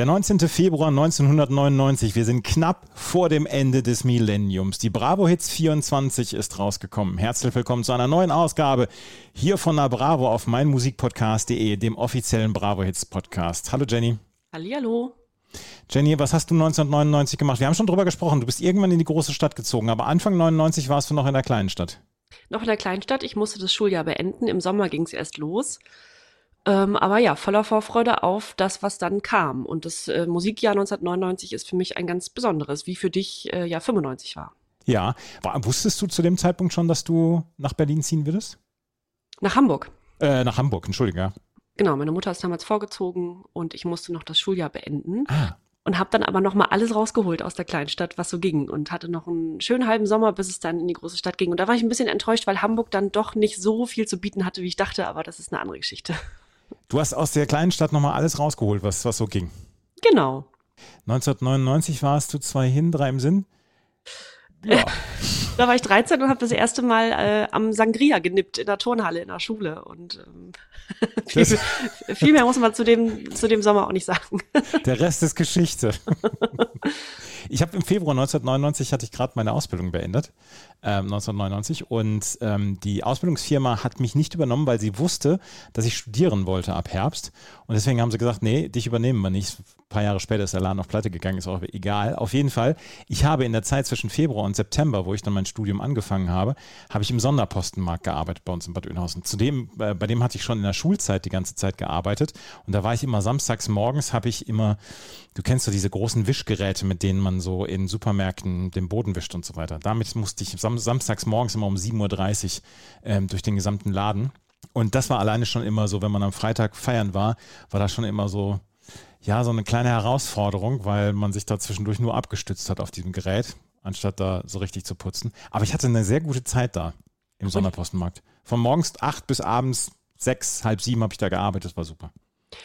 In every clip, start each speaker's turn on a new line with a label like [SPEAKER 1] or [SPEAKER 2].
[SPEAKER 1] Der 19. Februar 1999, wir sind knapp vor dem Ende des Millenniums. Die Bravo Hits 24 ist rausgekommen. Herzlich willkommen zu einer neuen Ausgabe hier von der Bravo auf meinmusikpodcast.de, dem offiziellen Bravo Hits Podcast. Hallo Jenny.
[SPEAKER 2] Hallihallo.
[SPEAKER 1] Jenny, was hast du 1999 gemacht? Wir haben schon drüber gesprochen. Du bist irgendwann in die große Stadt gezogen, aber Anfang 99 warst du noch in der kleinen Stadt.
[SPEAKER 2] Noch in der kleinen Stadt. Ich musste das Schuljahr beenden. Im Sommer ging es erst los. Ähm, aber ja, voller Vorfreude auf das, was dann kam. Und das äh, Musikjahr 1999 ist für mich ein ganz besonderes, wie für dich äh, ja 95 war.
[SPEAKER 1] Ja, war, wusstest du zu dem Zeitpunkt schon, dass du nach Berlin ziehen würdest?
[SPEAKER 2] Nach Hamburg.
[SPEAKER 1] Äh, nach Hamburg, entschuldige. Ja.
[SPEAKER 2] Genau, meine Mutter ist damals vorgezogen und ich musste noch das Schuljahr beenden.
[SPEAKER 1] Ah.
[SPEAKER 2] Und habe dann aber noch mal alles rausgeholt aus der Kleinstadt, was so ging. Und hatte noch einen schönen halben Sommer, bis es dann in die große Stadt ging. Und da war ich ein bisschen enttäuscht, weil Hamburg dann doch nicht so viel zu bieten hatte, wie ich dachte. Aber das ist eine andere Geschichte.
[SPEAKER 1] Du hast aus der kleinen Stadt nochmal alles rausgeholt, was, was so ging.
[SPEAKER 2] Genau.
[SPEAKER 1] 1999 warst du zwei hin, drei im Sinn. Ja.
[SPEAKER 2] da war ich 13 und habe das erste Mal äh, am Sangria genippt in der Turnhalle in der Schule. Und ähm, viel, viel, mehr muss man zu dem, zu dem Sommer auch nicht sagen.
[SPEAKER 1] Der Rest ist Geschichte. Ich habe im Februar 1999 hatte ich gerade meine Ausbildung beendet, ähm, 1999 und ähm, die Ausbildungsfirma hat mich nicht übernommen, weil sie wusste, dass ich studieren wollte ab Herbst und deswegen haben sie gesagt, nee, dich übernehmen wir nicht. Ein paar Jahre später ist der Laden auf Pleite gegangen, ist auch egal. Auf jeden Fall, ich habe in der Zeit zwischen Februar und September, wo ich dann mein Studium angefangen habe, habe ich im Sonderpostenmarkt gearbeitet bei uns in Bad Oeynhausen. Zudem, äh, bei dem hatte ich schon in der Schulzeit die ganze Zeit gearbeitet und da war ich immer samstags morgens, habe ich immer, du kennst so diese großen Wischgeräte, mit denen man so in Supermärkten den Boden wischt und so weiter. Damit musste ich sam samstags morgens immer um 7.30 Uhr ähm, durch den gesamten Laden. Und das war alleine schon immer so, wenn man am Freitag feiern war, war das schon immer so, ja, so eine kleine Herausforderung, weil man sich da zwischendurch nur abgestützt hat auf diesem Gerät, anstatt da so richtig zu putzen. Aber ich hatte eine sehr gute Zeit da im Sonderpostenmarkt. Von morgens acht bis abends sechs, halb sieben habe ich da gearbeitet, das war super.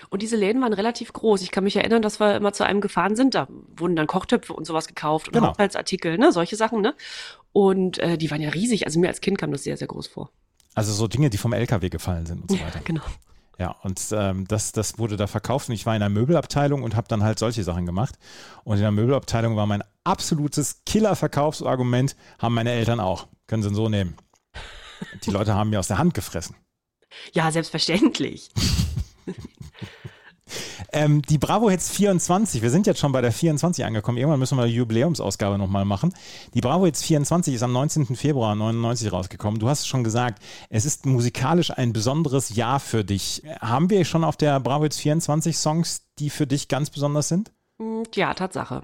[SPEAKER 2] Und diese Läden waren relativ groß. Ich kann mich erinnern, dass wir immer zu einem gefahren sind. Da wurden dann Kochtöpfe und sowas gekauft und genau. Haushaltsartikel, ne, solche Sachen, ne? Und äh, die waren ja riesig. Also mir als Kind kam das sehr, sehr groß vor.
[SPEAKER 1] Also so Dinge, die vom LKW gefallen sind und so weiter.
[SPEAKER 2] Ja, genau.
[SPEAKER 1] Ja, und ähm, das, das wurde da verkauft und ich war in der Möbelabteilung und habe dann halt solche Sachen gemacht. Und in der Möbelabteilung war mein absolutes Killer-Verkaufsargument, haben meine Eltern auch. Können sie so nehmen. Die Leute haben mir aus der Hand gefressen.
[SPEAKER 2] Ja, selbstverständlich.
[SPEAKER 1] Ähm, die Bravo Hits 24, wir sind jetzt schon bei der 24 angekommen. Irgendwann müssen wir die Jubiläumsausgabe nochmal machen. Die Bravo Hits 24 ist am 19. Februar 99 rausgekommen. Du hast es schon gesagt, es ist musikalisch ein besonderes Jahr für dich. Haben wir schon auf der Bravo Hits 24 Songs, die für dich ganz besonders sind?
[SPEAKER 2] Ja, Tatsache.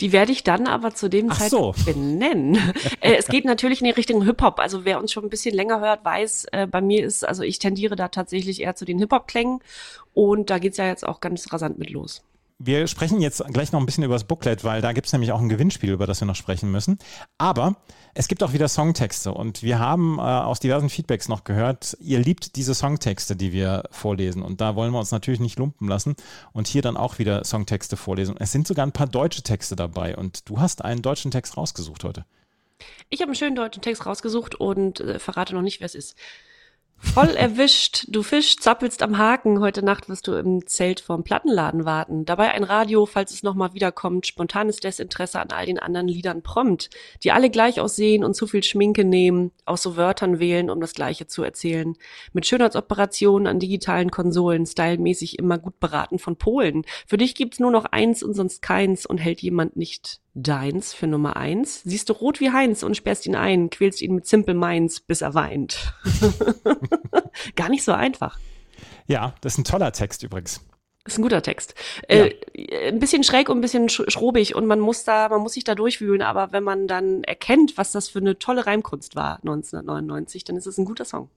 [SPEAKER 2] Die werde ich dann aber zu dem
[SPEAKER 1] Ach
[SPEAKER 2] Zeitpunkt
[SPEAKER 1] so.
[SPEAKER 2] benennen. äh, es geht natürlich in die Richtung Hip-Hop. Also wer uns schon ein bisschen länger hört, weiß, äh, bei mir ist, also ich tendiere da tatsächlich eher zu den Hip-Hop-Klängen. Und da geht's ja jetzt auch ganz rasant mit los.
[SPEAKER 1] Wir sprechen jetzt gleich noch ein bisschen über das Booklet, weil da gibt es nämlich auch ein Gewinnspiel, über das wir noch sprechen müssen. Aber es gibt auch wieder Songtexte und wir haben äh, aus diversen Feedbacks noch gehört, ihr liebt diese Songtexte, die wir vorlesen. Und da wollen wir uns natürlich nicht lumpen lassen und hier dann auch wieder Songtexte vorlesen. Es sind sogar ein paar deutsche Texte dabei und du hast einen deutschen Text rausgesucht heute.
[SPEAKER 2] Ich habe einen schönen deutschen Text rausgesucht und äh, verrate noch nicht, wer es ist. Voll erwischt, du Fisch, zappelst am Haken. Heute Nacht wirst du im Zelt vorm Plattenladen warten. Dabei ein Radio, falls es nochmal wiederkommt. Spontanes Desinteresse an all den anderen Liedern prompt, die alle gleich aussehen und zu viel Schminke nehmen, aus so Wörtern wählen, um das Gleiche zu erzählen. Mit Schönheitsoperationen an digitalen Konsolen, stylmäßig immer gut beraten von Polen. Für dich gibt's nur noch eins und sonst keins und hält jemand nicht deins für Nummer eins. Siehst du rot wie Heinz und sperrst ihn ein, quälst ihn mit Simple Minds, bis er weint. Gar nicht so einfach.
[SPEAKER 1] Ja, das ist ein toller Text übrigens.
[SPEAKER 2] Das ist ein guter Text. Äh, ein bisschen schräg und ein bisschen schrobig und man muss da, man muss sich da durchwühlen, aber wenn man dann erkennt, was das für eine tolle Reimkunst war 1999, dann ist es ein guter Song.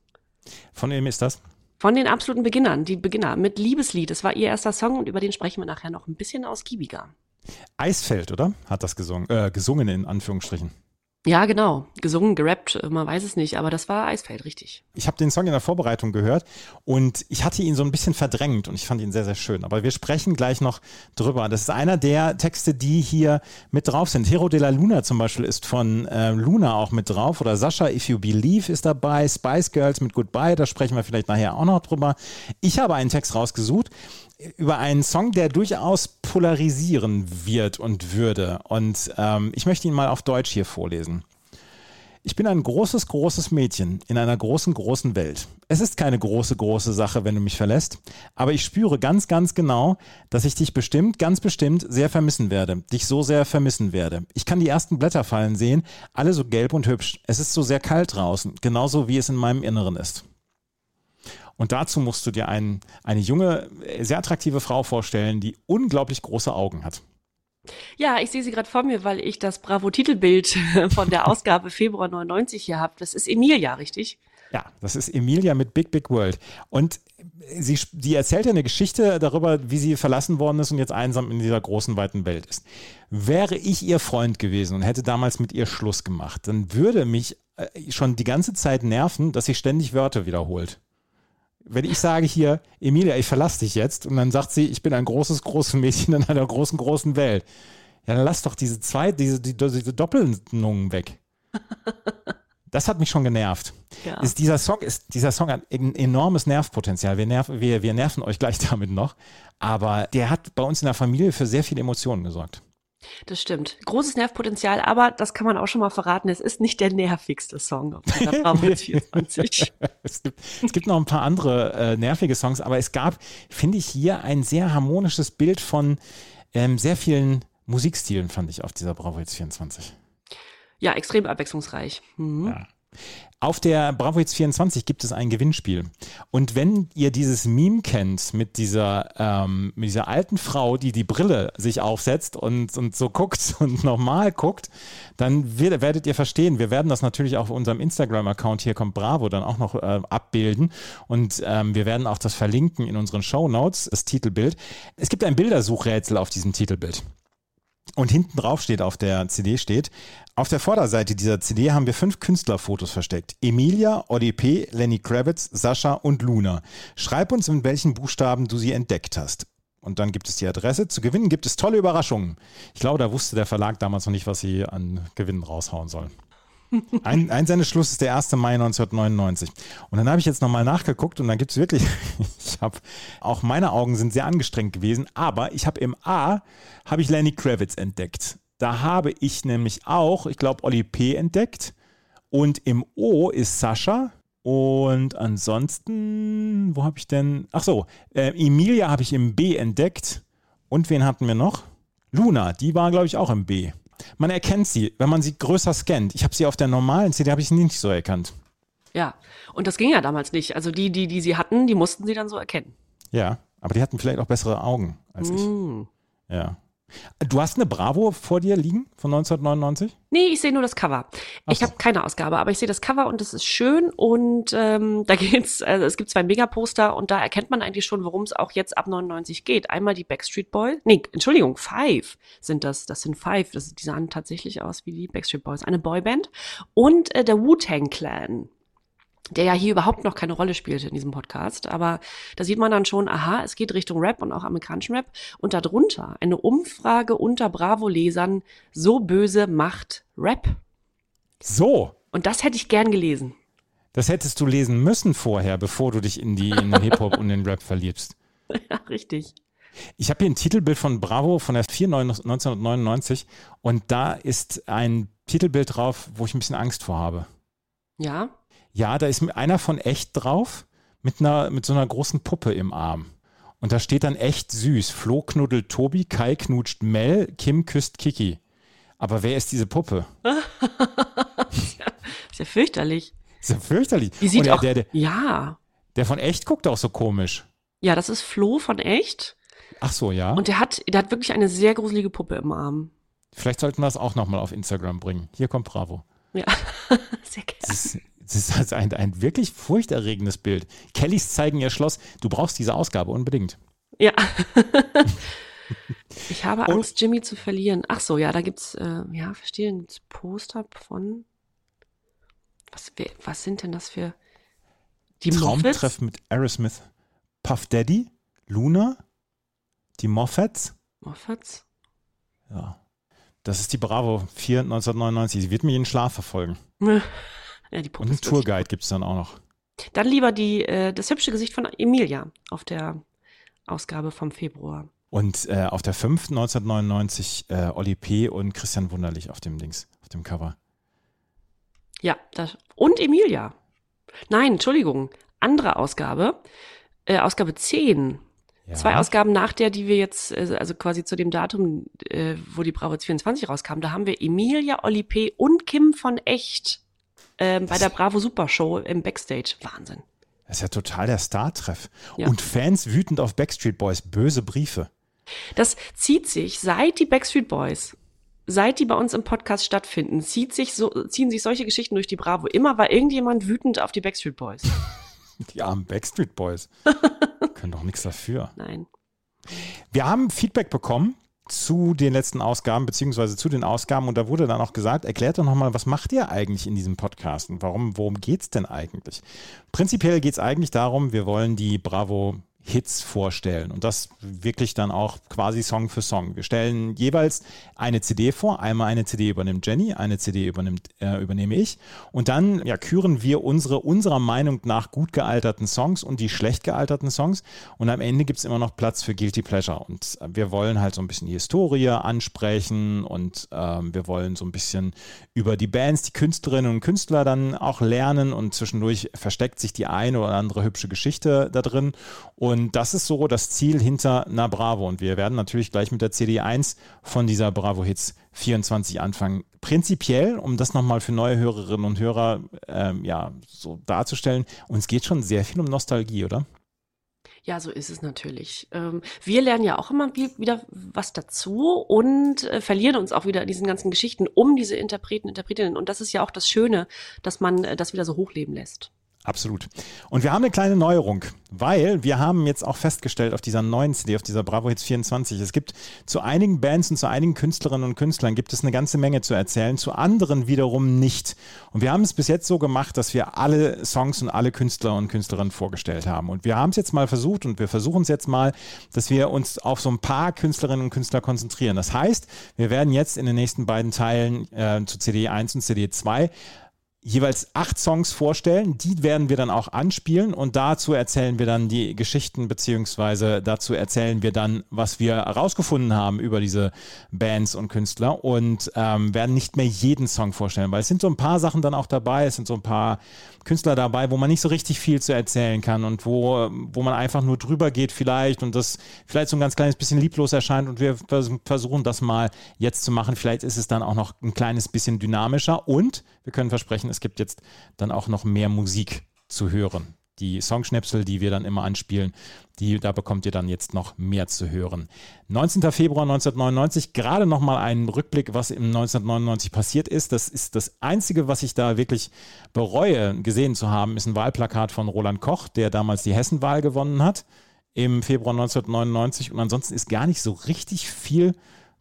[SPEAKER 1] Von wem ist das?
[SPEAKER 2] Von den absoluten Beginnern, die Beginner mit Liebeslied. Das war ihr erster Song und über den sprechen wir nachher noch ein bisschen ausgiebiger.
[SPEAKER 1] Eisfeld, oder? Hat das gesungen, äh, gesungen in Anführungsstrichen.
[SPEAKER 2] Ja, genau. Gesungen, gerappt, man weiß es nicht, aber das war Eisfeld, richtig.
[SPEAKER 1] Ich habe den Song in der Vorbereitung gehört und ich hatte ihn so ein bisschen verdrängt und ich fand ihn sehr, sehr schön. Aber wir sprechen gleich noch drüber. Das ist einer der Texte, die hier mit drauf sind. Hero de la Luna zum Beispiel ist von äh, Luna auch mit drauf oder Sascha If You Believe ist dabei, Spice Girls mit Goodbye, da sprechen wir vielleicht nachher auch noch drüber. Ich habe einen Text rausgesucht über einen Song, der durchaus polarisieren wird und würde. Und ähm, ich möchte ihn mal auf Deutsch hier vorlesen. Ich bin ein großes, großes Mädchen in einer großen, großen Welt. Es ist keine große, große Sache, wenn du mich verlässt, aber ich spüre ganz, ganz genau, dass ich dich bestimmt, ganz bestimmt sehr vermissen werde, dich so sehr vermissen werde. Ich kann die ersten Blätter fallen sehen, alle so gelb und hübsch. Es ist so sehr kalt draußen, genauso wie es in meinem Inneren ist. Und dazu musst du dir ein, eine junge, sehr attraktive Frau vorstellen, die unglaublich große Augen hat.
[SPEAKER 2] Ja, ich sehe sie gerade vor mir, weil ich das Bravo-Titelbild von der Ausgabe Februar 99 hier habe. Das ist Emilia, richtig?
[SPEAKER 1] Ja, das ist Emilia mit Big Big World. Und sie, die erzählt ja eine Geschichte darüber, wie sie verlassen worden ist und jetzt einsam in dieser großen, weiten Welt ist. Wäre ich ihr Freund gewesen und hätte damals mit ihr Schluss gemacht, dann würde mich äh, schon die ganze Zeit nerven, dass sie ständig Wörter wiederholt wenn ich sage hier, Emilia, ich verlasse dich jetzt, und dann sagt sie, ich bin ein großes, großes Mädchen in einer großen, großen Welt. Ja, dann lass doch diese zwei, diese, die, diese Doppelnungen weg. Das hat mich schon genervt. Ja. Ist, dieser, Song ist, dieser Song hat ein enormes Nervpotenzial. Wir, nerv, wir, wir nerven euch gleich damit noch. Aber der hat bei uns in der Familie für sehr viele Emotionen gesorgt.
[SPEAKER 2] Das stimmt. Großes Nervpotenzial, aber das kann man auch schon mal verraten. Es ist nicht der nervigste Song auf dieser 24.
[SPEAKER 1] es, gibt, es gibt noch ein paar andere äh, nervige Songs, aber es gab, finde ich, hier ein sehr harmonisches Bild von ähm, sehr vielen Musikstilen, fand ich, auf dieser Bravo Hits 24.
[SPEAKER 2] Ja, extrem abwechslungsreich. Mhm. Ja.
[SPEAKER 1] Auf der Bravo Hits 24 gibt es ein Gewinnspiel. Und wenn ihr dieses Meme kennt mit dieser, ähm, mit dieser alten Frau, die die Brille sich aufsetzt und, und so guckt und nochmal guckt, dann werdet ihr verstehen. Wir werden das natürlich auf unserem Instagram-Account hier kommt Bravo dann auch noch äh, abbilden. Und ähm, wir werden auch das verlinken in unseren Show Notes, das Titelbild. Es gibt ein Bildersuchrätsel auf diesem Titelbild. Und hinten drauf steht auf der CD steht, auf der Vorderseite dieser CD haben wir fünf Künstlerfotos versteckt. Emilia, Olli P., Lenny Kravitz, Sascha und Luna. Schreib uns, in welchen Buchstaben du sie entdeckt hast. Und dann gibt es die Adresse. Zu gewinnen gibt es tolle Überraschungen. Ich glaube, da wusste der Verlag damals noch nicht, was sie an Gewinnen raushauen sollen. Ein, Einsendeschluss ist der 1. Mai 1999. Und dann habe ich jetzt nochmal nachgeguckt und dann gibt es wirklich, ich habe, auch meine Augen sind sehr angestrengt gewesen, aber ich habe im A, habe ich Lenny Kravitz entdeckt. Da habe ich nämlich auch, ich glaube, Oli P. entdeckt. Und im O ist Sascha. Und ansonsten, wo habe ich denn? Ach so, äh, Emilia habe ich im B entdeckt. Und wen hatten wir noch? Luna, die war, glaube ich, auch im B. Man erkennt sie, wenn man sie größer scannt. Ich habe sie auf der normalen CD, habe ich sie nicht so erkannt.
[SPEAKER 2] Ja, und das ging ja damals nicht. Also die, die, die sie hatten, die mussten sie dann so erkennen.
[SPEAKER 1] Ja, aber die hatten vielleicht auch bessere Augen als mm. ich. Ja. Du hast eine Bravo vor dir liegen von 1999?
[SPEAKER 2] Nee, ich sehe nur das Cover. Ach ich habe keine Ausgabe, aber ich sehe das Cover und es ist schön und ähm, da geht's, also es gibt zwei Megaposter und da erkennt man eigentlich schon, worum es auch jetzt ab 99 geht. Einmal die Backstreet Boys, nee, Entschuldigung, Five sind das, das sind Five, das, die sahen tatsächlich aus wie die Backstreet Boys, eine Boyband und äh, der Wu-Tang Clan der ja hier überhaupt noch keine Rolle spielte in diesem Podcast. Aber da sieht man dann schon, aha, es geht Richtung Rap und auch amerikanischen Rap. Und darunter eine Umfrage unter Bravo-Lesern, so böse macht Rap.
[SPEAKER 1] So.
[SPEAKER 2] Und das hätte ich gern gelesen.
[SPEAKER 1] Das hättest du lesen müssen vorher, bevor du dich in, die, in den Hip-Hop und den Rap verliebst.
[SPEAKER 2] Ja, richtig.
[SPEAKER 1] Ich habe hier ein Titelbild von Bravo von der 4 1999 und da ist ein Titelbild drauf, wo ich ein bisschen Angst vor habe.
[SPEAKER 2] Ja?
[SPEAKER 1] Ja, da ist einer von echt drauf mit, einer, mit so einer großen Puppe im Arm. Und da steht dann echt süß. Flo knuddelt Tobi, Kai knutscht Mel, Kim küsst Kiki. Aber wer ist diese Puppe?
[SPEAKER 2] ist, ja, ist ja fürchterlich.
[SPEAKER 1] Ist ja fürchterlich.
[SPEAKER 2] Die sieht
[SPEAKER 1] der,
[SPEAKER 2] auch,
[SPEAKER 1] der, der,
[SPEAKER 2] ja.
[SPEAKER 1] Der von echt guckt auch so komisch.
[SPEAKER 2] Ja, das ist Flo von echt.
[SPEAKER 1] Ach so, ja.
[SPEAKER 2] Und der hat, der hat wirklich eine sehr gruselige Puppe im Arm.
[SPEAKER 1] Vielleicht sollten wir das auch nochmal auf Instagram bringen. Hier kommt Bravo.
[SPEAKER 2] Ja, sehr gerne. Das ist,
[SPEAKER 1] also ein, ein wirklich furchterregendes Bild. Kellys zeigen ihr Schloss. Du brauchst diese Ausgabe unbedingt.
[SPEAKER 2] Ja. Ich habe Angst, Jimmy zu verlieren. Ach so, ja, da gibt's, äh, ja, verstehe, gibt's Poster von, was, was sind denn das für,
[SPEAKER 1] die Traumtreff mit Aerosmith, Puff Daddy, Luna, die Moffats.
[SPEAKER 2] Moffats?
[SPEAKER 1] Ja. Das ist die Bravo 4 1999. Sie wird mich in den Schlaf verfolgen. Ja, die Und einen Tourguide gibt es dann auch noch.
[SPEAKER 2] Dann lieber die, äh, das hübsche Gesicht von Emilia auf der Ausgabe vom Februar.
[SPEAKER 1] Und äh, auf der 5. 1999 äh, Oli P. und Christian Wunderlich auf dem Dings, auf dem Cover.
[SPEAKER 2] Ja, das, und Emilia. Nein, Entschuldigung, andere Ausgabe. Äh, Ausgabe 10. Ja. Zwei Ausgaben nach der, die wir jetzt, äh, also quasi zu dem Datum, äh, wo die Bravo 24 rauskam, da haben wir Emilia, Oli P. und Kim von Echt äh, bei der Bravo Super Show im Backstage. Wahnsinn.
[SPEAKER 1] Das ist ja total der Star-Treff. Ja. Und Fans wütend auf Backstreet Boys, böse Briefe.
[SPEAKER 2] Das zieht sich seit die Backstreet Boys seit die bei uns im Podcast stattfinden, zieht sich so, ziehen sich solche Geschichten durch die Bravo. Immer war irgendjemand wütend auf die Backstreet Boys.
[SPEAKER 1] Die armen Backstreet Boys. Können doch nichts dafür.
[SPEAKER 2] Nein.
[SPEAKER 1] Wir haben Feedback bekommen zu den letzten Ausgaben, beziehungsweise zu den Ausgaben, und da wurde dann auch gesagt, erklärt doch nochmal, was macht ihr eigentlich in diesem Podcast und warum, worum geht es denn eigentlich? Prinzipiell geht es eigentlich darum, wir wollen die Bravo Hits vorstellen. Und das wirklich dann auch quasi Song für Song. Wir stellen jeweils eine CD vor, einmal eine CD übernimmt Jenny, eine CD übernimmt, äh, übernehme ich. Und dann ja, küren wir unsere unserer Meinung nach gut gealterten Songs und die schlecht gealterten Songs. Und am Ende gibt es immer noch Platz für Guilty Pleasure. Und äh, wir wollen halt so ein bisschen die Historie ansprechen und ähm, wir wollen so ein bisschen über die Bands, die Künstlerinnen und Künstler dann auch lernen. Und zwischendurch versteckt sich die eine oder andere hübsche Geschichte da drin. Und und das ist so das Ziel hinter einer Bravo. Und wir werden natürlich gleich mit der CD1 von dieser Bravo Hits 24 anfangen. Prinzipiell, um das nochmal für neue Hörerinnen und Hörer ähm, ja, so darzustellen, uns geht schon sehr viel um Nostalgie, oder?
[SPEAKER 2] Ja, so ist es natürlich. Ähm, wir lernen ja auch immer wieder was dazu und äh, verlieren uns auch wieder in diesen ganzen Geschichten um diese Interpreten, Interpretinnen. Und das ist ja auch das Schöne, dass man äh, das wieder so hochleben lässt.
[SPEAKER 1] Absolut. Und wir haben eine kleine Neuerung, weil wir haben jetzt auch festgestellt auf dieser neuen CD, auf dieser Bravo Hits 24, es gibt zu einigen Bands und zu einigen Künstlerinnen und Künstlern gibt es eine ganze Menge zu erzählen, zu anderen wiederum nicht. Und wir haben es bis jetzt so gemacht, dass wir alle Songs und alle Künstler und Künstlerinnen vorgestellt haben. Und wir haben es jetzt mal versucht und wir versuchen es jetzt mal, dass wir uns auf so ein paar Künstlerinnen und Künstler konzentrieren. Das heißt, wir werden jetzt in den nächsten beiden Teilen äh, zu CD 1 und CD 2 jeweils acht Songs vorstellen. Die werden wir dann auch anspielen und dazu erzählen wir dann die Geschichten, beziehungsweise dazu erzählen wir dann, was wir herausgefunden haben über diese Bands und Künstler und ähm, werden nicht mehr jeden Song vorstellen, weil es sind so ein paar Sachen dann auch dabei, es sind so ein paar Künstler dabei, wo man nicht so richtig viel zu erzählen kann und wo, wo man einfach nur drüber geht vielleicht und das vielleicht so ein ganz kleines bisschen lieblos erscheint und wir versuchen das mal jetzt zu machen. Vielleicht ist es dann auch noch ein kleines bisschen dynamischer und wir können versprechen, es gibt jetzt dann auch noch mehr Musik zu hören. Die Songschnipsel, die wir dann immer anspielen, die, da bekommt ihr dann jetzt noch mehr zu hören. 19. Februar 1999, gerade nochmal einen Rückblick, was im 1999 passiert ist. Das ist das Einzige, was ich da wirklich bereue, gesehen zu haben, ist ein Wahlplakat von Roland Koch, der damals die Hessenwahl gewonnen hat im Februar 1999. Und ansonsten ist gar nicht so richtig viel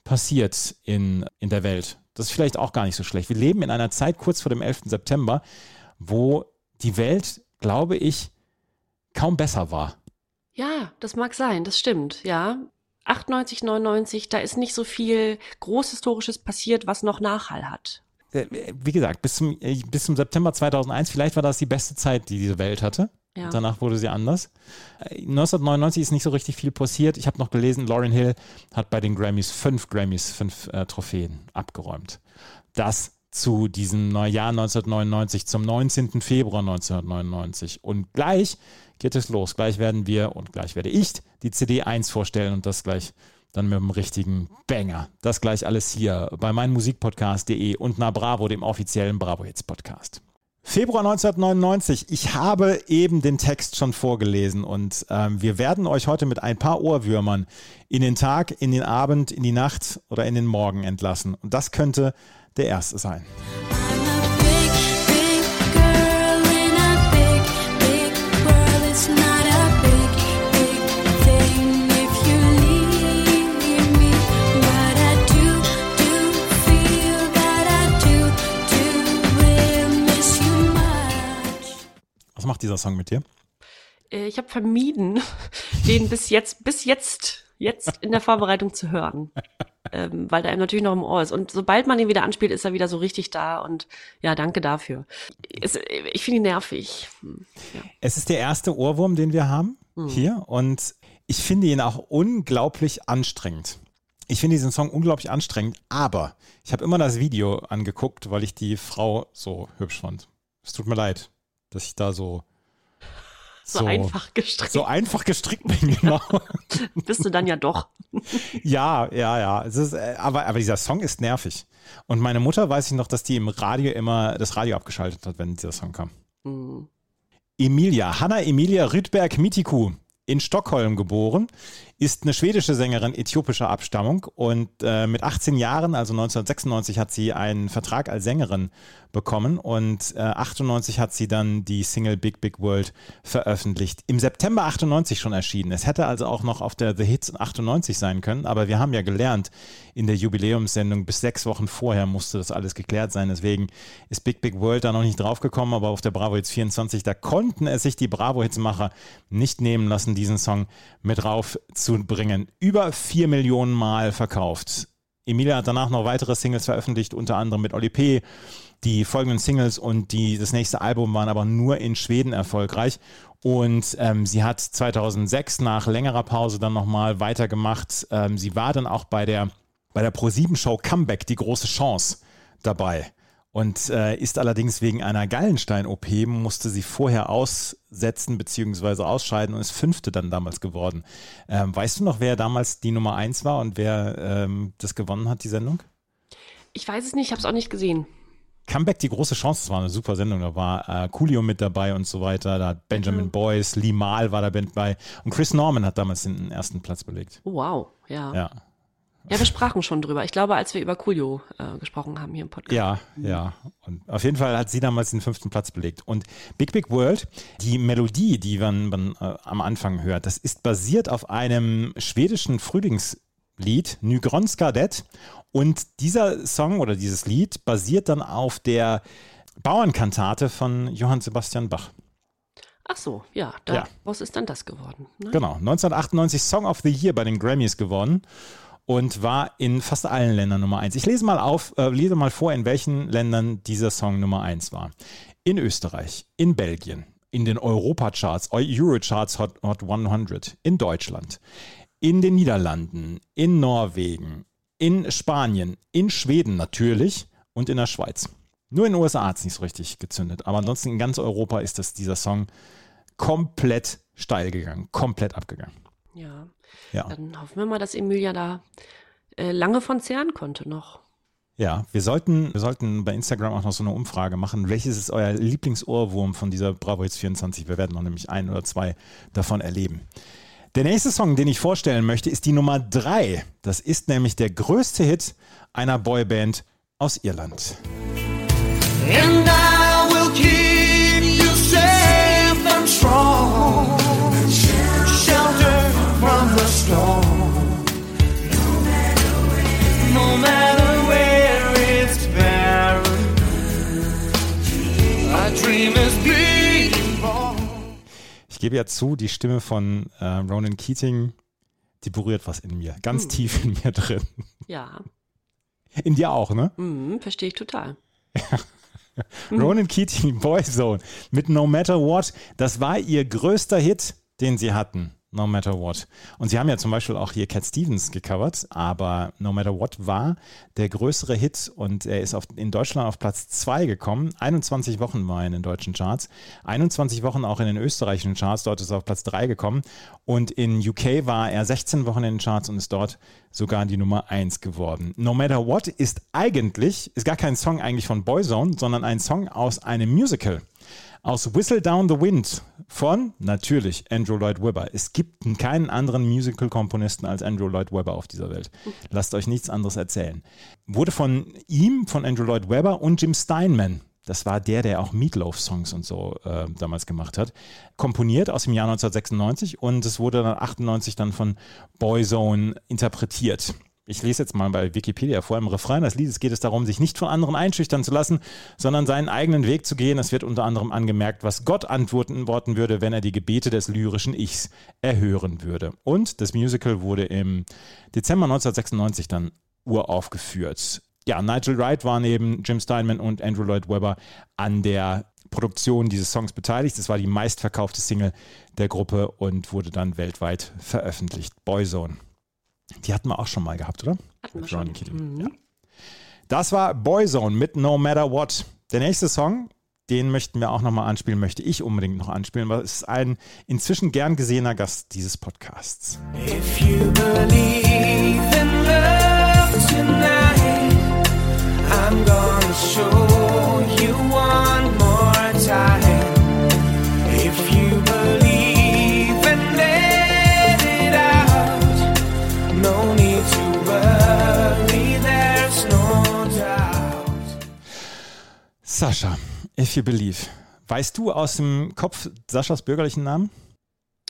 [SPEAKER 1] passiert in, in der Welt. Das ist vielleicht auch gar nicht so schlecht. Wir leben in einer Zeit kurz vor dem 11. September, wo die Welt, glaube ich, kaum besser war.
[SPEAKER 2] Ja, das mag sein, das stimmt, ja. 98, 99, da ist nicht so viel Großhistorisches passiert, was noch Nachhall hat.
[SPEAKER 1] Äh, wie gesagt, bis zum, äh, bis zum September 2001, vielleicht war das die beste Zeit, die diese Welt hatte. Ja. Danach wurde sie anders. 1999 äh, ist nicht so richtig viel passiert. Ich habe noch gelesen, Lauryn Hill hat bei den Grammys fünf Grammys, fünf äh, Trophäen abgeräumt. Das zu diesem Neujahr 1999, zum 19. Februar 1999. Und gleich geht es los. Gleich werden wir und gleich werde ich die CD 1 vorstellen und das gleich dann mit dem richtigen Banger. Das gleich alles hier bei meinmusikpodcast.de und na Bravo, dem offiziellen Bravo Hits Podcast. Februar 1999. Ich habe eben den Text schon vorgelesen und ähm, wir werden euch heute mit ein paar Ohrwürmern in den Tag, in den Abend, in die Nacht oder in den Morgen entlassen. Und das könnte der Erste sein. Was macht dieser Song mit dir?
[SPEAKER 2] Äh, ich habe vermieden, den bis jetzt, bis jetzt, jetzt in der Vorbereitung zu hören. Ähm, weil der einem natürlich noch im Ohr ist. Und sobald man ihn wieder anspielt, ist er wieder so richtig da. Und ja, danke dafür. Es, ich finde ihn nervig. Hm,
[SPEAKER 1] ja. Es ist der erste Ohrwurm, den wir haben hm. hier. Und ich finde ihn auch unglaublich anstrengend. Ich finde diesen Song unglaublich anstrengend, aber ich habe immer das Video angeguckt, weil ich die Frau so hübsch fand. Es tut mir leid, dass ich da so
[SPEAKER 2] so, so, einfach gestrickt.
[SPEAKER 1] So einfach gestrickt bin, genau.
[SPEAKER 2] Bist du dann ja doch.
[SPEAKER 1] ja, ja, ja. Ist, äh, aber, aber dieser Song ist nervig. Und meine Mutter weiß ich noch, dass die im Radio immer das Radio abgeschaltet hat, wenn dieser Song kam. Mhm. Emilia, Hanna Emilia Rydberg Mitiku in Stockholm geboren, ist eine schwedische Sängerin äthiopischer Abstammung und äh, mit 18 Jahren, also 1996, hat sie einen Vertrag als Sängerin bekommen und äh, 98 hat sie dann die Single Big Big World veröffentlicht. Im September 98 schon erschienen. Es hätte also auch noch auf der The Hits 98 sein können, aber wir haben ja gelernt in der Jubiläumssendung, bis sechs Wochen vorher musste das alles geklärt sein. Deswegen ist Big Big World da noch nicht draufgekommen, aber auf der Bravo Hits 24, da konnten es sich die Bravo Hits Macher nicht nehmen lassen, diesen Song mit rauf zu bringen. Über vier Millionen Mal verkauft. Emilia hat danach noch weitere Singles veröffentlicht, unter anderem mit Oli P. Die folgenden Singles und die, das nächste Album waren aber nur in Schweden erfolgreich. Und ähm, sie hat 2006 nach längerer Pause dann nochmal weitergemacht. Ähm, sie war dann auch bei der, bei der Pro7-Show Comeback, die große Chance, dabei. Und äh, ist allerdings wegen einer Gallenstein-OP, musste sie vorher aussetzen bzw. ausscheiden und ist fünfte dann damals geworden. Ähm, weißt du noch, wer damals die Nummer eins war und wer ähm, das gewonnen hat, die Sendung?
[SPEAKER 2] Ich weiß es nicht, ich habe es auch nicht gesehen.
[SPEAKER 1] Comeback, die große Chance, das war eine super Sendung. Da war äh, Coolio mit dabei und so weiter. Da hat Benjamin mhm. Boyce, Lee Mahl war da dabei. Und Chris Norman hat damals den ersten Platz belegt.
[SPEAKER 2] Oh, wow, ja.
[SPEAKER 1] Ja.
[SPEAKER 2] Ja, wir sprachen schon drüber. Ich glaube, als wir über Coolio äh, gesprochen haben hier im Podcast.
[SPEAKER 1] Ja, ja. Und auf jeden Fall hat sie damals den fünften Platz belegt. Und Big Big World, die Melodie, die man, man äh, am Anfang hört, das ist basiert auf einem schwedischen Frühlingslied, Nygronska Det. Und dieser Song oder dieses Lied basiert dann auf der Bauernkantate von Johann Sebastian Bach.
[SPEAKER 2] Ach so, ja, daraus ja. ist dann das geworden.
[SPEAKER 1] Ne? Genau, 1998 Song of the Year bei den Grammys geworden und war in fast allen Ländern Nummer eins. Ich lese mal auf, äh, lese mal vor, in welchen Ländern dieser Song Nummer eins war. In Österreich, in Belgien, in den Europacharts, Eurocharts Hot, Hot 100, in Deutschland, in den Niederlanden, in Norwegen, in Spanien, in Schweden natürlich und in der Schweiz. Nur in den USA hat es nicht so richtig gezündet, aber ansonsten in ganz Europa ist das, dieser Song komplett steil gegangen, komplett abgegangen.
[SPEAKER 2] Ja. Ja. Dann hoffen wir mal, dass Emilia da äh, lange von zehren konnte noch.
[SPEAKER 1] Ja, wir sollten, wir sollten bei Instagram auch noch so eine Umfrage machen. Welches ist euer Lieblingsohrwurm von dieser Bravo Hits 24? Wir werden noch nämlich ein oder zwei davon erleben. Der nächste Song, den ich vorstellen möchte, ist die Nummer drei. Das ist nämlich der größte Hit einer Boyband aus Irland. And gebe ja zu, die Stimme von äh, Ronan Keating, die berührt was in mir, ganz hm. tief in mir drin.
[SPEAKER 2] Ja.
[SPEAKER 1] In dir auch, ne?
[SPEAKER 2] Mhm, verstehe ich total.
[SPEAKER 1] Ronan Keating, Boyzone mit No Matter What, das war ihr größter Hit, den sie hatten. No Matter What. Und sie haben ja zum Beispiel auch hier Cat Stevens gecovert, aber No Matter What war der größere Hit und er ist auf, in Deutschland auf Platz 2 gekommen. 21 Wochen war er in den deutschen Charts, 21 Wochen auch in den österreichischen Charts, dort ist er auf Platz 3 gekommen und in UK war er 16 Wochen in den Charts und ist dort sogar die Nummer 1 geworden. No Matter What ist eigentlich, ist gar kein Song eigentlich von Boyzone, sondern ein Song aus einem Musical aus Whistle Down the Wind von natürlich Andrew Lloyd Webber. Es gibt keinen anderen Musical-Komponisten als Andrew Lloyd Webber auf dieser Welt. Lasst euch nichts anderes erzählen. Wurde von ihm, von Andrew Lloyd Webber und Jim Steinman, das war der, der auch Meatloaf-Songs und so äh, damals gemacht hat, komponiert aus dem Jahr 1996 und es wurde dann 98 dann von Boyzone interpretiert ich lese jetzt mal bei Wikipedia vor, im Refrain des Liedes geht es darum, sich nicht von anderen einschüchtern zu lassen, sondern seinen eigenen Weg zu gehen. Es wird unter anderem angemerkt, was Gott antworten würde, wenn er die Gebete des lyrischen Ichs erhören würde. Und das Musical wurde im Dezember 1996 dann uraufgeführt. Ja, Nigel Wright war neben Jim Steinman und Andrew Lloyd Webber an der Produktion dieses Songs beteiligt. Es war die meistverkaufte Single der Gruppe und wurde dann weltweit veröffentlicht. Boyzone. Die hatten wir auch schon mal gehabt, oder?
[SPEAKER 2] Hatten wir schon.
[SPEAKER 1] Mhm. Ja. Das war Boyzone mit No Matter What. Der nächste Song, den möchten wir auch nochmal anspielen, möchte ich unbedingt noch anspielen, weil es ist ein inzwischen gern gesehener Gast dieses Podcasts. If you believe in love tonight, I'm gonna show you one more time. If you believe Sascha. If You Believe. Weißt du aus dem Kopf Saschas bürgerlichen Namen?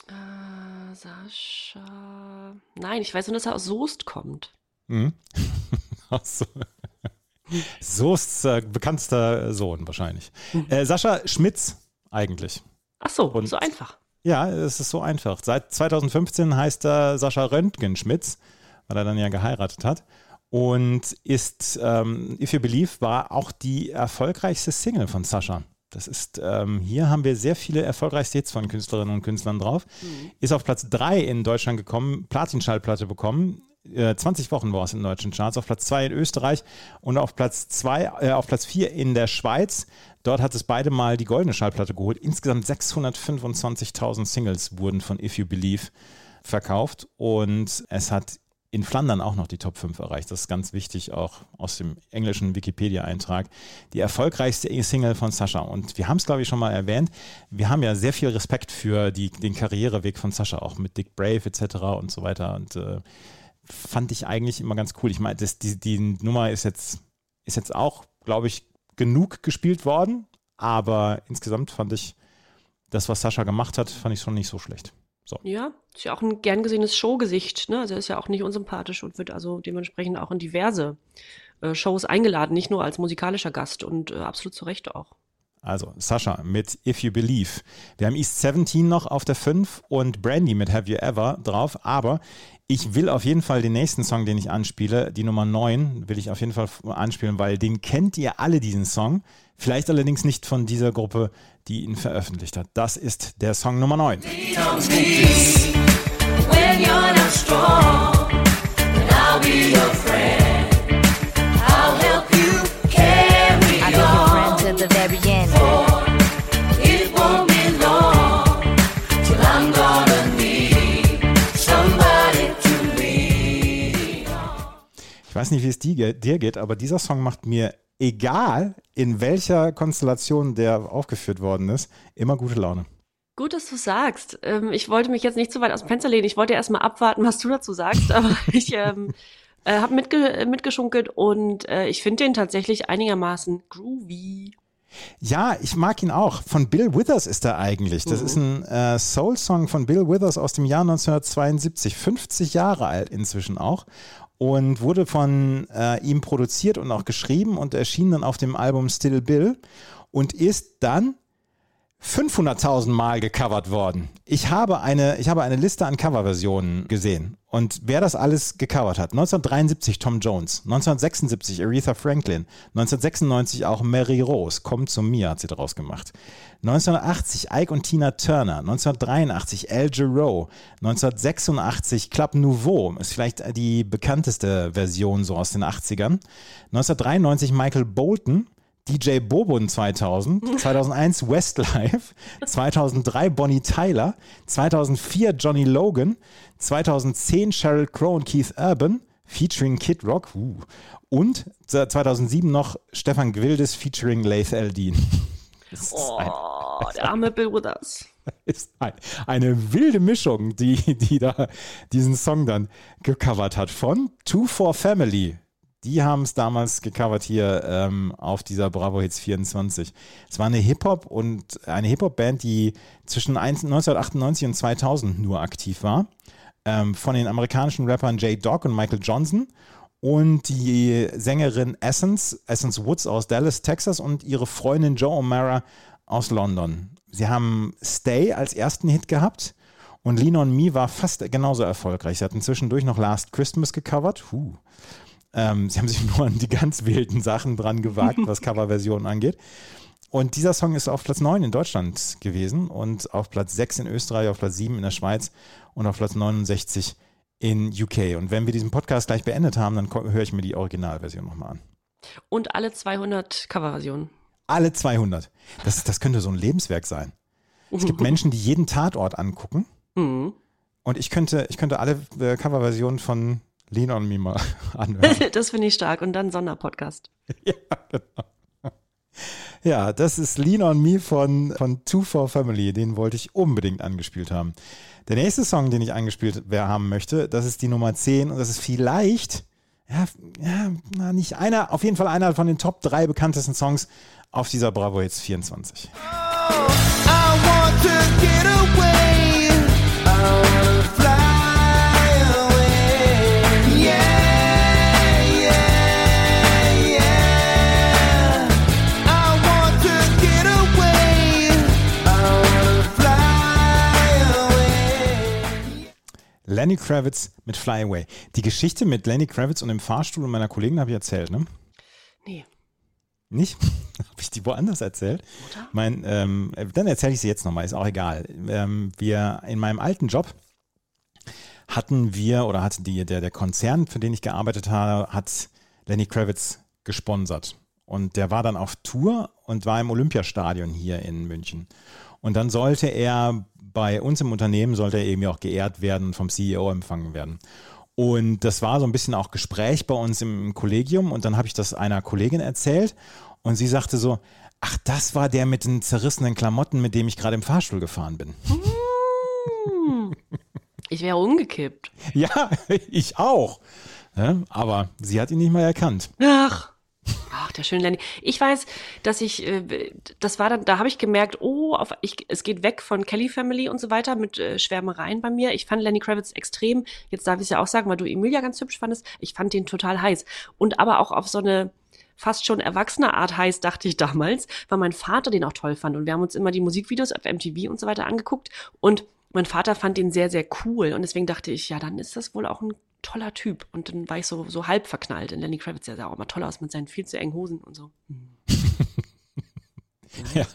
[SPEAKER 2] Äh, Sascha. Nein, ich weiß nur, dass er aus Soest kommt.
[SPEAKER 1] Mhm. so. Soests äh, bekanntester Sohn wahrscheinlich. Mhm. Äh, Sascha Schmitz eigentlich.
[SPEAKER 2] Ach so, Und, so einfach.
[SPEAKER 1] Ja, es ist so einfach. Seit 2015 heißt er Sascha Röntgen Schmitz, weil er dann ja geheiratet hat und ist ähm, If You Believe war auch die erfolgreichste Single von Sascha. Das ist, ähm, hier haben wir sehr viele erfolgreichste Hits von Künstlerinnen und Künstlern drauf. Mhm. Ist auf Platz 3 in Deutschland gekommen, Platinschallplatte bekommen. Äh, 20 Wochen war es in deutschen Charts, auf Platz 2 in Österreich und auf Platz 2, äh, auf Platz 4 in der Schweiz. Dort hat es beide mal die goldene Schallplatte geholt. Insgesamt 625.000 Singles wurden von If You Believe verkauft und es hat in Flandern auch noch die Top 5 erreicht. Das ist ganz wichtig, auch aus dem englischen Wikipedia-Eintrag. Die erfolgreichste Single von Sascha. Und wir haben es, glaube ich, schon mal erwähnt. Wir haben ja sehr viel Respekt für die, den Karriereweg von Sascha, auch mit Dick Brave etc. und so weiter. Und äh, fand ich eigentlich immer ganz cool. Ich meine, die, die Nummer ist jetzt, ist jetzt auch, glaube ich, genug gespielt worden. Aber insgesamt fand ich das, was Sascha gemacht hat, fand ich schon nicht so schlecht. So.
[SPEAKER 2] Ja, ist ja auch ein gern gesehenes Showgesicht. Ne? Also er ist ja auch nicht unsympathisch und wird also dementsprechend auch in diverse äh, Shows eingeladen, nicht nur als musikalischer Gast und äh, absolut zu Recht auch.
[SPEAKER 1] Also Sascha mit If You Believe. Wir haben East 17 noch auf der 5 und Brandy mit Have You Ever drauf, aber ich will auf jeden Fall den nächsten Song, den ich anspiele, die Nummer 9, will ich auf jeden Fall anspielen, weil den kennt ihr alle, diesen Song. Vielleicht allerdings nicht von dieser Gruppe, die ihn veröffentlicht hat. Das ist der Song Nummer 9. Ich weiß nicht, wie es dir geht, aber dieser Song macht mir egal in welcher Konstellation der aufgeführt worden ist, immer gute Laune.
[SPEAKER 2] Gut, dass du sagst. Ähm, ich wollte mich jetzt nicht zu weit aus dem Fenster lehnen. Ich wollte erst mal abwarten, was du dazu sagst, aber ich ähm, äh, habe mitge mitgeschunkelt und äh, ich finde den tatsächlich einigermaßen groovy.
[SPEAKER 1] Ja, ich mag ihn auch. Von Bill Withers ist er eigentlich. Das mhm. ist ein äh, Soul-Song von Bill Withers aus dem Jahr 1972. 50 Jahre alt inzwischen auch und wurde von äh, ihm produziert und auch geschrieben und erschien dann auf dem Album Still Bill und ist dann 500.000 Mal gecovert worden. Ich habe eine, ich habe eine Liste an Coverversionen gesehen. Und wer das alles gecovert hat, 1973 Tom Jones, 1976 Aretha Franklin, 1996 auch Mary Rose, kommt zu mir, hat sie daraus gemacht. 1980 Ike und Tina Turner, 1983 Al Jarreau, 1986 Club Nouveau, ist vielleicht die bekannteste Version so aus den 80ern. 1993 Michael Bolton, DJ Bobon 2000, 2001 Westlife, 2003 Bonnie Tyler, 2004 Johnny Logan, 2010 Sheryl Crow und Keith Urban featuring Kid Rock uh, und 2007 noch Stefan Gwildes featuring Laith Eldin.
[SPEAKER 2] Oh, ein, der arme Bill Withers.
[SPEAKER 1] Ist ein, eine wilde Mischung, die, die da diesen Song dann gecovert hat von Two for Family. Die haben es damals gecovert hier ähm, auf dieser Bravo Hits 24. Es war eine Hip-Hop und eine Hip-Hop-Band, die zwischen 1998 und 2000 nur aktiv war. ähm, von den amerikanischen Rappern J. Dog und Michael Johnson und die Sängerin Essence, Essence Woods aus Dallas, Texas und ihre Freundin Joe O'Mara aus London. Sie haben Stay als ersten Hit gehabt und Lean on Me war fast genauso erfolgreich. Sie hatten zwischendurch noch Last Christmas gecovert. Huh. Ähm, sie haben sich nur an die ganz wilden Sachen dran gewagt, was Coverversionen angeht. Und dieser Song ist auf Platz 9 in Deutschland gewesen und auf Platz 6 in Österreich, auf Platz 7 in der Schweiz und auf Platz 69 in UK. Und wenn wir diesen Podcast gleich beendet haben, dann höre ich mir die Originalversion nochmal an.
[SPEAKER 2] Und alle 200 Coverversionen.
[SPEAKER 1] Alle 200. Das, das könnte so ein Lebenswerk sein. Es gibt Menschen, die jeden Tatort angucken.
[SPEAKER 2] Mhm.
[SPEAKER 1] Und ich könnte, ich könnte alle äh, Coverversionen von Lean on Me mal anhören.
[SPEAKER 2] das finde ich stark. Und dann Sonderpodcast.
[SPEAKER 1] ja, genau. Ja, das ist Lean on Me von, von Two for Family. Den wollte ich unbedingt angespielt haben. Der nächste Song, den ich angespielt haben möchte, das ist die Nummer 10 und das ist vielleicht, ja, ja nicht einer, auf jeden Fall einer von den Top 3 bekanntesten Songs auf dieser Bravo Hits 24. Oh, Lenny Kravitz mit Fly Away. Die Geschichte mit Lenny Kravitz und dem Fahrstuhl und meiner Kollegin habe ich erzählt, ne?
[SPEAKER 2] Nee.
[SPEAKER 1] Nicht? habe ich die woanders erzählt? Oder? Mein, ähm, dann erzähle ich sie jetzt nochmal, ist auch egal. Ähm, wir in meinem alten Job hatten wir oder hatte die, der, der Konzern, für den ich gearbeitet habe, hat Lenny Kravitz gesponsert. Und der war dann auf Tour und war im Olympiastadion hier in München. Und dann sollte er bei uns im Unternehmen sollte er eben auch geehrt werden, vom CEO empfangen werden. Und das war so ein bisschen auch Gespräch bei uns im Kollegium. Und dann habe ich das einer Kollegin erzählt und sie sagte so, ach, das war der mit den zerrissenen Klamotten, mit dem ich gerade im Fahrstuhl gefahren bin.
[SPEAKER 2] Hm. Ich wäre umgekippt.
[SPEAKER 1] Ja, ich auch. Ja, aber sie hat ihn nicht mal erkannt.
[SPEAKER 2] Ach. Ach, der schöne Lenny. Ich weiß, dass ich, äh, das war dann, da habe ich gemerkt, oh, auf, ich, es geht weg von Kelly Family und so weiter mit äh, Schwärmereien bei mir. Ich fand Lenny Kravitz extrem, jetzt darf ich es ja auch sagen, weil du Emilia ganz hübsch fandest, ich fand den total heiß. Und aber auch auf so eine fast schon erwachsene Art heiß, dachte ich damals, weil mein Vater den auch toll fand. Und wir haben uns immer die Musikvideos auf MTV und so weiter angeguckt. Und mein Vater fand den sehr, sehr cool. Und deswegen dachte ich, ja, dann ist das wohl auch ein toller Typ. Und dann war ich so, so halb verknallt in Lenny Kravitz. Der sah auch immer toll aus mit seinen viel zu engen Hosen und so.
[SPEAKER 1] ja,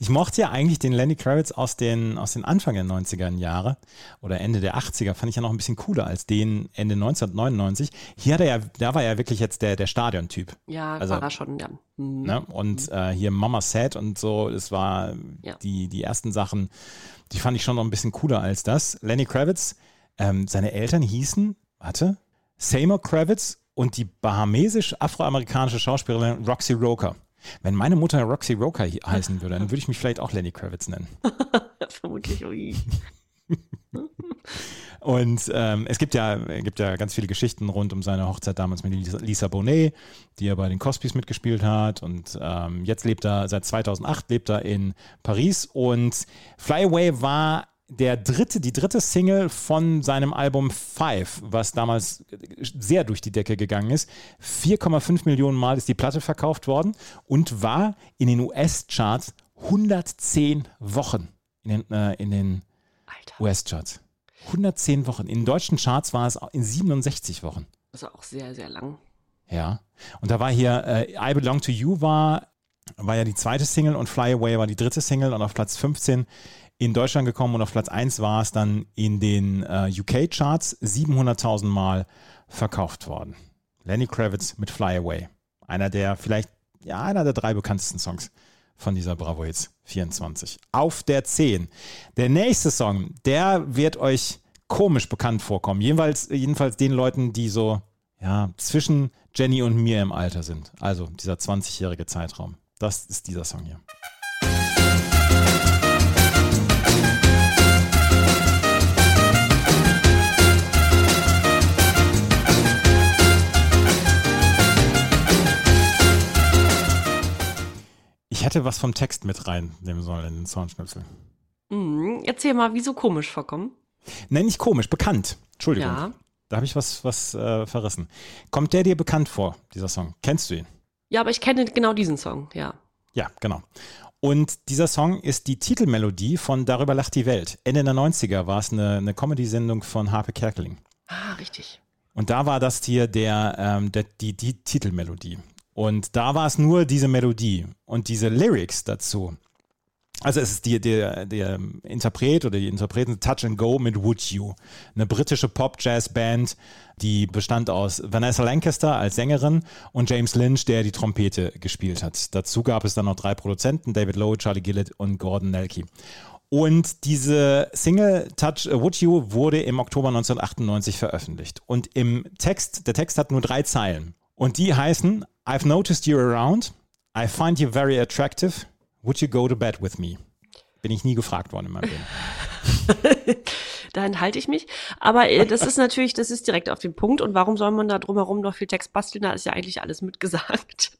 [SPEAKER 1] ich mochte ja eigentlich den Lenny Kravitz aus den, aus den Anfang der 90er Jahre oder Ende der 80er, fand ich ja noch ein bisschen cooler als den Ende 1999. Hier hat er ja, da war er wirklich jetzt der, der Stadiontyp.
[SPEAKER 2] Ja, also, war er schon, ja.
[SPEAKER 1] Mhm. Ne? Und mhm. äh, hier Mama Set und so, das war ja. die, die ersten Sachen, die fand ich schon noch ein bisschen cooler als das. Lenny Kravitz, ähm, seine Eltern hießen warte, Seymour Kravitz und die bahamesisch-afroamerikanische Schauspielerin Roxy Roker. Wenn meine Mutter Roxy Roker heißen würde, dann würde ich mich vielleicht auch Lenny Kravitz nennen.
[SPEAKER 2] Vermutlich, ui.
[SPEAKER 1] Und ähm, es gibt ja, gibt ja ganz viele Geschichten rund um seine Hochzeit damals mit Lisa, Lisa Bonet, die er bei den Cosbys mitgespielt hat. Und ähm, jetzt lebt er, seit 2008 lebt er in Paris. Und Fly Away war der dritte, die dritte Single von seinem Album Five, was damals sehr durch die Decke gegangen ist. 4,5 Millionen Mal ist die Platte verkauft worden und war in den US-Charts 110 Wochen in den, äh, den US-Charts. 110 Wochen. In deutschen Charts war es in 67 Wochen.
[SPEAKER 2] Das war auch sehr, sehr lang.
[SPEAKER 1] Ja. Und da war hier äh, I Belong to You war, war ja die zweite Single und Fly Away war die dritte Single und auf Platz 15 in Deutschland gekommen und auf Platz 1 war es dann in den äh, UK-Charts 700.000 Mal verkauft worden. Lenny Kravitz mit Fly Away. Einer der vielleicht, ja, einer der drei bekanntesten Songs von dieser Bravo Hits 24. Auf der 10. Der nächste Song, der wird euch komisch bekannt vorkommen. Jedenfalls, jedenfalls den Leuten, die so ja, zwischen Jenny und mir im Alter sind. Also dieser 20-jährige Zeitraum. Das ist dieser Song hier. Ich hätte was vom Text mit reinnehmen sollen in den Soundschnipsel.
[SPEAKER 2] Mhm. Erzähl mal, wieso komisch vorkommen?
[SPEAKER 1] Nein, nicht komisch, bekannt. Entschuldigung.
[SPEAKER 2] Ja.
[SPEAKER 1] Da habe ich was, was äh, verrissen. Kommt der dir bekannt vor, dieser Song? Kennst du ihn?
[SPEAKER 2] Ja, aber ich kenne genau diesen Song, ja.
[SPEAKER 1] Ja, genau. Und dieser Song ist die Titelmelodie von Darüber lacht die Welt. Ende der 90er war es eine, eine Comedy-Sendung von Harpe Kerkeling.
[SPEAKER 2] Ah, richtig.
[SPEAKER 1] Und da war das hier der, ähm, der, die, die Titelmelodie. Und da war es nur diese Melodie und diese Lyrics dazu. Also es ist die, der, der Interpret oder die Interpreten Touch and Go mit Would You. Eine britische Pop-Jazz-Band, die bestand aus Vanessa Lancaster als Sängerin und James Lynch, der die Trompete gespielt hat. Dazu gab es dann noch drei Produzenten, David Lowe, Charlie Gillett und Gordon Nelke. Und diese Single Touch a Would You wurde im Oktober 1998 veröffentlicht. Und im Text, der Text hat nur drei Zeilen. Und die heißen I've noticed you around, I find you very attractive, would you go to bed with me? Bin ich nie gefragt worden in meinem Leben.
[SPEAKER 2] da enthalte ich mich. Aber äh, das ist natürlich, das ist direkt auf den Punkt. Und warum soll man da drumherum noch viel Text basteln? Da ist ja eigentlich alles mitgesagt.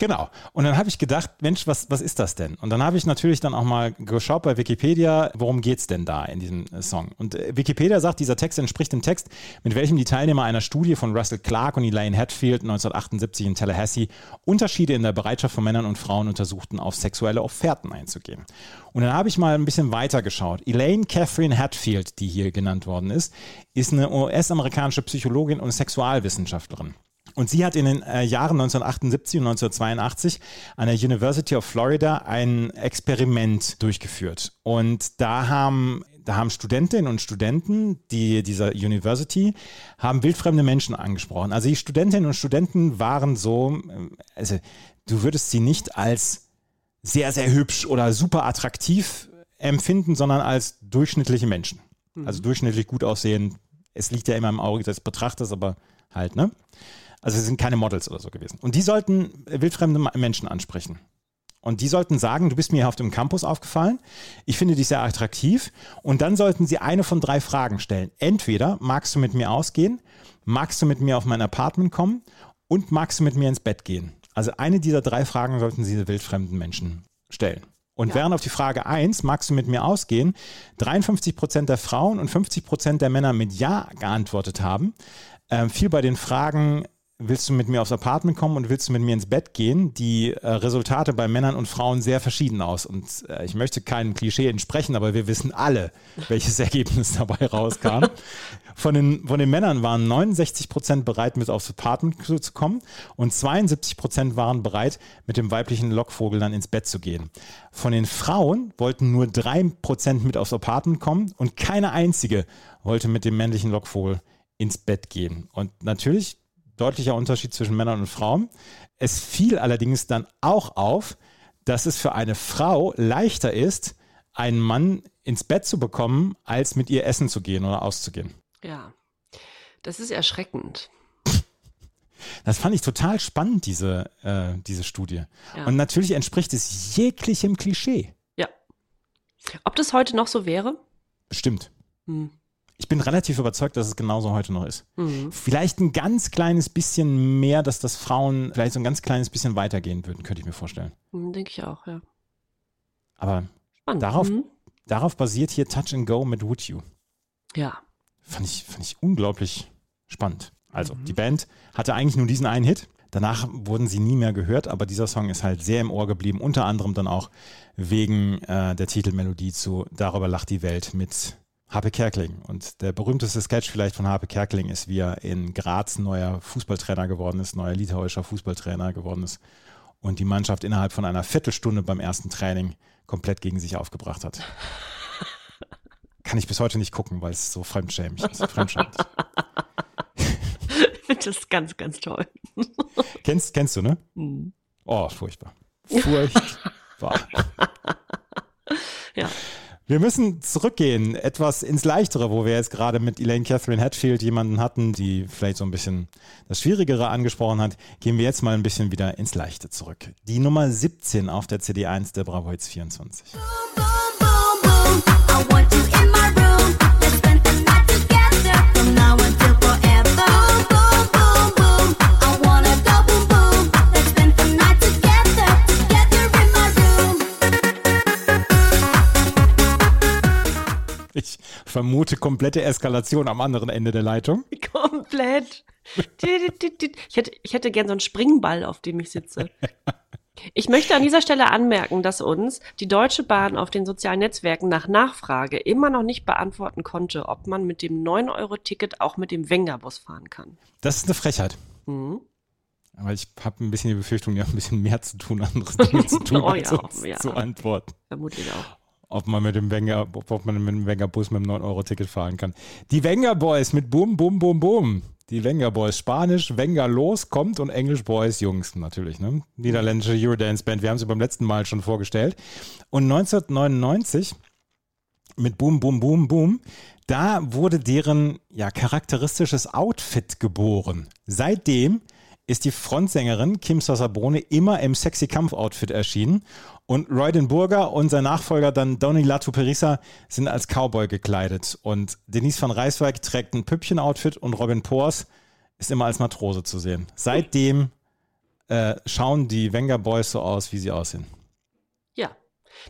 [SPEAKER 1] Genau. Und dann habe ich gedacht, Mensch, was, was ist das denn? Und dann habe ich natürlich dann auch mal geschaut bei Wikipedia, worum geht's denn da in diesem äh, Song? Und äh, Wikipedia sagt, dieser Text entspricht dem Text, mit welchem die Teilnehmer einer Studie von Russell Clark und Elaine Hatfield 1978 in Tallahassee Unterschiede in der Bereitschaft von Männern und Frauen untersuchten, auf sexuelle Offerten einzugehen. Und dann habe ich mal ein bisschen weiter geschaut. Elaine Catherine Hatfield, die hier genannt worden ist, ist eine US-amerikanische Psychologin und Sexualwissenschaftlerin. Und sie hat in den äh, Jahren 1978 und 1982 an der University of Florida ein Experiment durchgeführt. Und da haben da haben Studentinnen und Studenten die, dieser University haben wildfremde Menschen angesprochen. Also die Studentinnen und Studenten waren so, äh, also du würdest sie nicht als sehr, sehr hübsch oder super attraktiv empfinden, sondern als durchschnittliche Menschen. Mhm. Also durchschnittlich gut aussehen. Es liegt ja immer im Auge des Betrachters, aber halt, ne? Also sie sind keine Models oder so gewesen. Und die sollten wildfremde Menschen ansprechen. Und die sollten sagen, du bist mir hier auf dem Campus aufgefallen, ich finde dich sehr attraktiv. Und dann sollten sie eine von drei Fragen stellen. Entweder magst du mit mir ausgehen, magst du mit mir auf mein Apartment kommen und magst du mit mir ins Bett gehen. Also eine dieser drei Fragen sollten diese wildfremden Menschen stellen. Und ja. während auf die Frage 1, magst du mit mir ausgehen, 53 Prozent der Frauen und 50 Prozent der Männer mit Ja geantwortet haben, äh, fiel bei den Fragen willst du mit mir aufs Apartment kommen und willst du mit mir ins Bett gehen, die äh, Resultate bei Männern und Frauen sehr verschieden aus. Und äh, ich möchte keinem Klischee entsprechen, aber wir wissen alle, welches Ergebnis dabei rauskam. Von den, von den Männern waren 69 Prozent bereit, mit aufs Apartment zu kommen und 72 Prozent waren bereit, mit dem weiblichen Lockvogel dann ins Bett zu gehen. Von den Frauen wollten nur drei Prozent mit aufs Apartment kommen und keine einzige wollte mit dem männlichen Lockvogel ins Bett gehen. Und natürlich deutlicher Unterschied zwischen Männern und Frauen. Es fiel allerdings dann auch auf, dass es für eine Frau leichter ist, einen Mann ins Bett zu bekommen, als mit ihr essen zu gehen oder auszugehen.
[SPEAKER 2] Ja, das ist erschreckend.
[SPEAKER 1] Das fand ich total spannend, diese, äh, diese Studie. Ja. Und natürlich entspricht es jeglichem Klischee.
[SPEAKER 2] Ja. Ob das heute noch so wäre?
[SPEAKER 1] Bestimmt. Hm ich bin relativ überzeugt, dass es genauso heute noch ist. Mhm. Vielleicht ein ganz kleines bisschen mehr, dass das Frauen vielleicht so ein ganz kleines bisschen weitergehen würden, könnte ich mir vorstellen.
[SPEAKER 2] Mhm, denke ich auch, ja.
[SPEAKER 1] Aber darauf, mhm. darauf basiert hier Touch and Go mit Would You.
[SPEAKER 2] Ja.
[SPEAKER 1] Fand ich, fand ich unglaublich spannend. Also, die Band hatte eigentlich nur diesen einen Hit. Danach wurden sie nie mehr gehört, aber dieser Song ist halt sehr im Ohr geblieben, unter anderem dann auch wegen äh, der Titelmelodie zu Darüber lacht die Welt mit Harpe Kerkling. Und der berühmteste Sketch vielleicht von Harpe Kerkling ist, wie er in Graz neuer Fußballtrainer geworden ist, neuer litauischer Fußballtrainer geworden ist und die Mannschaft innerhalb von einer Viertelstunde beim ersten Training komplett gegen sich aufgebracht hat. Kann ich bis heute nicht gucken, weil es so fremdschämig ist. Fremdschämig.
[SPEAKER 2] das ist ganz, ganz toll.
[SPEAKER 1] kennst, kennst du, ne? Mhm. Oh, furchtbar. Furchtbar.
[SPEAKER 2] ja.
[SPEAKER 1] Wir müssen zurückgehen, etwas ins Leichtere, wo wir jetzt gerade mit Elaine Catherine Hatfield jemanden hatten, die vielleicht so ein bisschen das Schwierigere angesprochen hat. Gehen wir jetzt mal ein bisschen wieder ins Leichte zurück. Die Nummer 17 auf der CD1 der Bravo Hits 24. Boom, boom, boom, vermute komplette Eskalation am anderen Ende der Leitung.
[SPEAKER 2] Komplett. Ich hätte, ich hätte gern so einen Springball, auf dem ich sitze. Ich möchte an dieser Stelle anmerken, dass uns die Deutsche Bahn auf den sozialen Netzwerken nach Nachfrage immer noch nicht beantworten konnte, ob man mit dem 9-Euro-Ticket auch mit dem Wenger-Bus fahren kann.
[SPEAKER 1] Das ist eine Frechheit.
[SPEAKER 2] Mhm.
[SPEAKER 1] Aber ich habe ein bisschen die Befürchtung, ja, ein bisschen mehr zu tun, andere Dinge zu tun,
[SPEAKER 2] Oh
[SPEAKER 1] als
[SPEAKER 2] ja, ja.
[SPEAKER 1] zu antworten.
[SPEAKER 2] Vermutlich auch.
[SPEAKER 1] Ob man mit dem Wenger, ob man mit dem Wenger-Bus mit dem 9-Euro-Ticket fahren kann. Die Wenger Boys mit Boom, Boom, Boom, Boom. Die Wenger Boys. Spanisch, Wenger los, kommt und Englisch Boys, Jungs natürlich. Ne? Niederländische Eurodance-Band. Wir haben sie beim letzten Mal schon vorgestellt. Und 1999 mit Boom, Boom, Boom, Boom, da wurde deren ja, charakteristisches Outfit geboren. Seitdem ist die Frontsängerin Kim Sassabone immer im sexy Kampf-Outfit erschienen und Roy den Burger und sein Nachfolger dann Donny Latu Perissa sind als Cowboy gekleidet und Denise van Rijswijk trägt ein Püppchen-Outfit und Robin Pors ist immer als Matrose zu sehen. Seitdem äh, schauen die Wenger Boys so aus, wie sie aussehen.
[SPEAKER 2] Ja.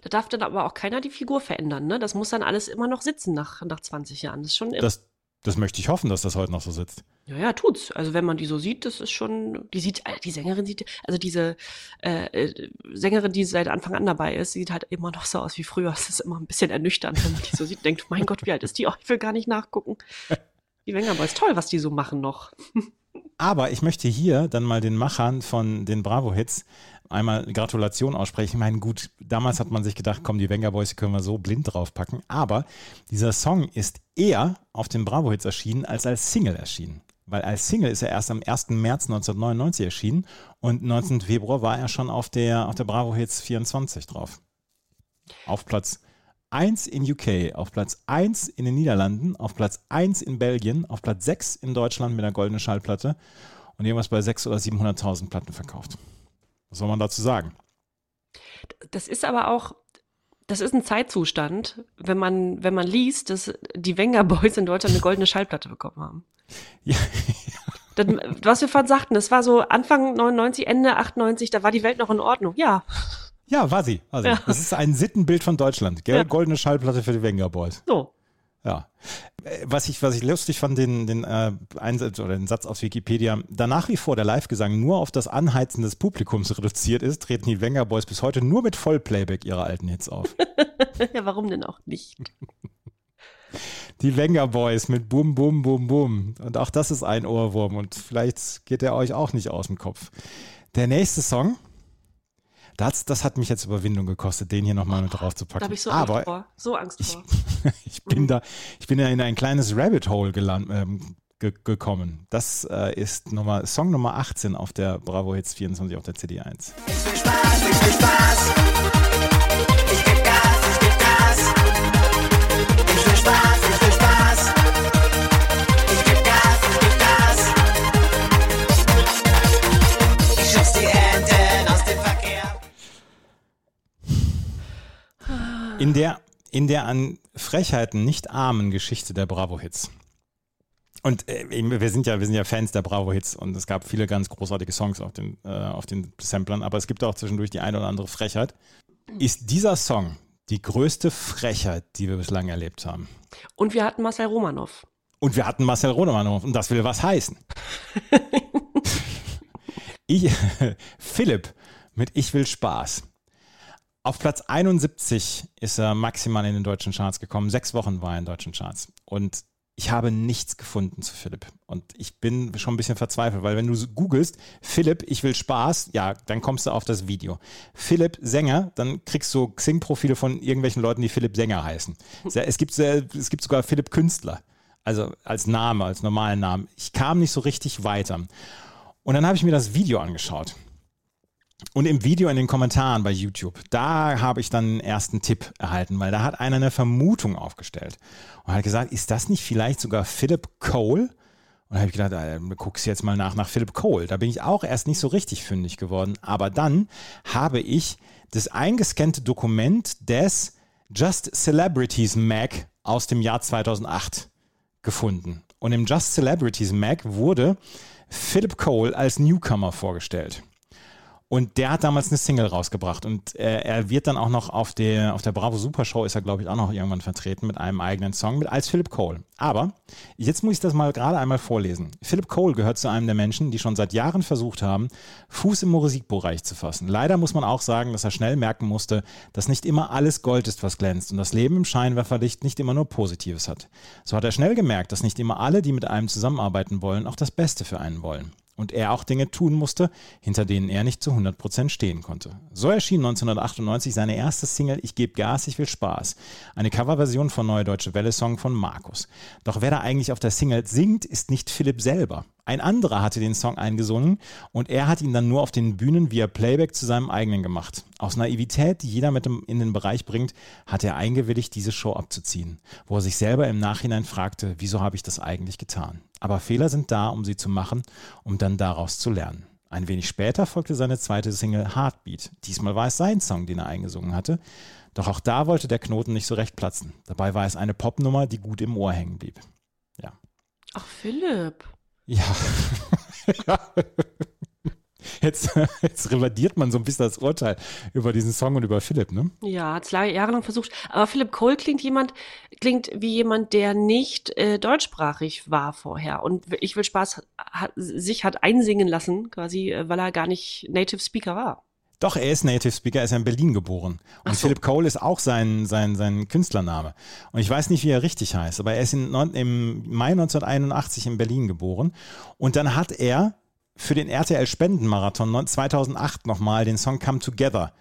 [SPEAKER 2] Da darf dann aber auch keiner die Figur verändern, ne? Das muss dann alles immer noch sitzen nach, nach 20 Jahren. Das ist schon.
[SPEAKER 1] Das, das möchte ich hoffen, dass das heute noch so sitzt.
[SPEAKER 2] Ja, ja, tut's. Also wenn man die so sieht, das ist schon, die sieht, äh, die Sängerin sieht, also diese äh, äh, Sängerin, die seit Anfang an dabei ist, sieht halt immer noch so aus wie früher. Es ist immer ein bisschen ernüchternd, wenn man die so sieht, denkt, mein Gott, wie alt ist die? Oh, ich will gar nicht nachgucken. Die Wenger Boys, toll, was die so machen noch.
[SPEAKER 1] Aber ich möchte hier dann mal den Machern von den Bravo-Hits einmal Gratulation aussprechen. Ich meine, gut, damals hat man sich gedacht, komm, die Wenger Boys, können wir so blind draufpacken. Aber dieser Song ist eher auf den Bravo-Hits erschienen, als als Single erschienen. Weil als Single ist er erst am 1. März 1999 erschienen und 19. Februar war er schon auf der, auf der Bravo Hits 24 drauf. Auf Platz 1 in UK, auf Platz 1 in den Niederlanden, auf Platz 1 in Belgien, auf Platz 6 in Deutschland mit einer goldenen Schallplatte und irgendwas bei 600.000 oder 700.000 Platten verkauft. Was soll man dazu sagen?
[SPEAKER 2] Das ist aber auch, das ist ein Zeitzustand, wenn man, wenn man liest, dass die Wenger Boys in Deutschland eine goldene Schallplatte bekommen haben.
[SPEAKER 1] Ja,
[SPEAKER 2] Dann, was wir vorhin sagten, das war so Anfang 99, Ende 98, da war die Welt noch in Ordnung. Ja,
[SPEAKER 1] ja war sie. War sie.
[SPEAKER 2] Ja.
[SPEAKER 1] Das ist ein Sittenbild von Deutschland. Gell?
[SPEAKER 2] Ja.
[SPEAKER 1] Goldene Schallplatte für die Wenger Boys.
[SPEAKER 2] so.
[SPEAKER 1] Ja. Äh, Was ich, was ich lustig fand, den, den äh, Einsatz oder den Satz aus Wikipedia, da nach wie vor der Live-Gesang nur auf das Anheizen des Publikums reduziert ist, treten die Wenger Boys bis heute nur mit Vollplayback ihrer alten Hits auf.
[SPEAKER 2] Ja, warum denn auch nicht?
[SPEAKER 1] Die Wenger Boys mit Bum, Bum, Bum, Bum. Und auch das ist ein Ohrwurm und vielleicht geht er euch auch nicht aus dem Kopf. Der nächste Song, das, das hat mich jetzt Überwindung gekostet, den hier nochmal mit drauf zu
[SPEAKER 2] Da
[SPEAKER 1] packen.
[SPEAKER 2] habe ich so
[SPEAKER 1] Aber
[SPEAKER 2] Angst vor. So Angst vor.
[SPEAKER 1] ich bin da, ich bin da in ein kleines Rabbit Hole geland, ähm, ge gekommen. Das äh, ist Nummer, Song Nummer 18 auf der Bravo Hits 24 auf der CD 1.
[SPEAKER 3] Ich will Spaß, ich will Spaß.
[SPEAKER 1] In der, in der an Frechheiten nicht armen Geschichte der Bravo Hits. Und äh, wir sind ja, wir sind ja Fans der Bravo Hits und es gab viele ganz großartige Songs auf den, äh, auf den Samplern, aber es gibt auch zwischendurch die eine oder andere Frechheit. Ist dieser Song die größte Frechheit, die wir bislang erlebt haben?
[SPEAKER 2] Und wir hatten Marcel Romanov.
[SPEAKER 1] Und wir hatten Marcel Rodemann und das will was heißen. ich, Philipp mit Ich will Spaß. Auf Platz 71 ist er maximal in den deutschen Charts gekommen. Sechs Wochen war er in den deutschen Charts. Und ich habe nichts gefunden zu Philipp. Und ich bin schon ein bisschen verzweifelt, weil wenn du googelst, Philipp, ich will Spaß, ja, dann kommst du auf das Video. Philipp Sänger, dann kriegst du Xing-Profile von irgendwelchen Leuten, die Philipp Sänger heißen. Es gibt, es gibt sogar Philipp Künstler. Also als Name, als normalen Namen. Ich kam nicht so richtig weiter. Und dann habe ich mir das Video angeschaut. Und im Video in den Kommentaren bei YouTube, da habe ich dann einen ersten Tipp erhalten, weil da hat einer eine Vermutung aufgestellt und hat gesagt, ist das nicht vielleicht sogar Philip Cole? Und da habe ich gedacht, äh, guckst jetzt mal nach nach Philip Cole. Da bin ich auch erst nicht so richtig fündig geworden. Aber dann habe ich das eingescannte Dokument des Just Celebrities Mag aus dem Jahr 2008 gefunden. Und im Just Celebrities Mag wurde Philip Cole als Newcomer vorgestellt. Und der hat damals eine Single rausgebracht und äh, er wird dann auch noch auf der, auf der Bravo Super Show ist er, glaube ich, auch noch irgendwann vertreten mit einem eigenen Song mit als Philip Cole. Aber jetzt muss ich das mal gerade einmal vorlesen. Philip Cole gehört zu einem der Menschen, die schon seit Jahren versucht haben, Fuß im Musikbereich zu fassen. Leider muss man auch sagen, dass er schnell merken musste, dass nicht immer alles Gold ist, was glänzt und das Leben im Scheinwerferlicht nicht immer nur Positives hat. So hat er schnell gemerkt, dass nicht immer alle, die mit einem zusammenarbeiten wollen, auch das Beste für einen wollen und er auch Dinge tun musste, hinter denen er nicht zu 100% stehen konnte. So erschien 1998 seine erste Single Ich gebe Gas, ich will Spaß, eine Coverversion von Neue Deutsche Welle Song von Markus. Doch wer da eigentlich auf der Single singt, ist nicht Philipp selber. Ein anderer hatte den Song eingesungen und er hat ihn dann nur auf den Bühnen via Playback zu seinem eigenen gemacht. Aus Naivität, die jeder mit in den Bereich bringt, hat er eingewilligt, diese Show abzuziehen, wo er sich selber im Nachhinein fragte, wieso habe ich das eigentlich getan? Aber Fehler sind da, um sie zu machen, um dann daraus zu lernen. Ein wenig später folgte seine zweite Single Heartbeat. Diesmal war es sein Song, den er eingesungen hatte. Doch auch da wollte der Knoten nicht so recht platzen. Dabei war es eine Popnummer, die gut im Ohr hängen blieb. Ja.
[SPEAKER 2] Ach, Philipp.
[SPEAKER 1] Ja. Jetzt, jetzt revidiert man so ein bisschen das Urteil über diesen Song und über Philipp, ne?
[SPEAKER 2] Ja, hat es jahrelang versucht. Aber Philipp Cole klingt jemand, klingt wie jemand, der nicht äh, deutschsprachig war vorher. Und ich will Spaß hat, sich hat einsingen lassen, quasi, äh, weil er gar nicht Native Speaker war.
[SPEAKER 1] Doch, er ist Native Speaker, er ist ja in Berlin geboren. Und
[SPEAKER 2] so.
[SPEAKER 1] Philip Cole ist auch sein, sein, sein Künstlername. Und ich weiß nicht, wie er richtig heißt, aber er ist in, im Mai 1981 in Berlin geboren. Und dann hat er für den RTL Spendenmarathon neun- 2008 nochmal den Song Come Together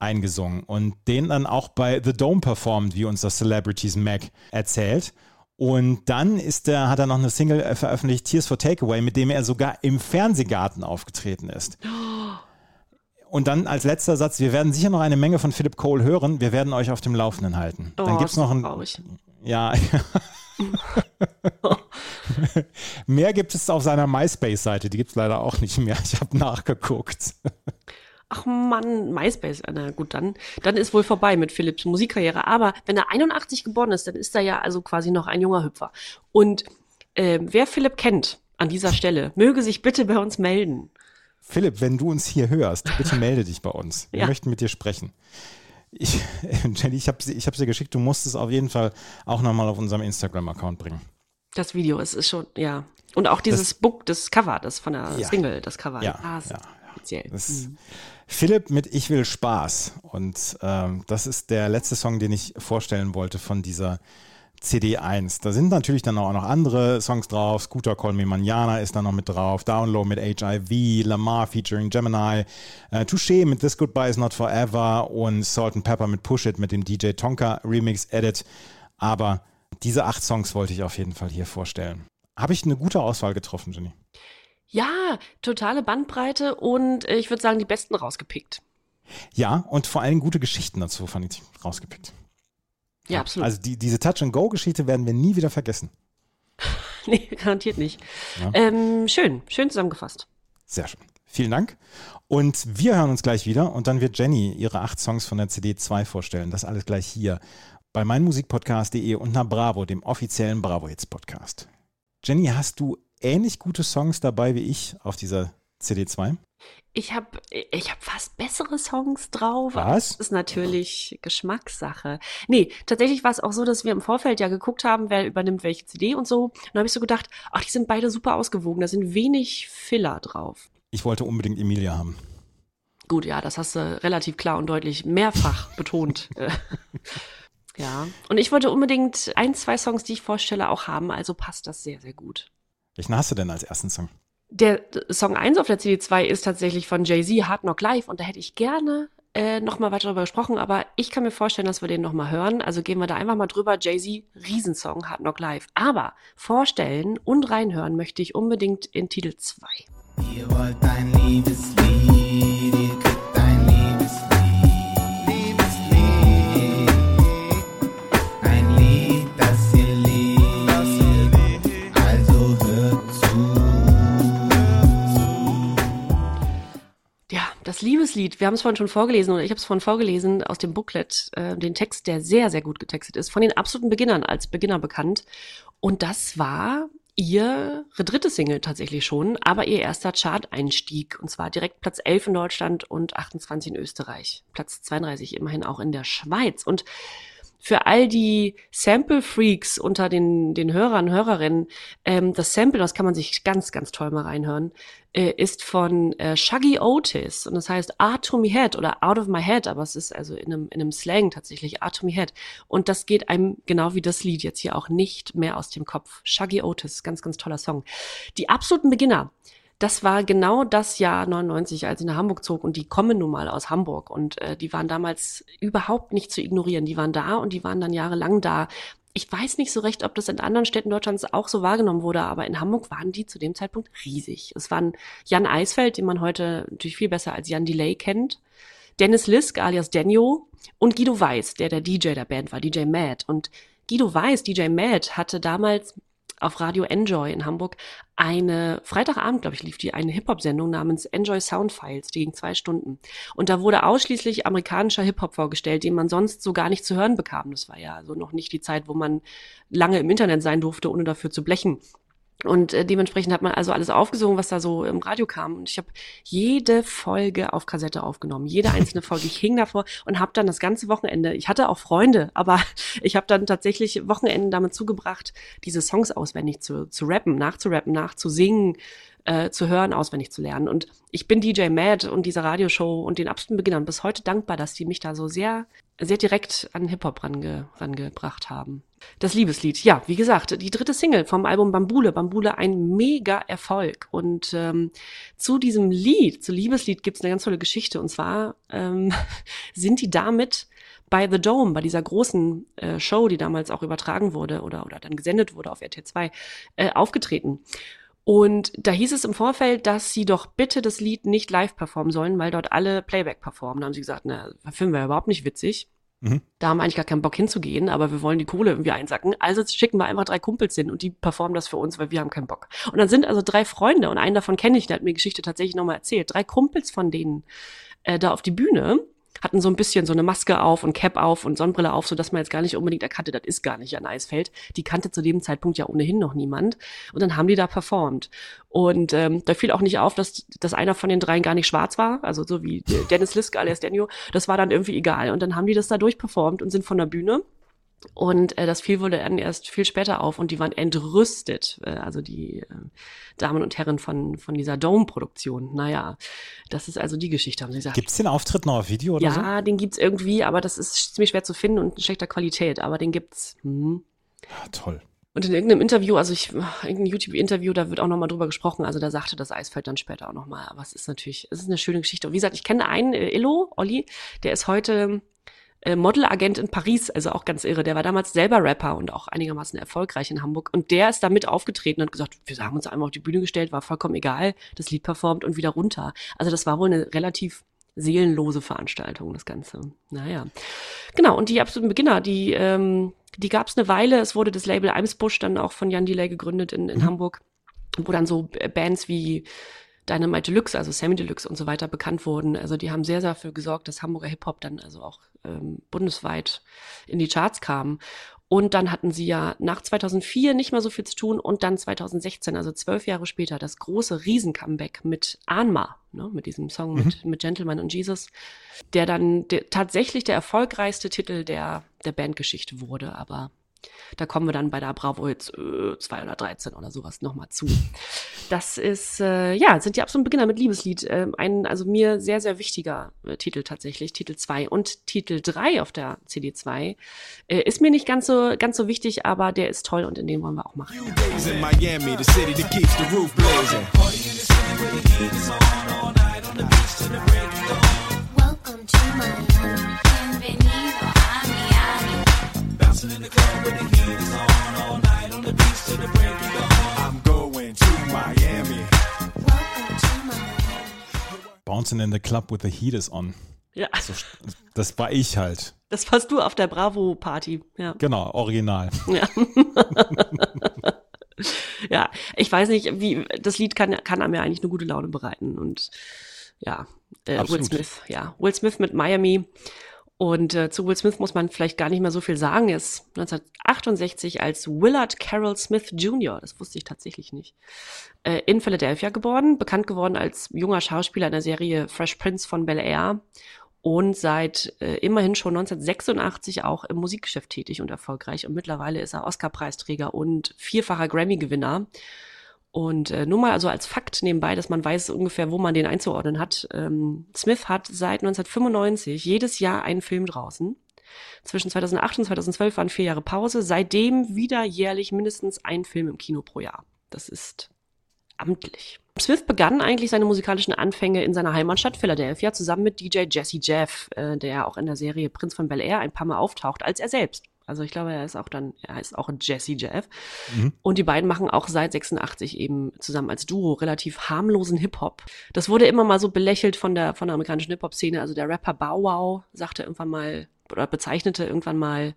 [SPEAKER 1] eingesungen und den dann auch bei The Dome performt, wie uns das Celebrities Mag erzählt. Und dann ist er, hat er noch eine Single äh, veröffentlicht, Tears for Takeaway, mit dem er sogar im Fernsehgarten aufgetreten ist. Und dann als letzter Satz, wir werden sicher noch eine Menge von Philip Cole hören, wir werden euch auf dem Laufenden halten.
[SPEAKER 2] Oh,
[SPEAKER 1] dann gibt's
[SPEAKER 2] ist
[SPEAKER 1] noch ein,
[SPEAKER 2] traurig.
[SPEAKER 1] ja. mehr gibt es auf seiner MySpace-Seite, die gibt es leider auch nicht mehr. Ich habe nachgeguckt.
[SPEAKER 2] Ach Mann, MySpace, na gut, dann, dann ist wohl vorbei mit Philipps Musikkarriere. Aber wenn er 81 geboren ist, dann ist er ja also quasi noch ein junger Hüpfer. Und äh, wer Philipp kennt an dieser Stelle, möge sich bitte bei uns melden.
[SPEAKER 1] Philipp, wenn du uns hier hörst, bitte melde dich bei uns. Wir
[SPEAKER 2] Ja.
[SPEAKER 1] möchten mit dir sprechen. Ich, Jenny, ich habe ich hab's dir geschickt, du musst es auf jeden Fall auch nochmal auf unserem Instagram-Account bringen.
[SPEAKER 2] Das Video, es ist schon, ja. Und auch dieses Book, das Cover, das von der
[SPEAKER 1] Ja.
[SPEAKER 2] Single, das Cover.
[SPEAKER 1] Ja,
[SPEAKER 2] Ah, ist
[SPEAKER 1] ja,
[SPEAKER 2] speziell.
[SPEAKER 1] Das
[SPEAKER 2] Mhm.
[SPEAKER 1] Philipp mit Ich will Spaß. Und ähm, das ist der letzte Song, den ich vorstellen wollte von dieser CD1. Da sind natürlich dann auch noch andere Songs drauf. Scooter Call Me Manana ist da noch mit drauf. Download mit HIV, Lamar featuring Gemini, äh, Touché mit This Goodbye is Not Forever und Salt and Pepper mit Push It mit dem DJ Tonka Remix Edit. Aber diese acht Songs wollte ich auf jeden Fall hier vorstellen. Habe ich eine gute Auswahl getroffen, Jenny?
[SPEAKER 2] Ja, totale Bandbreite und ich würde sagen, die besten rausgepickt.
[SPEAKER 1] Ja, und vor allem gute Geschichten dazu fand ich rausgepickt.
[SPEAKER 2] Ja, absolut.
[SPEAKER 1] Also die, diese Touch-and-Go-Geschichte werden wir nie wieder vergessen.
[SPEAKER 2] nee, garantiert nicht.
[SPEAKER 1] Ja.
[SPEAKER 2] Ähm, schön, schön zusammengefasst.
[SPEAKER 1] Sehr schön. Vielen Dank. Und wir hören uns gleich wieder und dann wird Jenny ihre acht Songs von der CD 2 vorstellen. Das alles gleich hier bei meinmusikpodcast.de und nach Bravo, dem offiziellen Bravo Hits Podcast. Jenny, hast du ähnlich gute Songs dabei wie ich auf dieser CD 2?
[SPEAKER 2] Ich habe ich hab fast bessere Songs drauf.
[SPEAKER 1] Was?
[SPEAKER 2] Das ist natürlich Geschmackssache. Nee, tatsächlich war es auch so, dass wir im Vorfeld ja geguckt haben, wer übernimmt welche CD und so. Und da habe ich so gedacht, ach, die sind beide super ausgewogen. Da sind wenig Filler drauf.
[SPEAKER 1] Ich wollte unbedingt Emilia haben.
[SPEAKER 2] Gut, ja, das hast du relativ klar und deutlich mehrfach betont. Äh, ja. Und ich wollte unbedingt ein, zwei Songs, die ich vorstelle, auch haben. Also passt das sehr, sehr gut.
[SPEAKER 1] Welchen hast du denn als ersten Song?
[SPEAKER 2] Der Song 1 auf der CD2 ist tatsächlich von Jay-Z, Hard Knock Live. Und da hätte ich gerne äh, nochmal weiter darüber gesprochen. Aber ich kann mir vorstellen, dass wir den nochmal hören. Also gehen wir da einfach mal drüber. Jay-Z, Riesensong, Hard Knock Live. Aber vorstellen und reinhören möchte ich unbedingt in Titel 2.
[SPEAKER 4] Ihr wollt ein Liebeslied,
[SPEAKER 2] das Liebeslied, wir haben es vorhin schon vorgelesen oder ich habe es vorhin vorgelesen aus dem Booklet, äh, den Text, der sehr, sehr gut getextet ist, von den absoluten Beginnern als Beginner bekannt. Und das war ihre dritte Single tatsächlich schon, aber ihr erster Chart-Einstieg. Und zwar direkt Platz 11 in Deutschland und 28 in Österreich. Platz 32 immerhin auch in der Schweiz. Und für all die Sample-Freaks unter den, den Hörern, Hörerinnen, ähm, das Sample, das kann man sich ganz, ganz toll mal reinhören, äh, ist von äh, Shaggy Otis und das heißt Art to Me Head oder Out of My Head, aber es ist also in einem, in einem Slang tatsächlich Art to Me Head und das geht einem genau wie das Lied jetzt hier auch nicht mehr aus dem Kopf. Shaggy Otis, ganz, ganz toller Song. Die absoluten Beginner, das war genau das Jahr 99, als ich nach Hamburg zog und die kommen nun mal aus Hamburg und äh, die waren damals überhaupt nicht zu ignorieren. Die waren da und die waren dann jahrelang da. Ich weiß nicht so recht, ob das in anderen Städten Deutschlands auch so wahrgenommen wurde, aber in Hamburg waren die zu dem Zeitpunkt riesig. Es waren Jan Eisfeld, den man heute natürlich viel besser als Jan Delay kennt, Dennis Lisk alias Denio und Guido Weiß, der der DJ der Band war, DJ Mad. Und Guido Weiß, DJ Mad, hatte damals auf Radio Enjoy in Hamburg eine, Freitagabend, glaube ich, lief die, eine Hip-Hop-Sendung namens Enjoy Sound Files, die ging zwei Stunden. Und da wurde ausschließlich amerikanischer Hip-Hop vorgestellt, den man sonst so gar nicht zu hören bekam. Das war ja also noch nicht die Zeit, wo man lange im Internet sein durfte, ohne dafür zu blechen. Und äh, dementsprechend hat man also alles aufgesogen, was da so im Radio kam. Und ich habe jede Folge auf Kassette aufgenommen, jede einzelne Folge. Ich hing davor und habe dann das ganze Wochenende, ich hatte auch Freunde, aber ich habe dann tatsächlich Wochenenden damit zugebracht, diese Songs auswendig zu, zu rappen, nachzurappen, nachzusingen, äh, zu hören, auswendig zu lernen. Und ich bin DJ Mad und dieser Radioshow und den absoluten Beginnern bis heute dankbar, dass die mich da so sehr, sehr direkt an Hip-Hop range, rangebracht haben. Das Liebeslied, ja, wie gesagt, die dritte Single vom Album Bambule. Bambule ein mega Erfolg. Und ähm, zu diesem Lied, zu Liebeslied, gibt's eine ganz tolle Geschichte. Und zwar ähm, sind die damit bei The Dome, bei dieser großen äh, Show, die damals auch übertragen wurde oder, oder dann gesendet wurde auf RT2, äh, aufgetreten. Und da hieß es im Vorfeld, dass sie doch bitte das Lied nicht live performen sollen, weil dort alle Playback performen. Da haben sie gesagt, na, finden wir überhaupt nicht witzig.
[SPEAKER 1] Mhm.
[SPEAKER 2] Da haben wir eigentlich gar keinen Bock hinzugehen, aber wir wollen die Kohle irgendwie einsacken. Also schicken wir einfach drei Kumpels hin und die performen das für uns, weil wir haben keinen Bock. Und dann sind also drei Freunde und einen davon kenne ich, der hat mir die Geschichte tatsächlich nochmal erzählt. Drei Kumpels von denen äh, da auf die Bühne hatten so ein bisschen so eine Maske auf und Cap auf und Sonnenbrille auf, so dass man jetzt gar nicht unbedingt erkannte, das ist gar nicht Jan Eisfeld. Die kannte zu dem Zeitpunkt ja ohnehin noch niemand. Und dann haben die da performt. Und ähm, da fiel auch nicht auf, dass, dass einer von den dreien gar nicht schwarz war, also so wie Dennis Lisk alias Daniel. Das war dann irgendwie egal. Und dann haben die das da durchperformt und sind von der Bühne und äh, das fiel wohl dann erst viel später auf und die waren entrüstet, äh, also die äh, Damen und Herren von, von dieser Dome-Produktion. Naja, das ist also die Geschichte, haben sie gesagt.
[SPEAKER 1] Gibt's den Auftritt noch auf Video oder
[SPEAKER 2] ja,
[SPEAKER 1] so?
[SPEAKER 2] den gibt's irgendwie, aber das ist ziemlich schwer zu finden und in schlechter Qualität, aber den gibt's. Hm.
[SPEAKER 1] Ja, toll.
[SPEAKER 2] Und in irgendeinem Interview, also ich, irgendein YouTube-Interview, da wird auch nochmal drüber gesprochen. Also da sagte das Eisfeld dann später auch nochmal. Aber es ist natürlich, es ist eine schöne Geschichte. Und wie gesagt, ich kenne einen, äh, Illo, Olli, der ist heute äh, Modelagent in Paris, also auch ganz irre. Der war damals selber Rapper und auch einigermaßen erfolgreich in Hamburg. Und der ist damit aufgetreten und gesagt, wir haben uns einmal auf die Bühne gestellt, war vollkommen egal, das Lied performt und wieder runter. Also das war wohl eine relativ seelenlose Veranstaltung, das Ganze. Naja. Genau, und die absoluten Beginner, die, ähm, die gab es eine Weile. Es wurde das Label Eimsbusch dann auch von Jan Delay gegründet in, in Hamburg, wo dann so Bands wie Dynamite Deluxe, also Sammy Deluxe und so weiter bekannt wurden. Also die haben sehr, sehr dafür gesorgt, dass Hamburger Hip-Hop dann also auch ähm, bundesweit in die Charts kam. Und dann hatten sie ja nach 2004 nicht mehr so viel zu tun und dann 2016, also zwölf Jahre später, das große Riesen-Comeback mit Anma, ne, mit diesem Song mit, mit Gentleman und Jesus, der dann der, tatsächlich der erfolgreichste Titel der, der Bandgeschichte wurde. Aber da kommen wir dann bei der Bravo jetzt äh, 2 oder 13 oder sowas nochmal zu. Das ist, äh, ja, sind die absoluten Beginner mit Liebeslied. Äh, ein, also mir sehr, sehr wichtiger äh, Titel tatsächlich, Titel 2 und Titel 3 auf der CD 2. Äh, ist mir nicht ganz so, ganz so wichtig, aber der ist toll und in den wollen wir auch machen.
[SPEAKER 5] in Miami, the
[SPEAKER 6] Miami.
[SPEAKER 5] I'm going to Miami.
[SPEAKER 6] Welcome to Miami.
[SPEAKER 1] Bouncing in the club with the heat is on.
[SPEAKER 2] Ja,
[SPEAKER 1] So, das war ich halt.
[SPEAKER 2] das warst du auf der Bravo-Party. Ja.
[SPEAKER 1] Genau, original.
[SPEAKER 2] Ja. ja, ich weiß nicht, wie das Lied kann, kann einem ja eigentlich eine gute Laune bereiten. Und ja, äh, Will
[SPEAKER 1] Absolut.
[SPEAKER 2] Smith, ja. Will Smith mit Miami. Und äh, zu Will Smith muss man vielleicht gar nicht mehr so viel sagen. Er ist 1968 als Willard Carroll Smith Jr., das wusste ich tatsächlich nicht, äh, in Philadelphia geboren, bekannt geworden als junger Schauspieler in der Serie Fresh Prince von Bel Air und seit äh, immerhin schon 1986 auch im Musikgeschäft tätig und erfolgreich. Und mittlerweile ist er Oscar-Preisträger und vierfacher Grammy-Gewinner. Und äh, nur mal also als Fakt nebenbei, dass man weiß ungefähr, wo man den einzuordnen hat. Ähm, Smith hat seit 1995 jedes Jahr einen Film draußen. Zwischen 2008 und 2012 waren vier Jahre Pause. Seitdem wieder jährlich mindestens ein Film im Kino pro Jahr. Das ist amtlich. Smith begann eigentlich seine musikalischen Anfänge in seiner Heimatstadt Philadelphia zusammen mit DJ Jesse Jeff, äh, der auch in der Serie Prinz von Bel Air ein paar Mal auftaucht, als er selbst. Also ich glaube, er ist auch dann, er heißt auch Jesse Jeff. Und die beiden machen auch seit 86 eben zusammen als Duo relativ harmlosen Hip-Hop. Das wurde immer mal so belächelt von der, von der amerikanischen Hip-Hop-Szene. Also der Rapper Bow Wow sagte irgendwann mal, oder bezeichnete irgendwann mal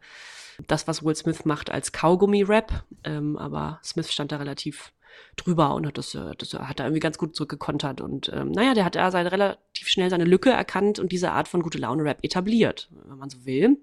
[SPEAKER 2] das, was Will Smith macht, als Kaugummi-Rap. Ähm, aber Smith stand da relativ drüber und hat das, äh, das hat er irgendwie ganz gut zurückgekontert. Und ähm, naja, der hat da relativ schnell seine Lücke erkannt und diese Art von gute Laune-Rap etabliert, wenn man so will.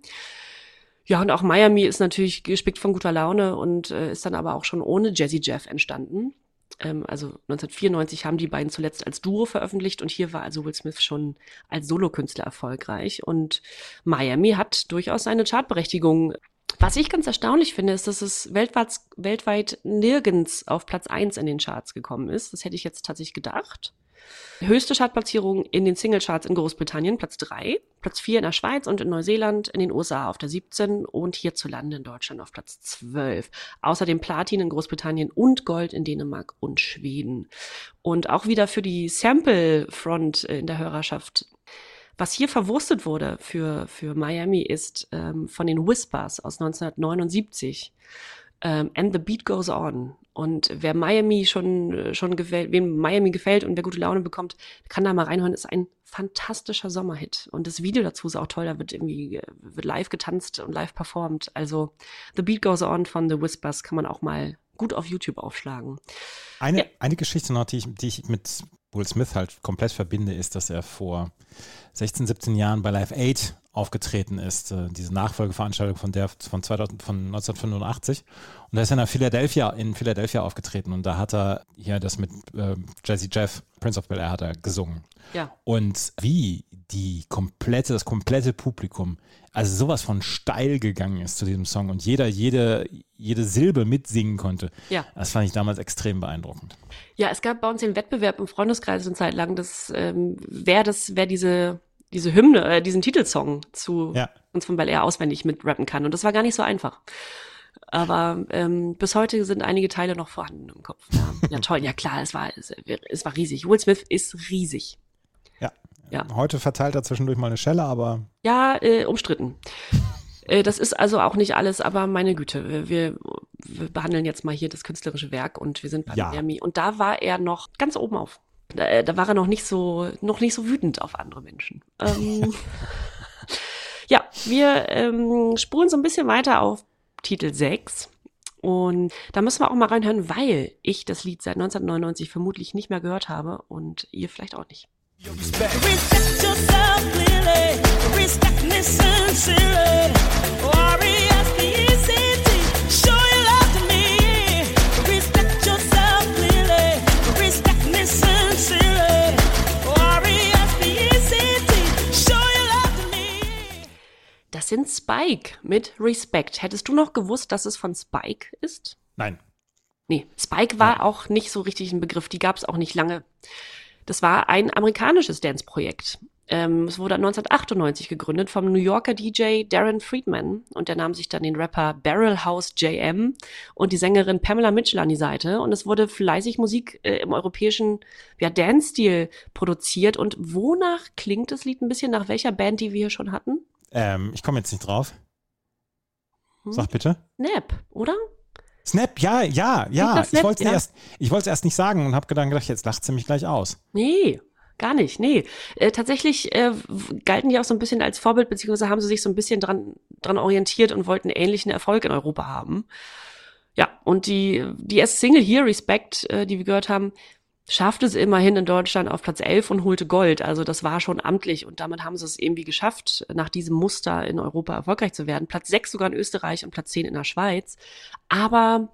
[SPEAKER 2] Ja, und auch Miami ist natürlich gespickt von guter Laune und äh, ist dann aber auch schon ohne Jazzy Jeff entstanden. Ähm, also 1994 haben die beiden zuletzt als Duo veröffentlicht und hier war also Will Smith schon als Solokünstler erfolgreich. Und Miami hat durchaus seine Chartberechtigung. Was ich ganz erstaunlich finde, ist, dass es weltweit, weltweit nirgends auf Platz eins in den Charts gekommen ist. Das hätte ich jetzt tatsächlich gedacht. Höchste Chartplatzierung in den Singlecharts in Großbritannien, Platz 3, Platz 4 in der Schweiz und in Neuseeland, in den USA auf der 17 und hierzulande in Deutschland auf Platz 12. Außerdem Platin in Großbritannien und Gold in Dänemark und Schweden. Und auch wieder für die Sample-Front in der Hörerschaft was hier verwurstet wurde für, für Miami ist ähm, von den Whispers aus 1979. Ähm, And the Beat Goes On. Und wer Miami schon, äh, schon gefällt, wem Miami gefällt und wer gute Laune bekommt, kann da mal reinhören. Ist ein fantastischer Sommerhit. Und das Video dazu ist auch toll. Da wird irgendwie, äh, wird live getanzt und live performt. Also The Beat Goes On von The Whispers kann man auch mal gut auf YouTube aufschlagen.
[SPEAKER 1] Eine,
[SPEAKER 2] Ja.
[SPEAKER 1] eine Geschichte noch, die ich, die ich mit Will Smith halt komplett verbinde, ist, dass er vor 16, 17 Jahren bei Live 8 aufgetreten ist, äh, diese Nachfolgeveranstaltung von der von, 2000, von 1985. Und da ist er nach Philadelphia, in Philadelphia aufgetreten und da hat er hier das mit äh, Jazzy Jeff, Prince of Bel Air, hat er gesungen.
[SPEAKER 2] Ja.
[SPEAKER 1] Und wie die komplette, das komplette Publikum, also sowas von steil gegangen ist zu diesem Song und jeder, jede, jede Silbe mitsingen konnte.
[SPEAKER 2] Ja.
[SPEAKER 1] Das fand ich damals extrem beeindruckend.
[SPEAKER 2] Ja, es gab bei uns den Wettbewerb im Freundeskreis eine Zeit lang, dass ähm, wer das, wer diese diese Hymne, äh, diesen Titelsong zu
[SPEAKER 1] Ja.
[SPEAKER 2] uns von Bel Air auswendig mitrappen kann. Und das war gar nicht so einfach. Aber ähm, bis heute sind einige Teile noch vorhanden im Kopf. Ja, ja toll, ja klar, es war, es, es war riesig. Will Smith ist riesig.
[SPEAKER 1] Ja.
[SPEAKER 2] Ja.
[SPEAKER 1] Heute verteilt er zwischendurch mal eine Schelle, aber
[SPEAKER 2] Ja, äh, umstritten. Äh, Das ist also auch nicht alles, aber meine Güte, wir, wir behandeln jetzt mal hier das künstlerische Werk und wir sind bei
[SPEAKER 1] Ja.
[SPEAKER 2] Miami. Und da war er noch ganz oben auf. Da, äh, da war er noch nicht so, noch nicht so wütend auf andere Menschen. Ähm, ja, wir ähm, spulen so ein bisschen weiter auf Titel 6. Und da müssen wir auch mal reinhören, weil ich das Lied seit 1999 vermutlich nicht mehr gehört habe und ihr vielleicht auch nicht.
[SPEAKER 5] Respect.
[SPEAKER 7] Respect yourself clearly. Respect me sincerely. R-E-S-P-E-C-T.
[SPEAKER 2] Das sind Spike mit Respect. Hättest du noch gewusst, dass es von Spike ist?
[SPEAKER 1] nein.
[SPEAKER 2] Nee, Spike war auch nicht so richtig ein Begriff. Die gab es auch nicht lange. Das war ein amerikanisches Dance-Projekt. Ähm, es wurde 1998 gegründet vom New Yorker DJ Darren Friedman und der nahm sich dann den Rapper Barrel House JM und die Sängerin Pamela Mitchell an die Seite und es wurde fleißig Musik äh, im europäischen ja, Dance-Stil produziert und wonach klingt das Lied ein bisschen nach welcher Band, die wir hier schon hatten?
[SPEAKER 1] Ähm, ich komme jetzt nicht drauf.
[SPEAKER 2] Hm?
[SPEAKER 1] Sag bitte.
[SPEAKER 2] Snap, oder?
[SPEAKER 1] Snap, ja, ja, ja. Ich wollte es
[SPEAKER 2] Ja.
[SPEAKER 1] erst, ich erst nicht sagen und habe gedacht, gedacht, jetzt lacht sie mich gleich aus.
[SPEAKER 2] Nee, gar nicht. Nee. Äh, tatsächlich äh, galten die auch so ein bisschen als Vorbild, beziehungsweise haben sie sich so ein bisschen dran, dran orientiert und wollten ähnlichen Erfolg in Europa haben. Ja, und die, die erste Single hier, Respect, äh, die wir gehört haben, schaffte es immerhin in Deutschland auf Platz 11 und holte Gold. Also das war schon amtlich und damit haben sie es irgendwie geschafft, nach diesem Muster in Europa erfolgreich zu werden. Platz 6 sogar in Österreich und Platz 10 in der Schweiz. Aber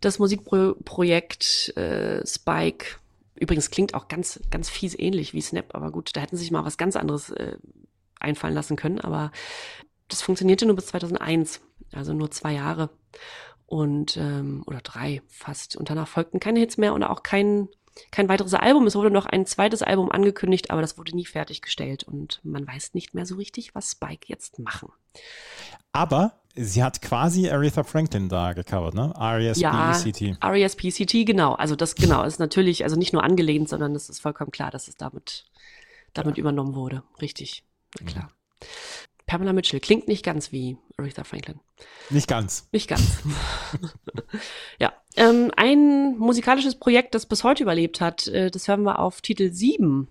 [SPEAKER 2] das Musikprojekt äh, Spike, übrigens klingt auch ganz, ganz fies ähnlich wie Snap, aber gut, da hätten sie sich mal was ganz anderes äh, einfallen lassen können. Aber das funktionierte nur bis 2001, also nur zwei Jahre und ähm, oder drei fast. Und danach folgten keine Hits mehr und auch kein kein weiteres Album. Es wurde noch ein zweites Album angekündigt, aber das wurde nie fertiggestellt und man weiß nicht mehr so richtig, was Spike jetzt machen.
[SPEAKER 1] Aber sie hat quasi Aretha Franklin da gecovert, ne? R-E-S-P-E-C-T.
[SPEAKER 2] R.E.S.P.C.T. genau. Also das genau ist natürlich also nicht nur angelehnt, sondern es ist vollkommen klar, dass es damit damit übernommen wurde. Richtig, na klar. Pamela Mitchell klingt nicht ganz wie Aretha Franklin.
[SPEAKER 1] Nicht ganz.
[SPEAKER 2] Nicht ganz. ja. Ähm, ein musikalisches Projekt, das bis heute überlebt hat, äh, das hören wir auf Titel 7.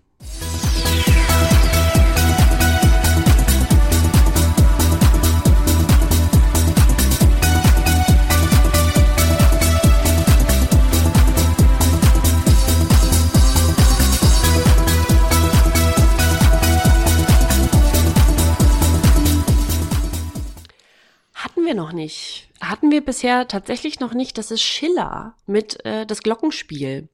[SPEAKER 2] wir noch nicht. Hatten wir bisher tatsächlich noch nicht. Das ist Schiller mit äh, das Glockenspiel.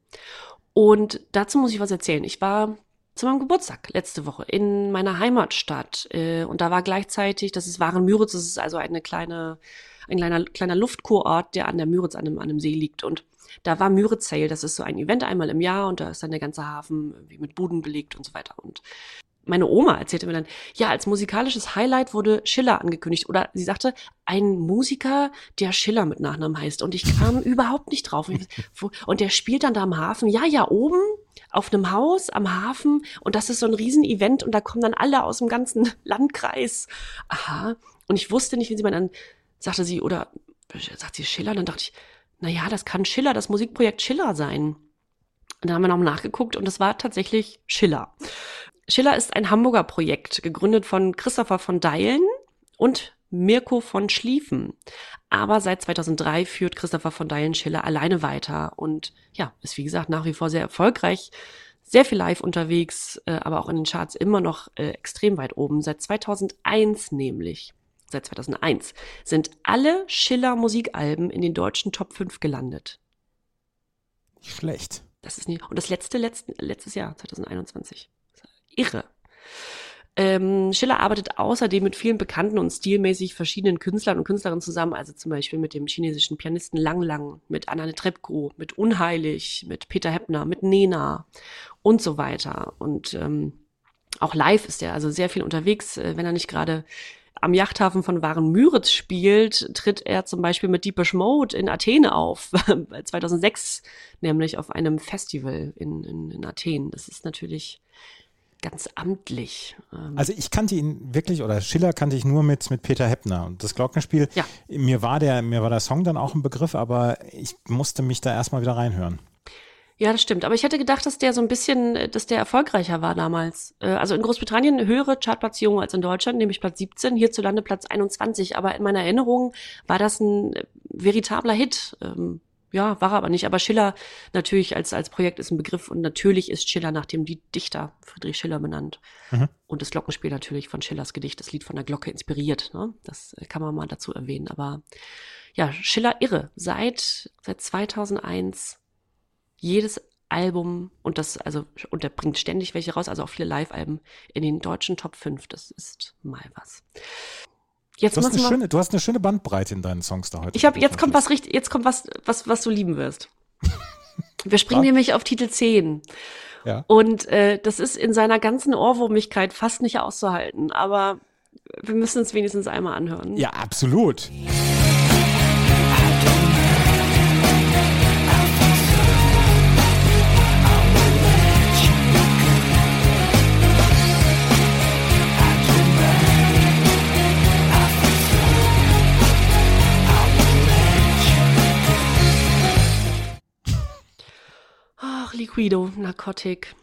[SPEAKER 2] Und dazu muss ich was erzählen. Ich war zu meinem Geburtstag letzte Woche in meiner Heimatstadt. Äh, und da war gleichzeitig, das ist Waren-Müritz, das ist also eine kleine, ein kleiner, kleiner Luftkurort, der an der Müritz, an einem, an einem See liegt. Und da war Müritz Sail, das ist so ein Event einmal im Jahr und da ist dann der ganze Hafen mit Buden belegt und so weiter. Und meine Oma erzählte mir dann, ja, als musikalisches Highlight wurde Schiller angekündigt. Oder sie sagte, ein Musiker, der Schiller mit Nachnamen heißt. Und ich kam überhaupt nicht drauf. Und der spielt dann da am Hafen. Ja, ja, oben auf einem Haus am Hafen. Und das ist so ein Riesenevent. Und da kommen dann alle aus dem ganzen Landkreis. Aha. Und ich wusste nicht, wie sie mir dann, sagte sie, oder sagt sie Schiller? Dann dachte ich, na ja, das kann Schiller, das Musikprojekt Schiller sein. Und dann haben wir noch mal nachgeguckt und es war tatsächlich Schiller. Schiller ist ein Hamburger Projekt, gegründet von Christopher von Deilen und Mirko von Schlieffen. Aber seit 2003 führt Christopher von Deilen Schiller alleine weiter und ja, ist wie gesagt nach wie vor sehr erfolgreich, sehr viel live unterwegs, äh, aber auch in den Charts immer noch äh, extrem weit oben. Seit 2001 nämlich, seit 2001 sind alle Schiller Musikalben in den deutschen Top 5 gelandet.
[SPEAKER 1] Schlecht.
[SPEAKER 2] Das ist nie. Und das letzte, letzten, letztes Jahr, 2021. Irre. Ähm, Schiller arbeitet außerdem mit vielen bekannten und stilmäßig verschiedenen Künstlern und Künstlerinnen zusammen, also zum Beispiel mit dem chinesischen Pianisten Lang Lang, mit Anna Netrebko, mit Unheilig, mit Peter Heppner, mit Nena und so weiter. Und ähm, auch live ist er also sehr viel unterwegs, äh, wenn er nicht gerade am Yachthafen von Waren-Müritz spielt, tritt er zum Beispiel mit Deepish Mode in Athen auf, 2006 nämlich auf einem Festival in, in, in Athen. Das ist natürlich ganz amtlich. Ähm,
[SPEAKER 1] Also ich kannte ihn wirklich, oder Schiller kannte ich nur mit, mit Peter Heppner. Und das Glockenspiel,
[SPEAKER 2] Ja.
[SPEAKER 1] mir, war der, mir war der Song dann auch ein Begriff, aber ich musste mich da erstmal wieder reinhören.
[SPEAKER 2] Ja, das stimmt. Aber ich hätte gedacht, dass der so ein bisschen, äh, dass der erfolgreicher war damals. Äh, Also in Großbritannien höhere Chartplatzierung als in Deutschland, nämlich Platz 17, hierzulande Platz 21. Aber in meiner Erinnerung war das ein äh, veritabler Hit. Ähm, Ja, war er aber nicht. Aber Schiller natürlich als, als Projekt ist ein Begriff und natürlich ist Schiller nach dem Dichter Friedrich Schiller benannt.
[SPEAKER 1] Mhm.
[SPEAKER 2] Und das Glockenspiel natürlich von Schillers Gedicht, das Lied von der Glocke inspiriert. Ne? Das kann man mal dazu erwähnen. Aber ja, Schiller irre. Seit, seit 2001 jedes Album und das, also, und der bringt ständig welche raus, also auch viele Live-Alben in den deutschen Top 5. Das ist mal was. Jetzt
[SPEAKER 1] Du hast, eine
[SPEAKER 2] wir,
[SPEAKER 1] schöne, du hast eine schöne Bandbreite in deinen Songs da heute.
[SPEAKER 2] ich habe, jetzt kommt was richtig, jetzt kommt was, was, was du lieben wirst. Wir springen
[SPEAKER 1] Ja.
[SPEAKER 2] nämlich auf Titel 10.
[SPEAKER 1] Ja.
[SPEAKER 2] Und äh, das ist in seiner ganzen Ohrwurmigkeit fast nicht auszuhalten, aber wir müssen es wenigstens einmal anhören.
[SPEAKER 1] Ja, absolut.
[SPEAKER 2] Ach, Liquido, Narcotic.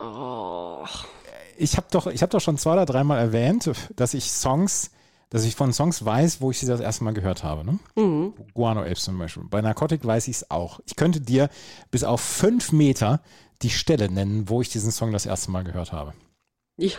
[SPEAKER 2] Oh.
[SPEAKER 1] Ich habe doch, ich hab doch schon zwei oder dreimal erwähnt, dass ich Songs, dass ich von Songs weiß, wo ich sie das erste Mal gehört habe. Ne?
[SPEAKER 2] Mhm.
[SPEAKER 1] Guano Apes zum Beispiel. Bei Narcotic weiß ich es auch. Ich könnte dir bis auf fünf Meter die Stelle nennen, wo ich diesen Song das erste Mal gehört habe.
[SPEAKER 2] Ja.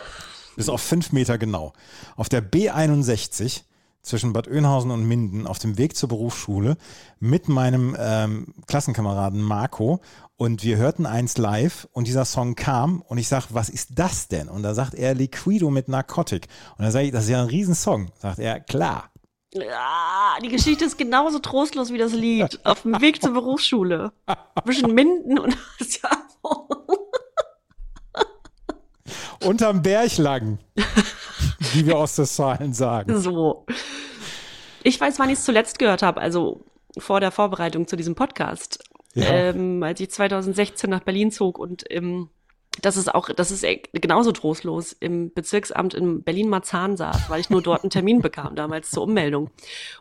[SPEAKER 1] Bis auf fünf Meter genau. Auf der B61 zwischen Bad Oeynhausen und Minden auf dem Weg zur Berufsschule mit meinem ähm, Klassenkameraden Marco und wir hörten eins live und dieser Song kam und ich sag, was ist das denn? Und da sagt er Liquido mit Narcotic. Und dann sage ich, das ist ja ein Riesensong. Sagt er, klar.
[SPEAKER 2] Ja, die Geschichte ist genauso trostlos wie das Lied. Auf dem Weg zur Berufsschule. Zwischen Minden und ja,
[SPEAKER 1] Unterm Berg lang, wie wir Ostwestfalen sagen.
[SPEAKER 2] so. Ich weiß, wann ich es zuletzt gehört habe, also vor der Vorbereitung zu diesem Podcast.
[SPEAKER 1] Ja.
[SPEAKER 2] Ähm, als ich 2016 nach Berlin zog und im das ist auch, das ist e- genauso trostlos im Bezirksamt in Berlin-Marzahn saß, weil ich nur dort einen Termin bekam, damals zur Ummeldung.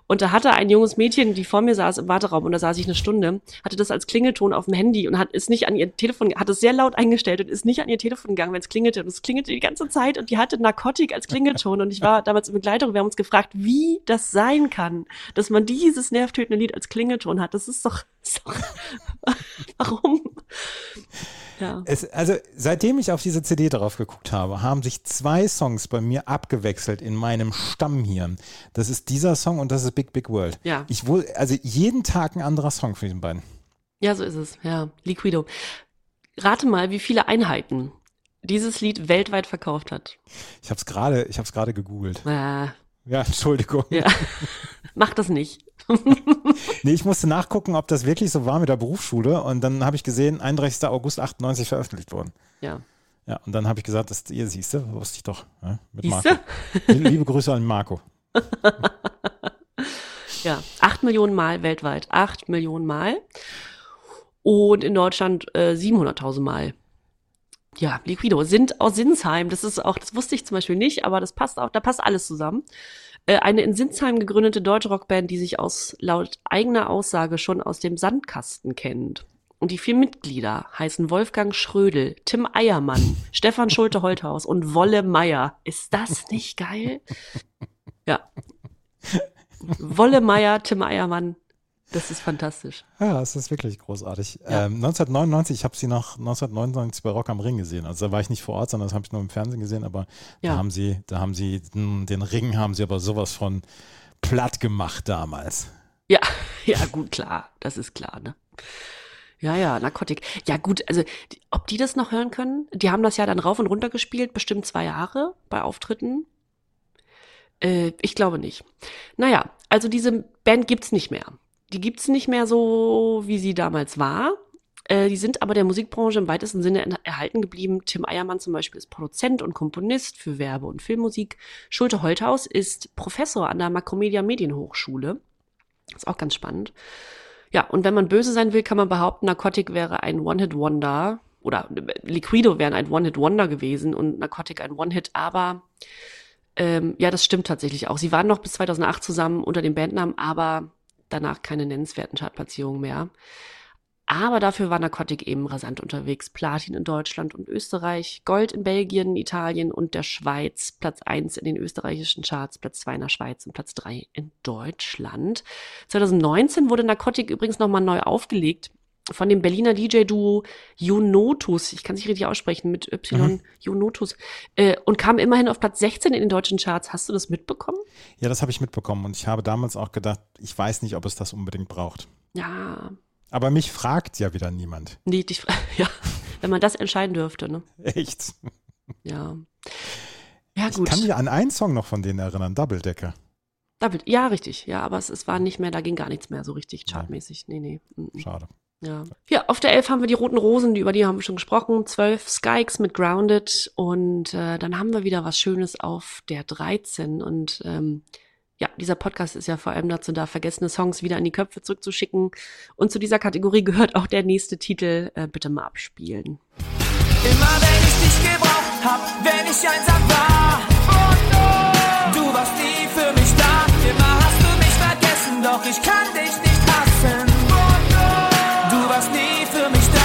[SPEAKER 2] Und da hatte ein junges Mädchen, die vor mir saß im Warteraum, und da saß ich eine Stunde, hatte das als Klingelton auf dem Handy und hat ist nicht an ihr Telefon, hat es sehr laut eingestellt und ist nicht an ihr Telefon gegangen, wenn es klingelte. Und es klingelte die ganze Zeit und die hatte Narkotik als Klingelton. Und ich war damals in Begleitung, wir haben uns gefragt, wie das sein kann, dass man dieses nervtötende Lied als Klingelton hat. Das ist doch, ist doch warum? Ja.
[SPEAKER 1] Es, also seitdem ich auf diese CD drauf geguckt habe, haben sich zwei Songs bei mir abgewechselt in meinem Stammhirn. Das ist dieser Song und das ist Big Big World.
[SPEAKER 2] Ja.
[SPEAKER 1] Ich wohl, also jeden Tag ein anderer Song von diesen beiden.
[SPEAKER 2] Ja, so ist es. Ja, Liquido. Rate mal, wie viele Einheiten dieses Lied weltweit verkauft hat.
[SPEAKER 1] Ich habe es gerade, ich habe es gerade gegoogelt.
[SPEAKER 2] Äh,
[SPEAKER 1] Ja, Entschuldigung.
[SPEAKER 2] ja. Mach das nicht.
[SPEAKER 1] Nee, ich musste nachgucken, ob das wirklich so war mit der Berufsschule und dann habe ich gesehen, 31. August 98 veröffentlicht worden.
[SPEAKER 2] Ja.
[SPEAKER 1] Ja, und dann habe ich gesagt, das ihr siehst du, wusste ich doch. Ja, mit
[SPEAKER 2] Siehste?
[SPEAKER 1] Marco. Liebe Grüße an Marco.
[SPEAKER 2] Ja, acht Millionen Mal weltweit. Acht Millionen Mal. Und in Deutschland äh, 700.000 Mal. Ja, Liquido sind aus Sinsheim. Das ist auch, das wusste ich zum Beispiel nicht, aber das passt auch, da passt alles zusammen. Äh, eine in Sinsheim gegründete deutsche Rockband, die sich aus laut eigener Aussage schon aus dem Sandkasten kennt. Und die vier Mitglieder heißen Wolfgang Schrödel, Tim Eiermann, Stefan Schulte-Holthaus und Wolle Meier. Ist das nicht geil? Ja. Wolle Meier, Tim Eiermann. Das ist fantastisch.
[SPEAKER 1] Ja, es ist wirklich großartig.
[SPEAKER 2] Ja.
[SPEAKER 1] Ähm, 1999, ich habe sie noch 1999 bei Rock am Ring gesehen. Also da war ich nicht vor Ort, sondern das habe ich nur im Fernsehen gesehen. Aber da
[SPEAKER 2] Ja.
[SPEAKER 1] haben sie, da haben sie den, Ring haben sie aber sowas von platt gemacht damals.
[SPEAKER 2] Ja, ja, gut, klar. Das ist klar, ne? Ja, ja, Narkotik. Ja, gut, also, ob die das noch hören können? Die haben das ja dann rauf und runter gespielt, bestimmt zwei Jahre bei Auftritten. Äh, ich glaube nicht. Naja, also diese Band gibt's nicht mehr. Die gibt's nicht mehr so, wie sie damals war. Äh, die sind aber der Musikbranche im weitesten Sinne en- erhalten geblieben. Tim Eiermann zum Beispiel ist Produzent und Komponist für Werbe- und Filmmusik. Schulte Holthaus ist Professor an der Makromedia Medienhochschule. Ist auch ganz spannend. Ja, und wenn man böse sein will, kann man behaupten, Narcotic wäre ein One-Hit-Wonder oder Liquido wären ein One-Hit-Wonder gewesen und Narcotic ein One-Hit, aber ähm, ja, das stimmt tatsächlich auch. Sie waren noch bis 2008 zusammen unter dem Bandnamen, aber danach keine nennenswerten Chartplatzierungen mehr. Aber dafür war Narcotic eben rasant unterwegs. Platin in Deutschland und Österreich, Gold in Belgien, Italien und der Schweiz, Platz eins in den österreichischen Charts, Platz zwei in der Schweiz und Platz drei in Deutschland. 2019 wurde Narcotic übrigens nochmal neu aufgelegt von dem Berliner DJ-Duo Junotus, ich kann es nicht richtig aussprechen, mit Y, Junotus, äh, und kam immerhin auf Platz 16 in den deutschen Charts. Hast du das mitbekommen?
[SPEAKER 1] Ja, das habe ich mitbekommen und ich habe damals auch gedacht, ich weiß nicht, ob es das unbedingt braucht.
[SPEAKER 2] Ja,
[SPEAKER 1] Aber mich fragt ja wieder niemand.
[SPEAKER 2] nee, dich, ja, wenn man das entscheiden dürfte, ne?
[SPEAKER 1] Echt.
[SPEAKER 2] Ja. Ja,
[SPEAKER 1] Ich
[SPEAKER 2] gut.
[SPEAKER 1] kann mich an einen Song noch von denen erinnern, Double Decker.
[SPEAKER 2] David, ja, richtig. Ja, aber es, es war nicht mehr, da ging gar nichts mehr so richtig chartmäßig. Nee, nee. mm, mm.
[SPEAKER 1] Schade.
[SPEAKER 2] Ja. ja, auf der 11 haben wir die Roten Rosen, die, über die haben wir schon gesprochen. 12 Skykes mit Grounded. Und äh, dann haben wir wieder was Schönes auf der 13. Und ähm, ja, dieser Podcast ist ja vor allem dazu da, vergessene Songs wieder in die Köpfe zurückzuschicken. Und zu dieser Kategorie gehört auch der nächste Titel. Äh, bitte mal abspielen.
[SPEAKER 7] Immer wenn ich dich gebraucht hab, wenn ich einsam war. Du warst nie für mich da. Immer hast du mich vergessen, doch ich kann dich nicht warst nie für mich da.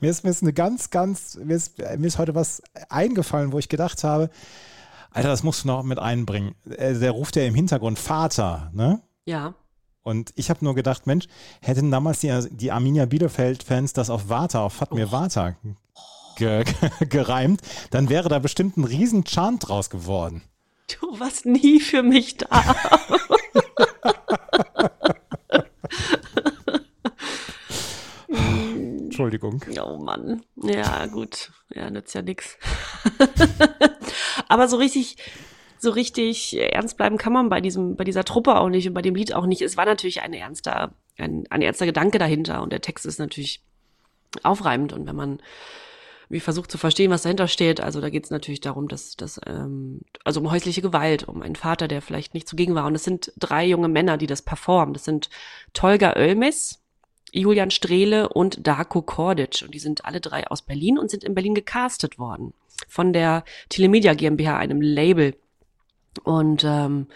[SPEAKER 1] mir ist, mir ist eine ganz, ganz, mir ist, mir ist heute was eingefallen, wo ich gedacht habe, Alter, das musst du noch mit einbringen. Äh, Der ruft ja im Hintergrund Vater, ne?
[SPEAKER 2] Ja.
[SPEAKER 1] Und ich habe nur gedacht, Mensch, hätten damals die, die Arminia Bielefeld-Fans das auf Vata, auf Fatmir Vata ge, ge, gereimt, dann wäre da bestimmt ein riesen Chant draus geworden.
[SPEAKER 2] Du warst nie für mich da.
[SPEAKER 1] Entschuldigung.
[SPEAKER 2] Oh Mann. Ja, gut. Ja, nützt ja nix. Aber so richtig, so richtig ernst bleiben kann man bei diesem, bei dieser Truppe auch nicht und bei dem Lied auch nicht. Es war natürlich ein ernster, ein, ein ernster Gedanke dahinter und der Text ist natürlich aufreibend und wenn man wie versucht zu verstehen, was dahinter steht. Also da geht es natürlich darum, dass, dass ähm, also um häusliche Gewalt, um einen Vater, der vielleicht nicht zugegen war. Und es sind drei junge Männer, die das performen. Das sind Tolga Oelmis, Julian Strehle und Darko Kordic. Und die sind alle drei aus Berlin und sind in Berlin gecastet worden. Von der Telemedia GmbH, einem Label. Und ähm,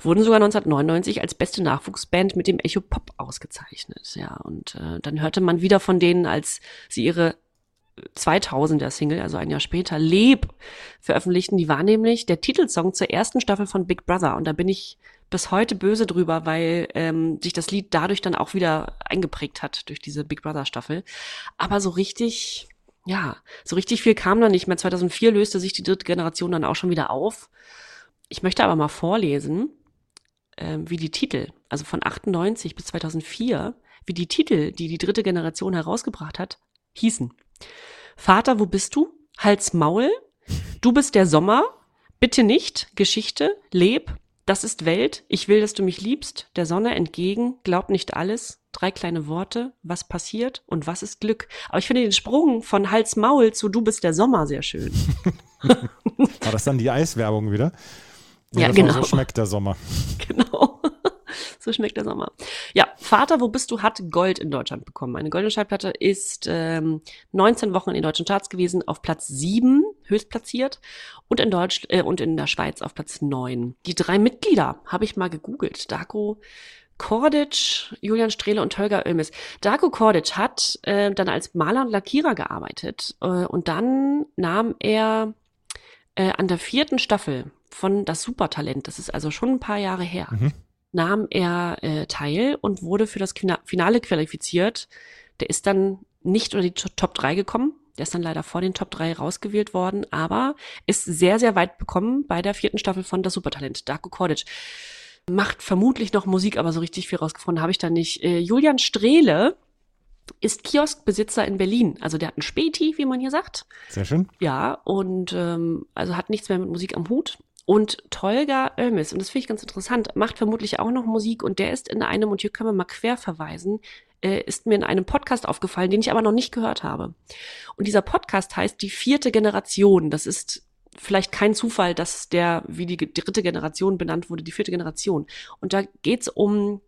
[SPEAKER 2] wurden sogar 1999 als beste Nachwuchsband mit dem Echo Pop ausgezeichnet. Ja, und äh, dann hörte man wieder von denen, als sie ihre 2000er Single, also ein Jahr später, Leb veröffentlichten. Die war nämlich der Titelsong zur ersten Staffel von Big Brother. Und da bin ich bis heute böse drüber, weil ähm, sich das Lied dadurch dann auch wieder eingeprägt hat durch diese Big Brother Staffel. Aber so richtig, ja, so richtig viel kam dann nicht mehr. 2004 löste sich die dritte Generation dann auch schon wieder auf. Ich möchte aber mal vorlesen, ähm, wie die Titel, also von 98 bis 2004, wie die Titel, die die dritte Generation herausgebracht hat, hießen. Vater, wo bist du? Hals Maul. Du bist der Sommer. Bitte nicht. Geschichte. Leb. Das ist Welt. Ich will, dass du mich liebst. Der Sonne entgegen. Glaub nicht alles. Drei kleine Worte. Was passiert und was ist Glück? Aber ich finde den Sprung von Hals Maul zu Du bist der Sommer sehr schön.
[SPEAKER 1] War das dann die Eiswerbung wieder?
[SPEAKER 2] Ja, genau.
[SPEAKER 1] So schmeckt der Sommer.
[SPEAKER 2] Genau. So schmeckt der Sommer. Ja, Vater, wo bist du, hat Gold in Deutschland bekommen. Eine goldene Schallplatte ist ähm, 19 Wochen in den deutschen Charts gewesen, auf Platz 7 höchst platziert und in Deutsch äh, und in der Schweiz auf Platz 9. Die drei Mitglieder habe ich mal gegoogelt. Darko Kordic, Julian Strehle und Holger Oelmis. Darko Kordic hat äh, dann als Maler und Lackierer gearbeitet äh, und dann nahm er äh, an der vierten Staffel von Das Supertalent, das ist also schon ein paar Jahre her, nahm er äh, teil und wurde für das Finale qualifiziert. Der ist dann nicht unter die To- Top 3 gekommen. Der ist dann leider vor den Top 3 rausgewählt worden, aber ist sehr, sehr weit bekommen bei der vierten Staffel von Das Supertalent. Darko Kordic macht vermutlich noch Musik, aber so richtig viel rausgefunden habe ich da nicht. Äh, Julian Strehle ist Kioskbesitzer in Berlin. Also der hat einen Späti, wie man hier sagt.
[SPEAKER 1] Sehr schön.
[SPEAKER 2] Ja, und ähm, also hat nichts mehr mit Musik am Hut. Und Tolga Oelmis, und das finde ich ganz interessant, macht vermutlich auch noch Musik und der ist in einem, und hier können wir mal quer verweisen, äh, ist mir in einem Podcast aufgefallen, den ich aber noch nicht gehört habe. Und dieser Podcast heißt Die vierte Generation. Das ist vielleicht kein Zufall, dass der, wie die dritte Generation benannt wurde, die vierte Generation. Und da geht's um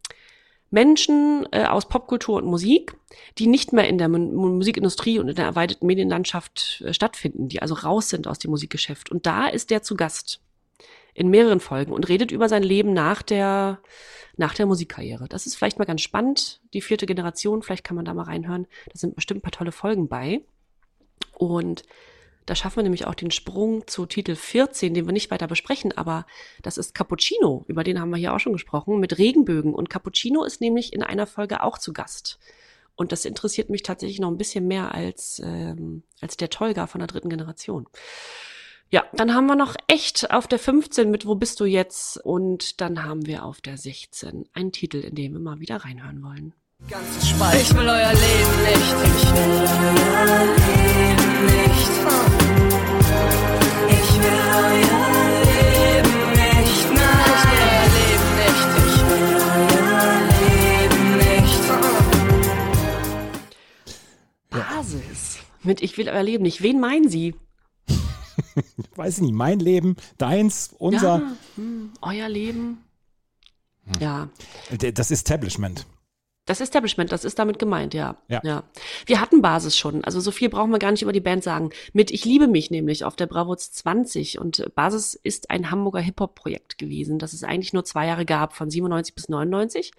[SPEAKER 2] Menschen äh, aus Popkultur und Musik, die nicht mehr in der Mu- Musikindustrie und in der erweiterten Medienlandschaft äh, stattfinden, die also raus sind aus dem Musikgeschäft. Und da ist der zu Gast in mehreren Folgen und redet über sein Leben nach der, nach der Musikkarriere. Das ist vielleicht mal ganz spannend, die vierte Generation, vielleicht kann man da mal reinhören. Da sind bestimmt ein paar tolle Folgen bei. Und da schaffen wir nämlich auch den Sprung zu Titel 14, den wir nicht weiter besprechen, aber das ist Cappuccino, über den haben wir hier auch schon gesprochen, mit Regenbögen. Und Cappuccino ist nämlich in einer Folge auch zu Gast. Und das interessiert mich tatsächlich noch ein bisschen mehr als, ähm, als der Tolga von der dritten Generation. Ja, dann haben wir noch echt auf der 15 mit Wo bist du jetzt? Und dann haben wir auf der 16 einen Titel, in den wir mal wieder reinhören wollen.
[SPEAKER 7] ganzes Spalt. Ich will euer Leben nicht. Ich will euer Leben nicht. Ich will euer Leben nicht. Nein, ich will euer Leben nicht. Ich will euer Leben nicht.
[SPEAKER 2] Basis. Mit Ich will euer Leben nicht. Wen meinen Sie?
[SPEAKER 1] Weiß ich nicht, mein Leben, deins, unser.
[SPEAKER 2] Ja, hm, euer Leben. Ja,
[SPEAKER 1] D- Das Establishment.
[SPEAKER 2] das Establishment, das ist damit gemeint, ja.
[SPEAKER 1] Ja.
[SPEAKER 2] Wir hatten Basis schon, also so viel brauchen wir gar nicht über die Band sagen. Mit Ich liebe mich nämlich auf der Bravos 20 und Basis ist ein Hamburger Hip-Hop-Projekt gewesen, das es eigentlich nur zwei Jahre gab, von 97 bis 99.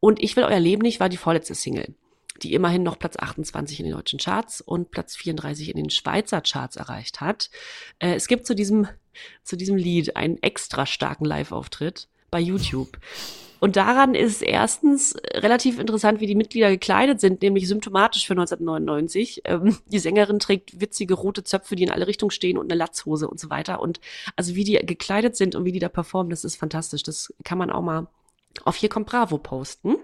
[SPEAKER 2] Und Ich will euer Leben nicht war die vorletzte Single. Die immerhin noch Platz 28 in den deutschen Charts und Platz 34 in den Schweizer Charts erreicht hat. Äh, es gibt zu diesem, zu diesem Lied einen extra starken Live-Auftritt bei YouTube. Und daran ist erstens relativ interessant, wie die Mitglieder gekleidet sind, nämlich symptomatisch für 1999. Ähm, die Sängerin trägt witzige rote Zöpfe, die in alle Richtungen stehen und eine Latzhose und so weiter. Und also wie die gekleidet sind und wie die da performen, das ist fantastisch. Das kann man auch mal auf hier kommt Bravo posten.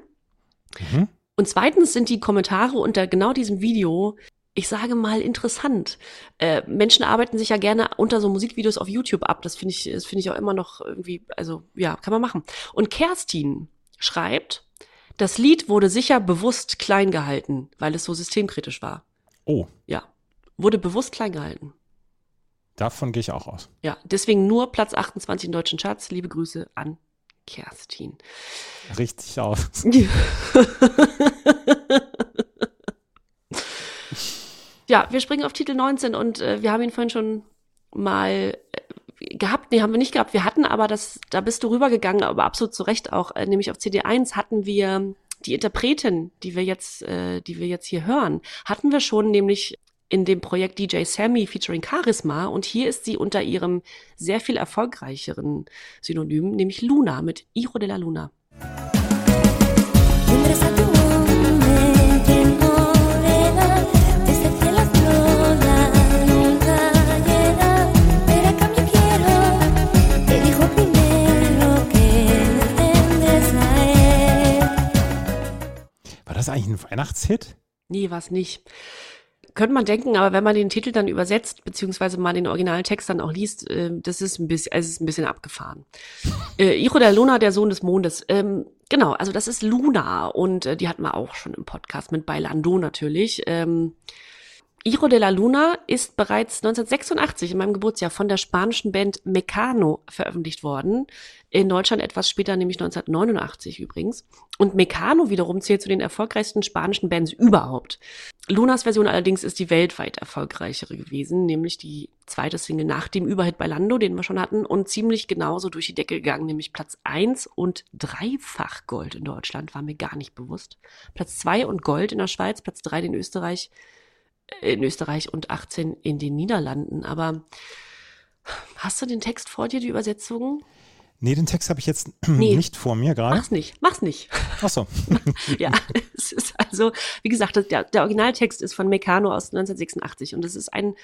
[SPEAKER 1] Mhm.
[SPEAKER 2] Und zweitens sind die Kommentare unter genau diesem Video, ich sage mal, interessant. Äh, Menschen arbeiten sich ja gerne unter so Musikvideos auf YouTube ab. Das finde ich, das finde ich auch immer noch irgendwie, also ja, kann man machen. Und Kerstin schreibt, das Lied wurde sicher bewusst klein gehalten, weil es so systemkritisch war.
[SPEAKER 1] Oh,
[SPEAKER 2] Ja, wurde bewusst klein gehalten.
[SPEAKER 1] davon gehe ich auch aus.
[SPEAKER 2] Ja, deswegen nur Platz 28 in deutschen Charts. Liebe Grüße an Kerstin.
[SPEAKER 1] Richtig aus.
[SPEAKER 2] Ja, wir springen auf Titel 19 und äh, wir haben ihn vorhin schon mal äh, gehabt. Nee, haben wir nicht gehabt. Wir hatten aber das, da bist du rübergegangen, aber absolut zu Recht auch, äh, nämlich auf CD1 hatten wir die Interpretin, die wir jetzt, äh, die wir jetzt hier hören, hatten wir schon nämlich in dem Projekt DJ Sammy featuring Charisma und hier ist sie unter ihrem sehr viel erfolgreicheren Synonym, nämlich Luna mit Hijo de la Luna.
[SPEAKER 1] War das eigentlich ein Weihnachtshit?
[SPEAKER 2] Nee, war's nicht. Könnte man denken, aber wenn man den Titel dann übersetzt, beziehungsweise mal den originalen Text dann auch liest, äh, das ist ein bisschen, es ist ein bisschen abgefahren. Äh, Iro der Luna, der Sohn des Mondes. Ähm, genau, also das ist Luna und äh, die hatten wir auch schon im Podcast mit Bailando natürlich. Ähm, Iro de la Luna ist bereits 1986 in meinem Geburtsjahr von der spanischen Band Mecano veröffentlicht worden. In Deutschland etwas später, nämlich 1989 übrigens. Und Mecano wiederum zählt zu den erfolgreichsten spanischen Bands überhaupt. Lunas Version allerdings ist die weltweit erfolgreichere gewesen, nämlich die zweite Single nach dem Überhit Bailando, den wir schon hatten, und ziemlich genauso durch die Decke gegangen, nämlich Platz eins und dreifach Gold in Deutschland, war mir gar nicht bewusst. Platz zwei und Gold in der Schweiz, Platz drei in Österreich, in Österreich und 18 in den Niederlanden. Aber hast du den Text vor dir, die Übersetzung?
[SPEAKER 1] Nee, den Text habe ich jetzt
[SPEAKER 2] Nee.
[SPEAKER 1] nicht vor mir gerade.
[SPEAKER 2] Mach's nicht, mach's nicht.
[SPEAKER 1] Achso.
[SPEAKER 2] ja, es ist also, wie gesagt, der, der Originaltext ist von Meccano aus 1986 und es ist ein,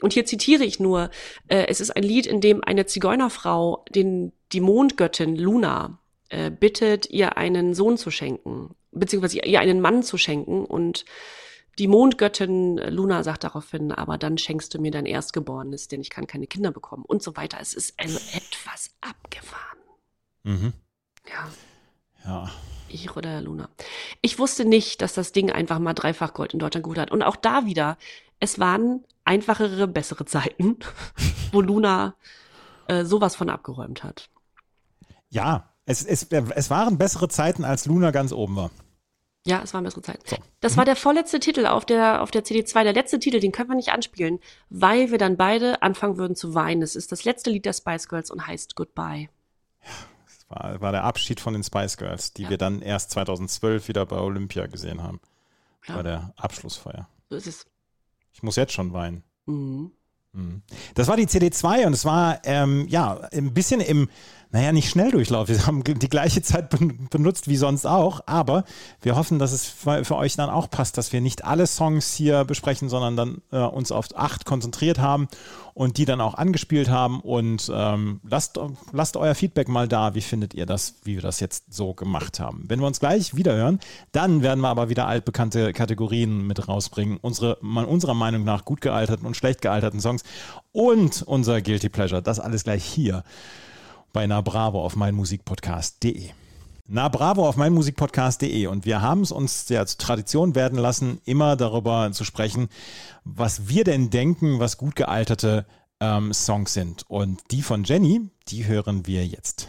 [SPEAKER 2] und hier zitiere ich nur, äh, es ist ein Lied, in dem eine Zigeunerfrau den, die Mondgöttin Luna äh, bittet, ihr einen Sohn zu schenken, beziehungsweise ihr einen Mann zu schenken und die Mondgöttin Luna sagt daraufhin, aber dann schenkst du mir dein Erstgeborenes, denn ich kann keine Kinder bekommen und so weiter. Es ist also etwas abgefahren.
[SPEAKER 1] Mhm.
[SPEAKER 2] Ja.
[SPEAKER 1] Ja.
[SPEAKER 2] Ich oder Luna. Ich wusste nicht, dass das Ding einfach mal dreifach Gold in Deutschland gut hat. Und auch da wieder, es waren einfachere, bessere Zeiten, wo Luna äh, sowas von abgeräumt hat.
[SPEAKER 1] Ja, es, es, es waren bessere Zeiten, als Luna ganz oben war.
[SPEAKER 2] Ja, es waren bessere Zeiten.
[SPEAKER 1] So.
[SPEAKER 2] Das war der vorletzte Titel auf der, auf der CD2. Der letzte Titel, den können wir nicht anspielen, weil wir dann beide anfangen würden zu weinen. Es ist das letzte Lied der Spice Girls und heißt Goodbye.
[SPEAKER 1] Das war, war der Abschied von den Spice Girls, die
[SPEAKER 2] Ja.
[SPEAKER 1] wir dann erst 2012 wieder bei Olympia gesehen haben.
[SPEAKER 2] Ja.
[SPEAKER 1] Bei der Abschlussfeier.
[SPEAKER 2] So ist es.
[SPEAKER 1] Ich muss jetzt schon weinen.
[SPEAKER 2] Mhm.
[SPEAKER 1] Mhm. Das war die CD2 und es war ähm, ja ein bisschen im, naja, nicht Schnelldurchlauf. Wir haben die gleiche Zeit ben- benutzt wie sonst auch, aber wir hoffen, dass es für euch dann auch passt, dass wir nicht alle Songs hier besprechen, sondern dann äh, uns auf acht konzentriert haben und die dann auch angespielt haben. Und ähm, lasst, lasst euer Feedback mal da. Wie findet ihr das, wie wir das jetzt so gemacht haben? Wenn wir uns gleich wieder hören, dann werden wir aber wieder altbekannte Kategorien mit rausbringen. Unsere, unserer Meinung nach gut gealterten und schlecht gealterten Songs und unser Guilty Pleasure. Das alles gleich hier bei Na Bravo auf meinmusikpodcast.de. Na Bravo auf meinmusikpodcast.de und wir haben es uns ja zur Tradition werden lassen, immer darüber zu sprechen, was wir denn denken, was gut gealterte ähm, Songs sind. Und die von Jenny, die hören wir jetzt.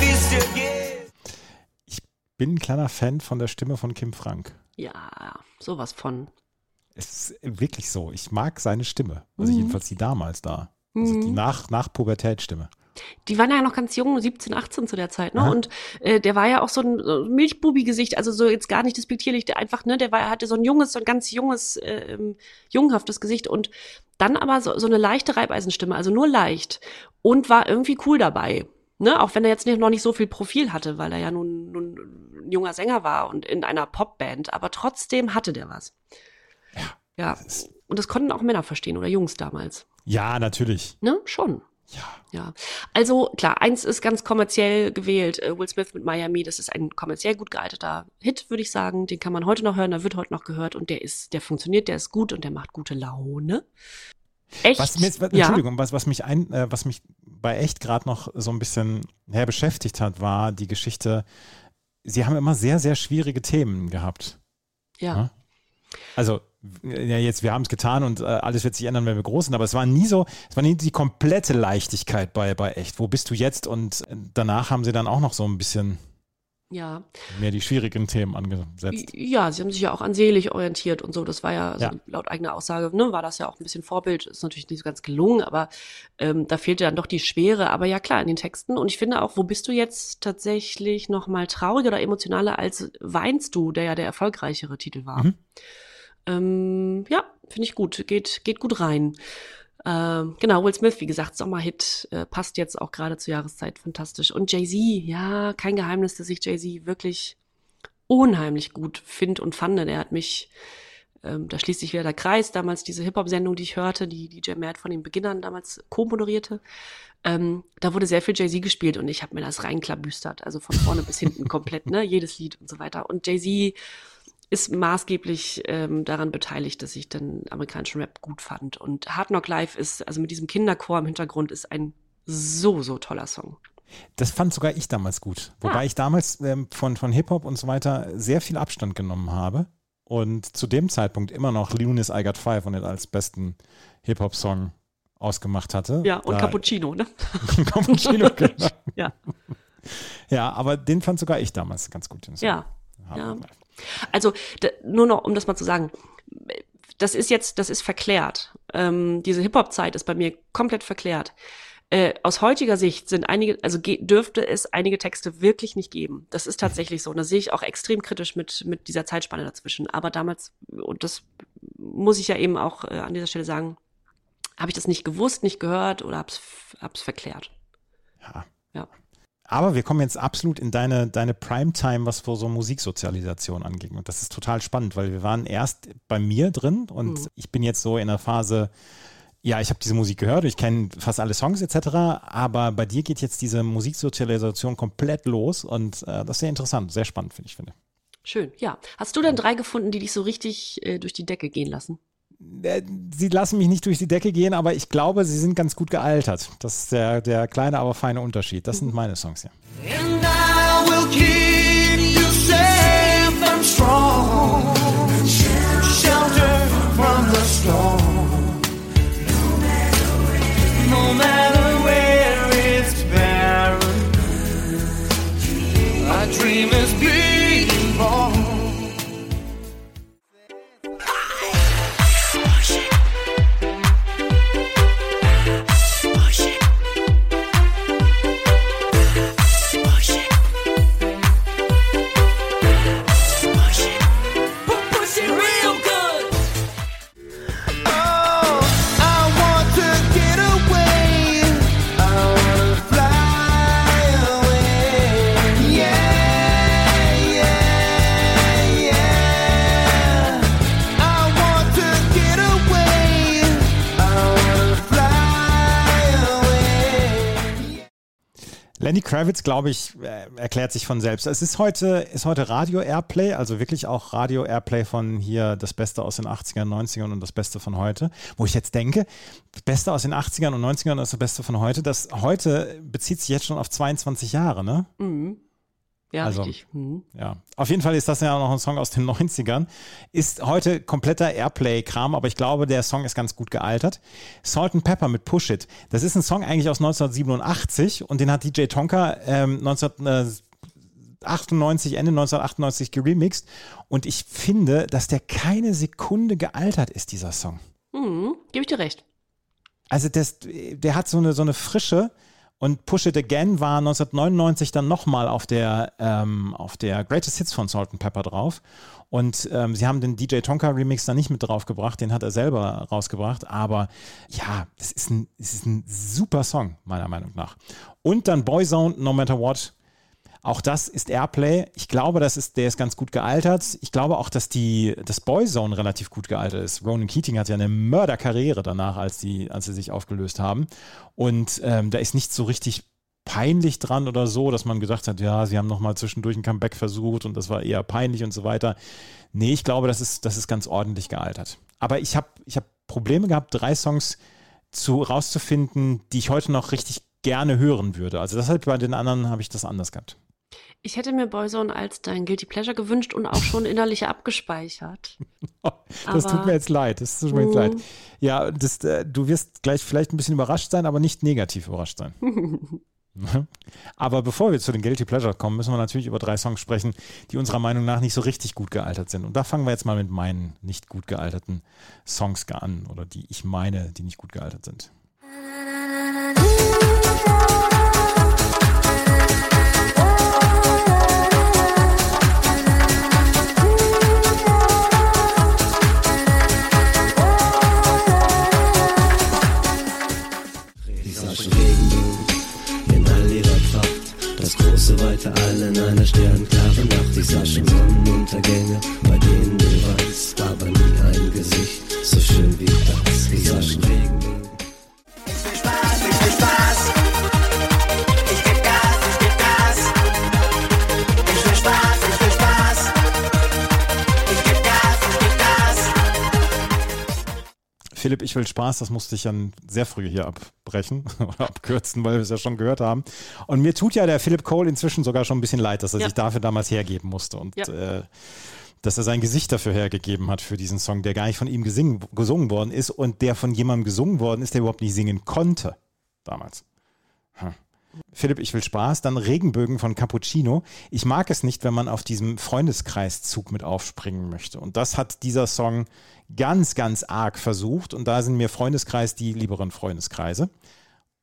[SPEAKER 7] geht.
[SPEAKER 1] Bin ein kleiner Fan von der Stimme von Kim Frank.
[SPEAKER 2] Ja, sowas von.
[SPEAKER 1] Es ist wirklich so. Ich mag seine Stimme. Also jedenfalls die damals da. Also
[SPEAKER 2] Mhm.
[SPEAKER 1] die nach, nach Pubertätstimme.
[SPEAKER 2] Die waren ja noch ganz jung, 17, 18 zu der Zeit, ne?
[SPEAKER 1] Aha.
[SPEAKER 2] Und äh, der war ja auch so ein so Milchbubi-Gesicht, also so jetzt gar nicht despektierlich, der einfach, ne, der war, er hatte so ein junges, so ein ganz junges, ähm, junghaftes Gesicht und dann aber so, so eine leichte Reibeisenstimme, also nur leicht und war irgendwie cool dabei. Ne, auch wenn er jetzt nicht, noch nicht so viel Profil hatte, weil er ja nun, nun ein junger Sänger war und in einer Popband, aber trotzdem hatte der was. Ja. Und das konnten auch Männer verstehen oder Jungs damals.
[SPEAKER 1] Ja, natürlich.
[SPEAKER 2] Ne? Schon.
[SPEAKER 1] Ja.
[SPEAKER 2] Ja. Also klar, eins ist ganz kommerziell gewählt. Äh, Will Smith mit Miami, das ist ein kommerziell gut gealterter Hit, würde ich sagen. Den kann man heute noch hören, der wird heute noch gehört und der ist, der funktioniert, der ist gut und der macht gute Laune. Echt?
[SPEAKER 1] Was mir jetzt,
[SPEAKER 2] ja.
[SPEAKER 1] Entschuldigung, was, was mich ein, äh, was mich bei echt gerade noch so ein bisschen her beschäftigt hat, war die Geschichte, sie haben immer sehr, sehr schwierige Themen gehabt.
[SPEAKER 2] Ja.
[SPEAKER 1] Ja. Also, ja, jetzt, wir haben es getan und äh, alles wird sich ändern, wenn wir groß sind, aber es war nie so, es war nie die komplette Leichtigkeit bei, bei echt. Wo bist du jetzt? Und äh, danach haben sie dann auch noch so ein bisschen
[SPEAKER 2] Ja.
[SPEAKER 1] mehr die schwierigen Themen angesetzt.
[SPEAKER 2] Ja, sie haben sich ja auch an selig orientiert und so. Das war ja, also
[SPEAKER 1] Ja.
[SPEAKER 2] laut eigener Aussage, ne, war das ja auch ein bisschen Vorbild. Ist natürlich nicht so ganz gelungen, aber ähm, da fehlte dann doch die Schwere. Aber ja, klar, in den Texten. Und ich finde auch, wo bist du jetzt tatsächlich noch mal trauriger oder emotionaler als Weinst du, der ja der erfolgreichere Titel war.
[SPEAKER 1] Mhm.
[SPEAKER 2] Ähm, ja, finde ich gut. Geht, geht gut rein. Ähm, genau, Will Smith, wie gesagt, Sommerhit, äh, passt jetzt auch gerade zur Jahreszeit fantastisch. Und Jay-Z, ja, kein Geheimnis, dass ich Jay-Z wirklich unheimlich gut finde und fand. Er hat mich, ähm, da schließt sich wieder der Kreis, damals diese Hip-Hop-Sendung, die ich hörte, die DJ Matt von den Beginnern damals co-moderierte. Ähm, da wurde sehr viel Jay-Z gespielt und ich habe mir das reinklabüstert, also von vorne bis hinten komplett, ne, jedes Lied und so weiter. Und Jay-Z ist maßgeblich ähm, daran beteiligt, dass ich den amerikanischen Rap gut fand. Und Hard Knock Life ist, also mit diesem Kinderchor im Hintergrund, ist ein so, so toller Song.
[SPEAKER 1] Das fand sogar ich damals gut. Wobei
[SPEAKER 2] Ah.
[SPEAKER 1] ich damals ähm, von, von Hip-Hop und so weiter sehr viel Abstand genommen habe und zu dem Zeitpunkt immer noch Lunis I Got Five und den als besten Hip-Hop-Song ausgemacht hatte.
[SPEAKER 2] Ja, und
[SPEAKER 1] Da-
[SPEAKER 2] Cappuccino, ne?
[SPEAKER 1] Cappuccino, genau.
[SPEAKER 2] Ja.
[SPEAKER 1] Ja, aber den fand sogar ich damals ganz gut. Den Song.
[SPEAKER 2] Ja. Ja. Also d- nur noch, um das mal zu sagen, das ist jetzt, das ist verklärt. Ähm, diese Hip-Hop-Zeit ist bei mir komplett verklärt. Äh, aus heutiger Sicht sind einige, also dürfte es einige Texte wirklich nicht geben. Das ist tatsächlich so. Und das sehe ich auch extrem kritisch mit, mit dieser Zeitspanne dazwischen. Aber damals, und das muss ich ja eben auch äh, an dieser Stelle sagen, habe ich das nicht gewusst, nicht gehört oder hab's, hab's verklärt.
[SPEAKER 1] Ja.
[SPEAKER 2] Ja.
[SPEAKER 1] Aber wir kommen jetzt absolut in deine, deine Primetime, was für so Musiksozialisation angeht. Und das ist total spannend, weil wir waren erst bei mir drin und
[SPEAKER 2] Mhm.
[SPEAKER 1] ich bin jetzt so in der Phase, ja, ich habe diese Musik gehört, ich kenne fast alle Songs etc., aber bei dir geht jetzt diese Musiksozialisation komplett los und äh, das ist sehr interessant, sehr spannend, finde ich. Finde.
[SPEAKER 2] Schön, ja. Hast du denn drei gefunden, die dich so richtig äh, durch die Decke gehen lassen?
[SPEAKER 1] Äh, Sie lassen mich nicht durch die Decke gehen, aber ich glaube, sie sind ganz gut gealtert. Das ist der, der kleine, aber feine Unterschied. Das sind meine Songs hier.
[SPEAKER 7] And
[SPEAKER 1] Lenny Kravitz, glaube ich, äh, erklärt sich von selbst. Es ist heute, ist heute Radio Airplay, also wirklich auch Radio Airplay von hier das Beste aus den 80ern, 90ern und das Beste von heute. Wo ich jetzt denke, das Beste aus den 80ern und 90ern und das Beste von heute. Das heute bezieht sich jetzt schon auf 22 Jahre, ne?
[SPEAKER 2] Mhm. Ja,
[SPEAKER 1] Also-
[SPEAKER 2] richtig. Mhm.
[SPEAKER 1] Ja, auf jeden Fall ist das ja auch noch ein Song aus den 90ern. Ist heute kompletter Airplay-Kram, aber ich glaube, der Song ist ganz gut gealtert. Salt and Pepper mit Push It. Das ist ein Song eigentlich aus 1987 und den hat DJ Tonka ähm, 1998, Ende 1998 geremixed. Und ich finde, dass der keine Sekunde gealtert ist, dieser Song.
[SPEAKER 2] Mhm. Gebe ich dir recht.
[SPEAKER 1] Also das, der hat so eine, so eine Frische und Push It Again war 1999 dann nochmal auf der, ähm, auf der Greatest Hits von Salt and Pepper drauf. Und ähm, sie haben den DJ Tonka Remix da nicht mit draufgebracht, den hat er selber rausgebracht. Aber ja, das ist ein, es ist ein super Song, meiner Meinung nach. Und dann Boyzone, No Matter What. Auch das ist Airplay. Ich glaube, das ist, der ist ganz gut gealtert. Ich glaube auch, dass die, das Boyzone relativ gut gealtert ist. Ronan Keating hat ja eine Mörderkarriere danach, als, die, als sie sich aufgelöst haben. Und ähm, da ist nicht so richtig peinlich dran oder so, dass man gesagt hat, ja, sie haben nochmal zwischendurch ein Comeback versucht und das war eher peinlich und so weiter. Nee, ich glaube, das ist, das ist ganz ordentlich gealtert. Aber ich habe ich hab Probleme gehabt, drei Songs zu, rauszufinden, die ich heute noch richtig gerne hören würde. Also deshalb bei den anderen habe ich das anders gehabt.
[SPEAKER 2] Ich hätte mir Boyzone als dein Guilty Pleasure gewünscht und auch schon innerlich abgespeichert.
[SPEAKER 1] Das tut
[SPEAKER 2] Aber-
[SPEAKER 1] mir jetzt leid. Das tut mir jetzt leid. Ja, das, äh, du wirst gleich vielleicht ein bisschen überrascht sein, aber nicht negativ überrascht sein. aber bevor wir zu den Guilty Pleasure kommen, müssen wir natürlich über drei Songs sprechen, die unserer Meinung nach nicht so richtig gut gealtert sind. Und da fangen wir jetzt mal mit meinen nicht gut gealterten Songs an oder die ich meine, die nicht gut gealtert sind.
[SPEAKER 8] Das große weite All in einer sternklaren Nacht. Die Saschen Sonnenuntergänge, bei denen du weißt, aber nie ein Gesicht so schön wie das. Die Saschen Regenbogen.
[SPEAKER 1] Philipp, ich will Spaß, das musste ich dann sehr früh hier abbrechen oder abkürzen, weil wir es ja schon gehört haben. Und mir tut ja der Philipp Cole inzwischen sogar schon ein bisschen leid, dass er
[SPEAKER 2] Ja.
[SPEAKER 1] sich dafür damals hergeben musste und
[SPEAKER 2] Ja.
[SPEAKER 1] äh, dass er sein Gesicht dafür hergegeben hat für diesen Song, der gar nicht von ihm gesingen, gesungen worden ist und der von jemandem gesungen worden ist, der überhaupt nicht singen konnte damals. Philipp, ich will Spaß. Dann Regenbögen von Cappuccino. Ich mag es nicht, wenn man auf diesem Freundeskreiszug mit aufspringen möchte. Und das hat dieser Song ganz, ganz arg versucht. Und da sind mir Freundeskreis die lieberen Freundeskreise.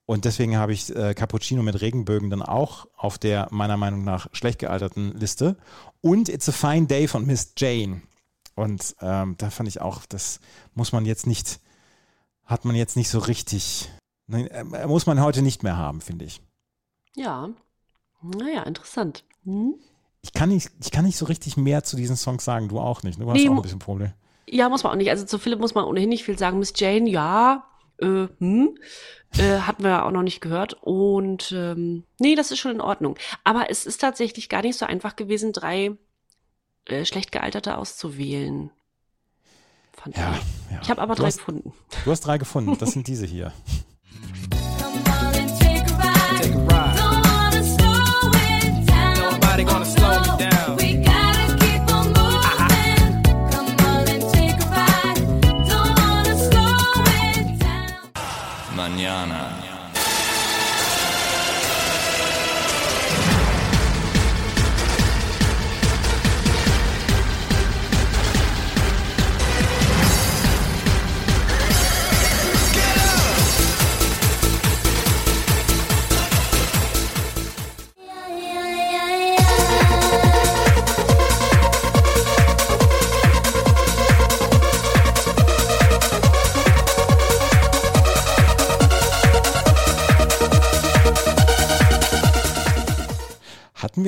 [SPEAKER 1] Und deswegen habe ich äh, Cappuccino mit Regenbögen dann auch auf der meiner Meinung nach schlecht gealterten Liste. Und It's a Fine Day von Miss Jane. Und ähm, da fand ich auch, das muss man jetzt nicht, hat man jetzt nicht so richtig, ne, äh, muss man heute nicht mehr haben, finde ich.
[SPEAKER 2] Ja. Naja, interessant. Hm?
[SPEAKER 1] Ich kann, nicht, ich kann nicht so richtig mehr zu diesen Songs sagen, du auch nicht. Du hast
[SPEAKER 2] Nee,
[SPEAKER 1] auch ein bisschen Problem.
[SPEAKER 2] Ja, muss man auch nicht. Also zu Philipp muss man ohnehin nicht viel sagen. Miss Jane, ja, äh, hm, äh, hatten wir auch noch nicht gehört. Und ähm, nee, das ist schon in Ordnung. Aber es ist tatsächlich gar nicht so einfach gewesen, drei äh, schlecht gealterte auszuwählen. Fand
[SPEAKER 1] Ja,
[SPEAKER 2] ich.
[SPEAKER 1] ja.
[SPEAKER 2] Ich habe aber
[SPEAKER 1] Du
[SPEAKER 2] drei
[SPEAKER 1] hast-
[SPEAKER 2] gefunden.
[SPEAKER 1] Du hast drei gefunden, das sind diese hier.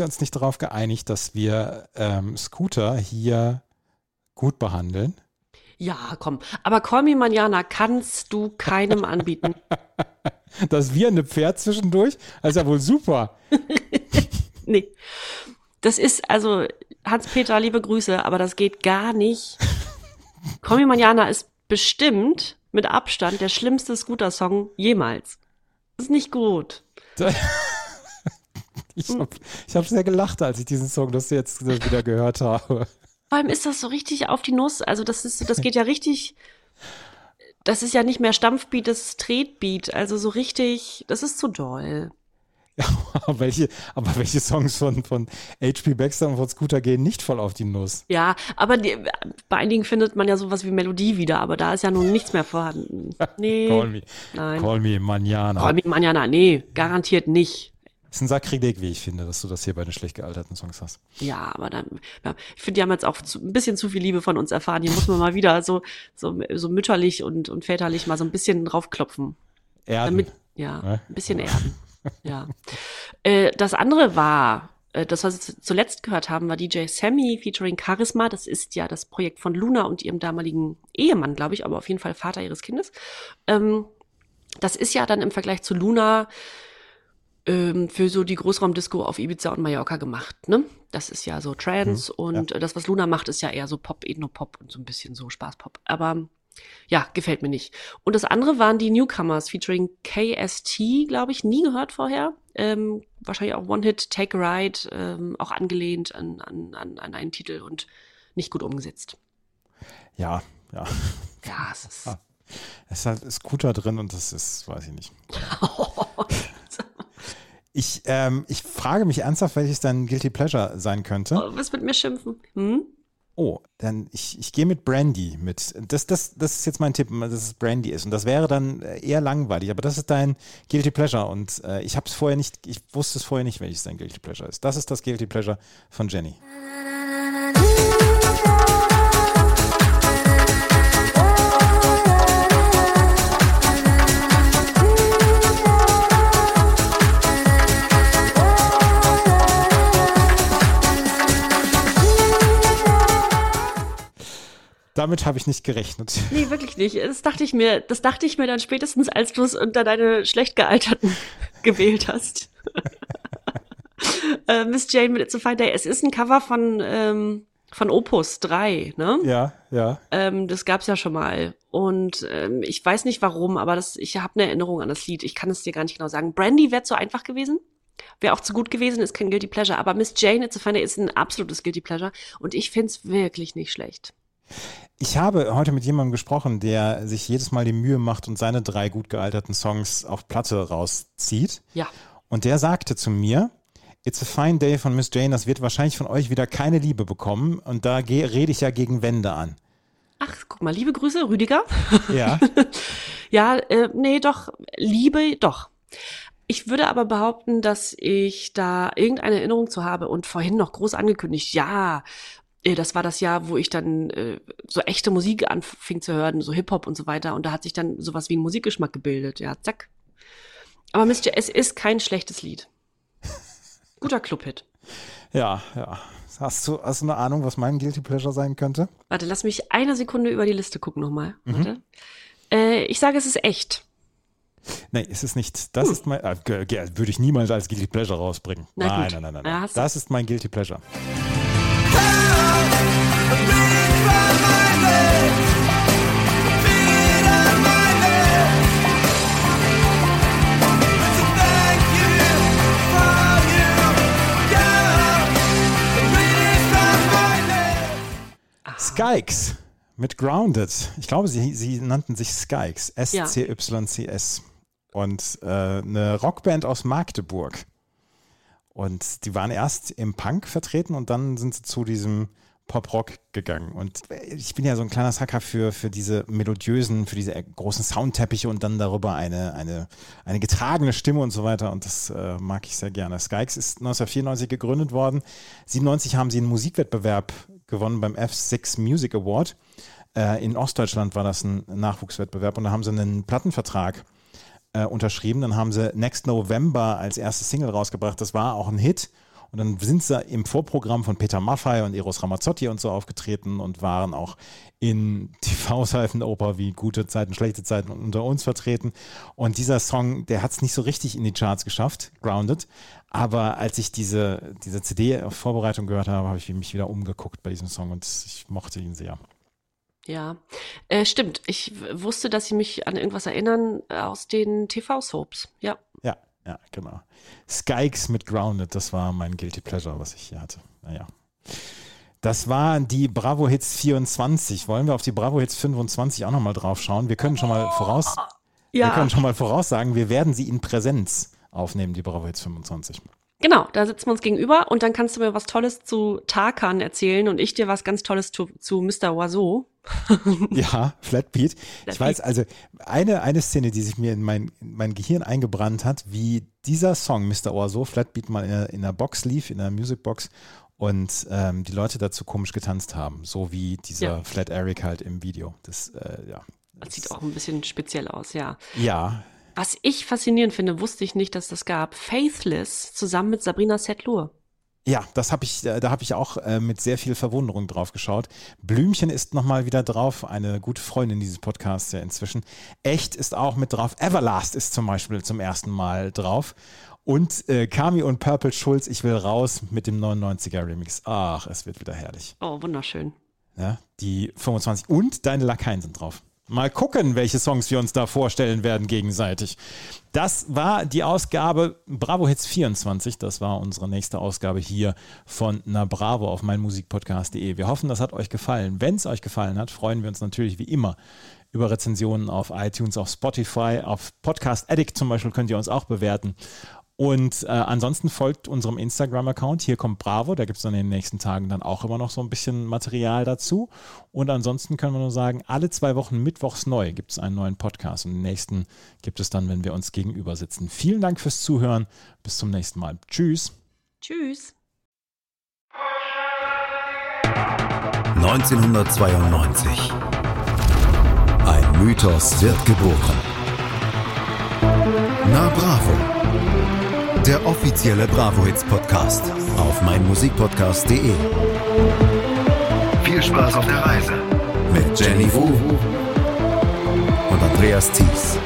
[SPEAKER 1] uns nicht darauf geeinigt, dass wir ähm, Scooter hier gut behandeln?
[SPEAKER 2] Ja, komm. Aber Call Me Manjana kannst du keinem anbieten.
[SPEAKER 1] Das wiehernde Pferd zwischendurch, das ist ja wohl super.
[SPEAKER 2] Nee. Das ist, also, Hans-Peter, liebe Grüße, aber das geht gar nicht. Call Me Manana ist bestimmt mit Abstand der schlimmste Scooter-Song jemals. Ist nicht gut.
[SPEAKER 1] Ich habe hab sehr gelacht, als ich diesen Song das jetzt wieder gehört habe.
[SPEAKER 2] Vor allem ist das so richtig auf die Nuss. Also das ist, das geht ja richtig. Das ist ja nicht mehr Stampfbeat, das ist Tretbeat. Also so richtig, das ist zu doll.
[SPEAKER 1] aber, welche, aber welche Songs von, von H.P. Baxter und von Scooter gehen nicht voll auf die Nuss?
[SPEAKER 2] Ja, aber die, bei einigen findet man ja sowas wie Melodie wieder, aber da ist ja nun nichts mehr vorhanden. Nee.
[SPEAKER 1] Call me,
[SPEAKER 2] Nein.
[SPEAKER 1] call me Manana.
[SPEAKER 2] Call me Manana, nee, garantiert nicht.
[SPEAKER 1] Das ist ein Sakrileg, wie ich finde, dass du das hier bei den schlecht gealterten Songs hast.
[SPEAKER 2] Ja, aber dann, ja, ich finde, die haben jetzt auch zu, ein bisschen zu viel Liebe von uns erfahren. Hier muss man mal wieder so, so, so mütterlich und, und väterlich mal so ein bisschen draufklopfen.
[SPEAKER 1] Erden.
[SPEAKER 2] Damit, ja,
[SPEAKER 1] Ne?
[SPEAKER 2] ein bisschen erden. ja. Äh, das andere war, äh, das, was wir zuletzt gehört haben, war DJ Sammy featuring Charisma. Das ist ja das Projekt von Luna und ihrem damaligen Ehemann, glaube ich, aber auf jeden Fall Vater ihres Kindes. Ähm, das ist ja dann im Vergleich zu Luna ähm, für so die Großraumdisco auf Ibiza und Mallorca gemacht, ne? Das ist ja so Trance und äh, das, was Luna macht, ist ja eher so Pop, Ethno-Pop und so ein bisschen so Spaßpop. Aber ja, gefällt mir nicht. Und das andere waren die Newcomers featuring KST, glaube ich, nie gehört vorher. Ähm, wahrscheinlich auch One-Hit, Take a Ride, ähm, auch angelehnt an, an, an, an einen Titel und nicht gut umgesetzt.
[SPEAKER 1] Ja, ja.
[SPEAKER 2] Ja, es ist.
[SPEAKER 1] Ah. Es ist halt Scooter drin und das ist, weiß ich nicht. Ich, ähm, ich frage mich ernsthaft, welches dein Guilty Pleasure sein könnte.
[SPEAKER 2] Oh, was mit mir schimpfen? Hm?
[SPEAKER 1] Oh, dann ich, ich gehe mit Brandy mit. Das, das, das ist jetzt mein Tipp, dass es Brandy ist. Und das wäre dann äh, eher langweilig, aber das ist dein Guilty Pleasure. Und äh, ich habe es vorher nicht, ich wusste es vorher nicht, welches dein Guilty Pleasure ist. Das ist das Guilty Pleasure von Jenny. Damit habe ich nicht gerechnet.
[SPEAKER 2] Nee, wirklich nicht. Das dachte ich mir, das dachte ich mir dann spätestens, als du es unter deine schlecht gealterten gewählt hast. äh, Miss Jane mit It's a Fine Day. Es ist ein Cover von, ähm, von Opus 3, ne?
[SPEAKER 1] Ja, ja.
[SPEAKER 2] Ähm, das gab's ja schon mal. Und ähm, ich weiß nicht warum, aber das, ich habe eine Erinnerung an das Lied. Ich kann es dir gar nicht genau sagen. Brandy wäre zu einfach gewesen. Wäre auch zu gut gewesen, ist kein Guilty Pleasure. Aber Miss Jane, It's a Fine Day ist ein absolutes Guilty Pleasure. Und ich find's wirklich nicht schlecht.
[SPEAKER 1] Ich habe heute mit jemandem gesprochen, der sich jedes Mal die Mühe macht und seine drei gut gealterten Songs auf Platte rauszieht.
[SPEAKER 2] Ja.
[SPEAKER 1] Und der sagte zu mir, It's a fine day von Miss Jane, das wird wahrscheinlich von euch wieder keine Liebe bekommen. Und da rede ich ja gegen Wände an.
[SPEAKER 2] Ach, guck mal, liebe Grüße, Rüdiger.
[SPEAKER 1] Ja.
[SPEAKER 2] Ja, äh, nee, doch, Liebe, doch. Ich würde aber behaupten, dass ich da irgendeine Erinnerung zu habe und vorhin noch groß angekündigt, ja, das war das Jahr, wo ich dann äh, so echte Musik anfing zu hören, so Hip-Hop und so weiter. Und da hat sich dann sowas wie ein Musikgeschmack gebildet. Ja, zack. Aber Mist, es ist kein schlechtes Lied. Guter Clubhit.
[SPEAKER 1] Ja, ja. Hast du, hast du eine Ahnung, was mein Guilty Pleasure sein könnte?
[SPEAKER 2] Warte, lass mich eine Sekunde über die Liste gucken nochmal. Warte. Äh, ich sage, es ist echt.
[SPEAKER 1] Nee, ist es nicht. Das ist mein, äh, würde ich niemals als Guilty Pleasure rausbringen.
[SPEAKER 2] Na
[SPEAKER 1] nein, nein, nein, nein,
[SPEAKER 2] Ja,
[SPEAKER 1] nein.
[SPEAKER 2] du-
[SPEAKER 1] Das ist mein Guilty Pleasure. Skykes mit Grounded. Ich glaube, sie, sie nannten sich Skykes. S-C-Y-C-S. Und äh, eine Rockband aus Magdeburg. Und die waren erst im Punk vertreten und dann sind sie zu diesem Pop-Rock gegangen. Und ich bin ja so ein kleiner Sucker für, für diese melodiösen, für diese großen Soundteppiche und dann darüber eine, eine, eine getragene Stimme und so weiter. Und das äh, mag ich sehr gerne. Skykes ist 1994 gegründet worden. 97 haben sie einen Musikwettbewerb gewonnen beim F6 Music Award. Äh, in Ostdeutschland war das ein Nachwuchswettbewerb und da haben sie einen Plattenvertrag äh, unterschrieben. Dann haben sie Next November als erste Single rausgebracht. Das war auch ein Hit. Und dann sind sie im Vorprogramm von Peter Maffay und Eros Ramazzotti und so aufgetreten und waren auch in TV-Seifenoper wie gute Zeiten, schlechte Zeiten unter uns vertreten. Und dieser Song, der hat es nicht so richtig in die Charts geschafft, Grounded. Aber als ich diese, diese CD-Vorbereitung gehört habe, habe ich mich wieder umgeguckt bei diesem Song und ich mochte ihn sehr.
[SPEAKER 2] Ja, äh, stimmt. Ich wusste, dass sie mich an irgendwas erinnern äh, aus den TV-Soaps. Ja.
[SPEAKER 1] Ja, ja, genau. Skykes mit Grounded, das war mein Guilty Pleasure, was ich hier hatte. Naja. Das waren die Bravo Hits 24. Wollen wir auf die Bravo Hits 25 auch nochmal drauf schauen? Wir können schon mal voraus, wir können schon mal voraussagen, wir werden sie in Präsenz aufnehmen, die Bravo Hits 25.
[SPEAKER 2] Genau, da sitzen wir uns gegenüber und dann kannst du mir was Tolles zu Tarkan erzählen und ich dir was ganz Tolles zu, zu Mr. Oiseau.
[SPEAKER 1] Ja, Flatbeat. Ich
[SPEAKER 2] Flatbeat.
[SPEAKER 1] weiß, also eine, eine Szene, die sich mir in mein, in mein Gehirn eingebrannt hat, wie dieser Song Mr. Oiseau, Flatbeat mal in der, in der Box lief, in der Musicbox und ähm, die Leute dazu komisch getanzt haben, so wie dieser
[SPEAKER 2] Ja.
[SPEAKER 1] Flat Eric halt im Video. Das, äh, ja.
[SPEAKER 2] Das sieht auch ein bisschen speziell aus, ja.
[SPEAKER 1] Ja,
[SPEAKER 2] Was ich faszinierend finde, wusste ich nicht, dass das gab. Faithless zusammen mit Sabrina Setlur.
[SPEAKER 1] Ja, das habe ich, äh, da habe ich auch äh, mit sehr viel Verwunderung drauf geschaut. Blümchen ist nochmal wieder drauf, eine gute Freundin dieses Podcasts ja inzwischen. Echt ist auch mit drauf. Everlast ist zum Beispiel zum ersten Mal drauf. Und äh, Kami und Purple Schulz, ich will raus mit dem 99er Remix. Ach, es wird wieder herrlich.
[SPEAKER 2] Oh, wunderschön.
[SPEAKER 1] Ja, die 25 und deine Lakaien sind drauf. Mal gucken, welche Songs wir uns da vorstellen werden gegenseitig. Das war die Ausgabe Bravo Hits 24. Das war unsere nächste Ausgabe hier von Na Bravo auf meinmusikpodcast.de. Wir hoffen, das hat euch gefallen. Wenn es euch gefallen hat, freuen wir uns natürlich wie immer über Rezensionen auf iTunes, auf Spotify, auf Podcast Addict zum Beispiel könnt ihr uns auch bewerten. Und äh, ansonsten folgt unserem Instagram-Account. Hier kommt Bravo. Da gibt es dann in den nächsten Tagen dann auch immer noch so ein bisschen Material dazu. Und ansonsten können wir nur sagen, alle zwei Wochen mittwochs neu gibt es einen neuen Podcast. Und den nächsten gibt es dann, wenn wir uns gegenüber sitzen. Vielen Dank fürs Zuhören. Bis zum nächsten Mal. Tschüss.
[SPEAKER 2] Tschüss.
[SPEAKER 9] 1992. Ein Mythos wird geboren. Na Bravo. Der offizielle Bravo Hits Podcast auf meinmusikpodcast.de. Viel Spaß auf der Reise mit Jenny Wu und Andreas Thies.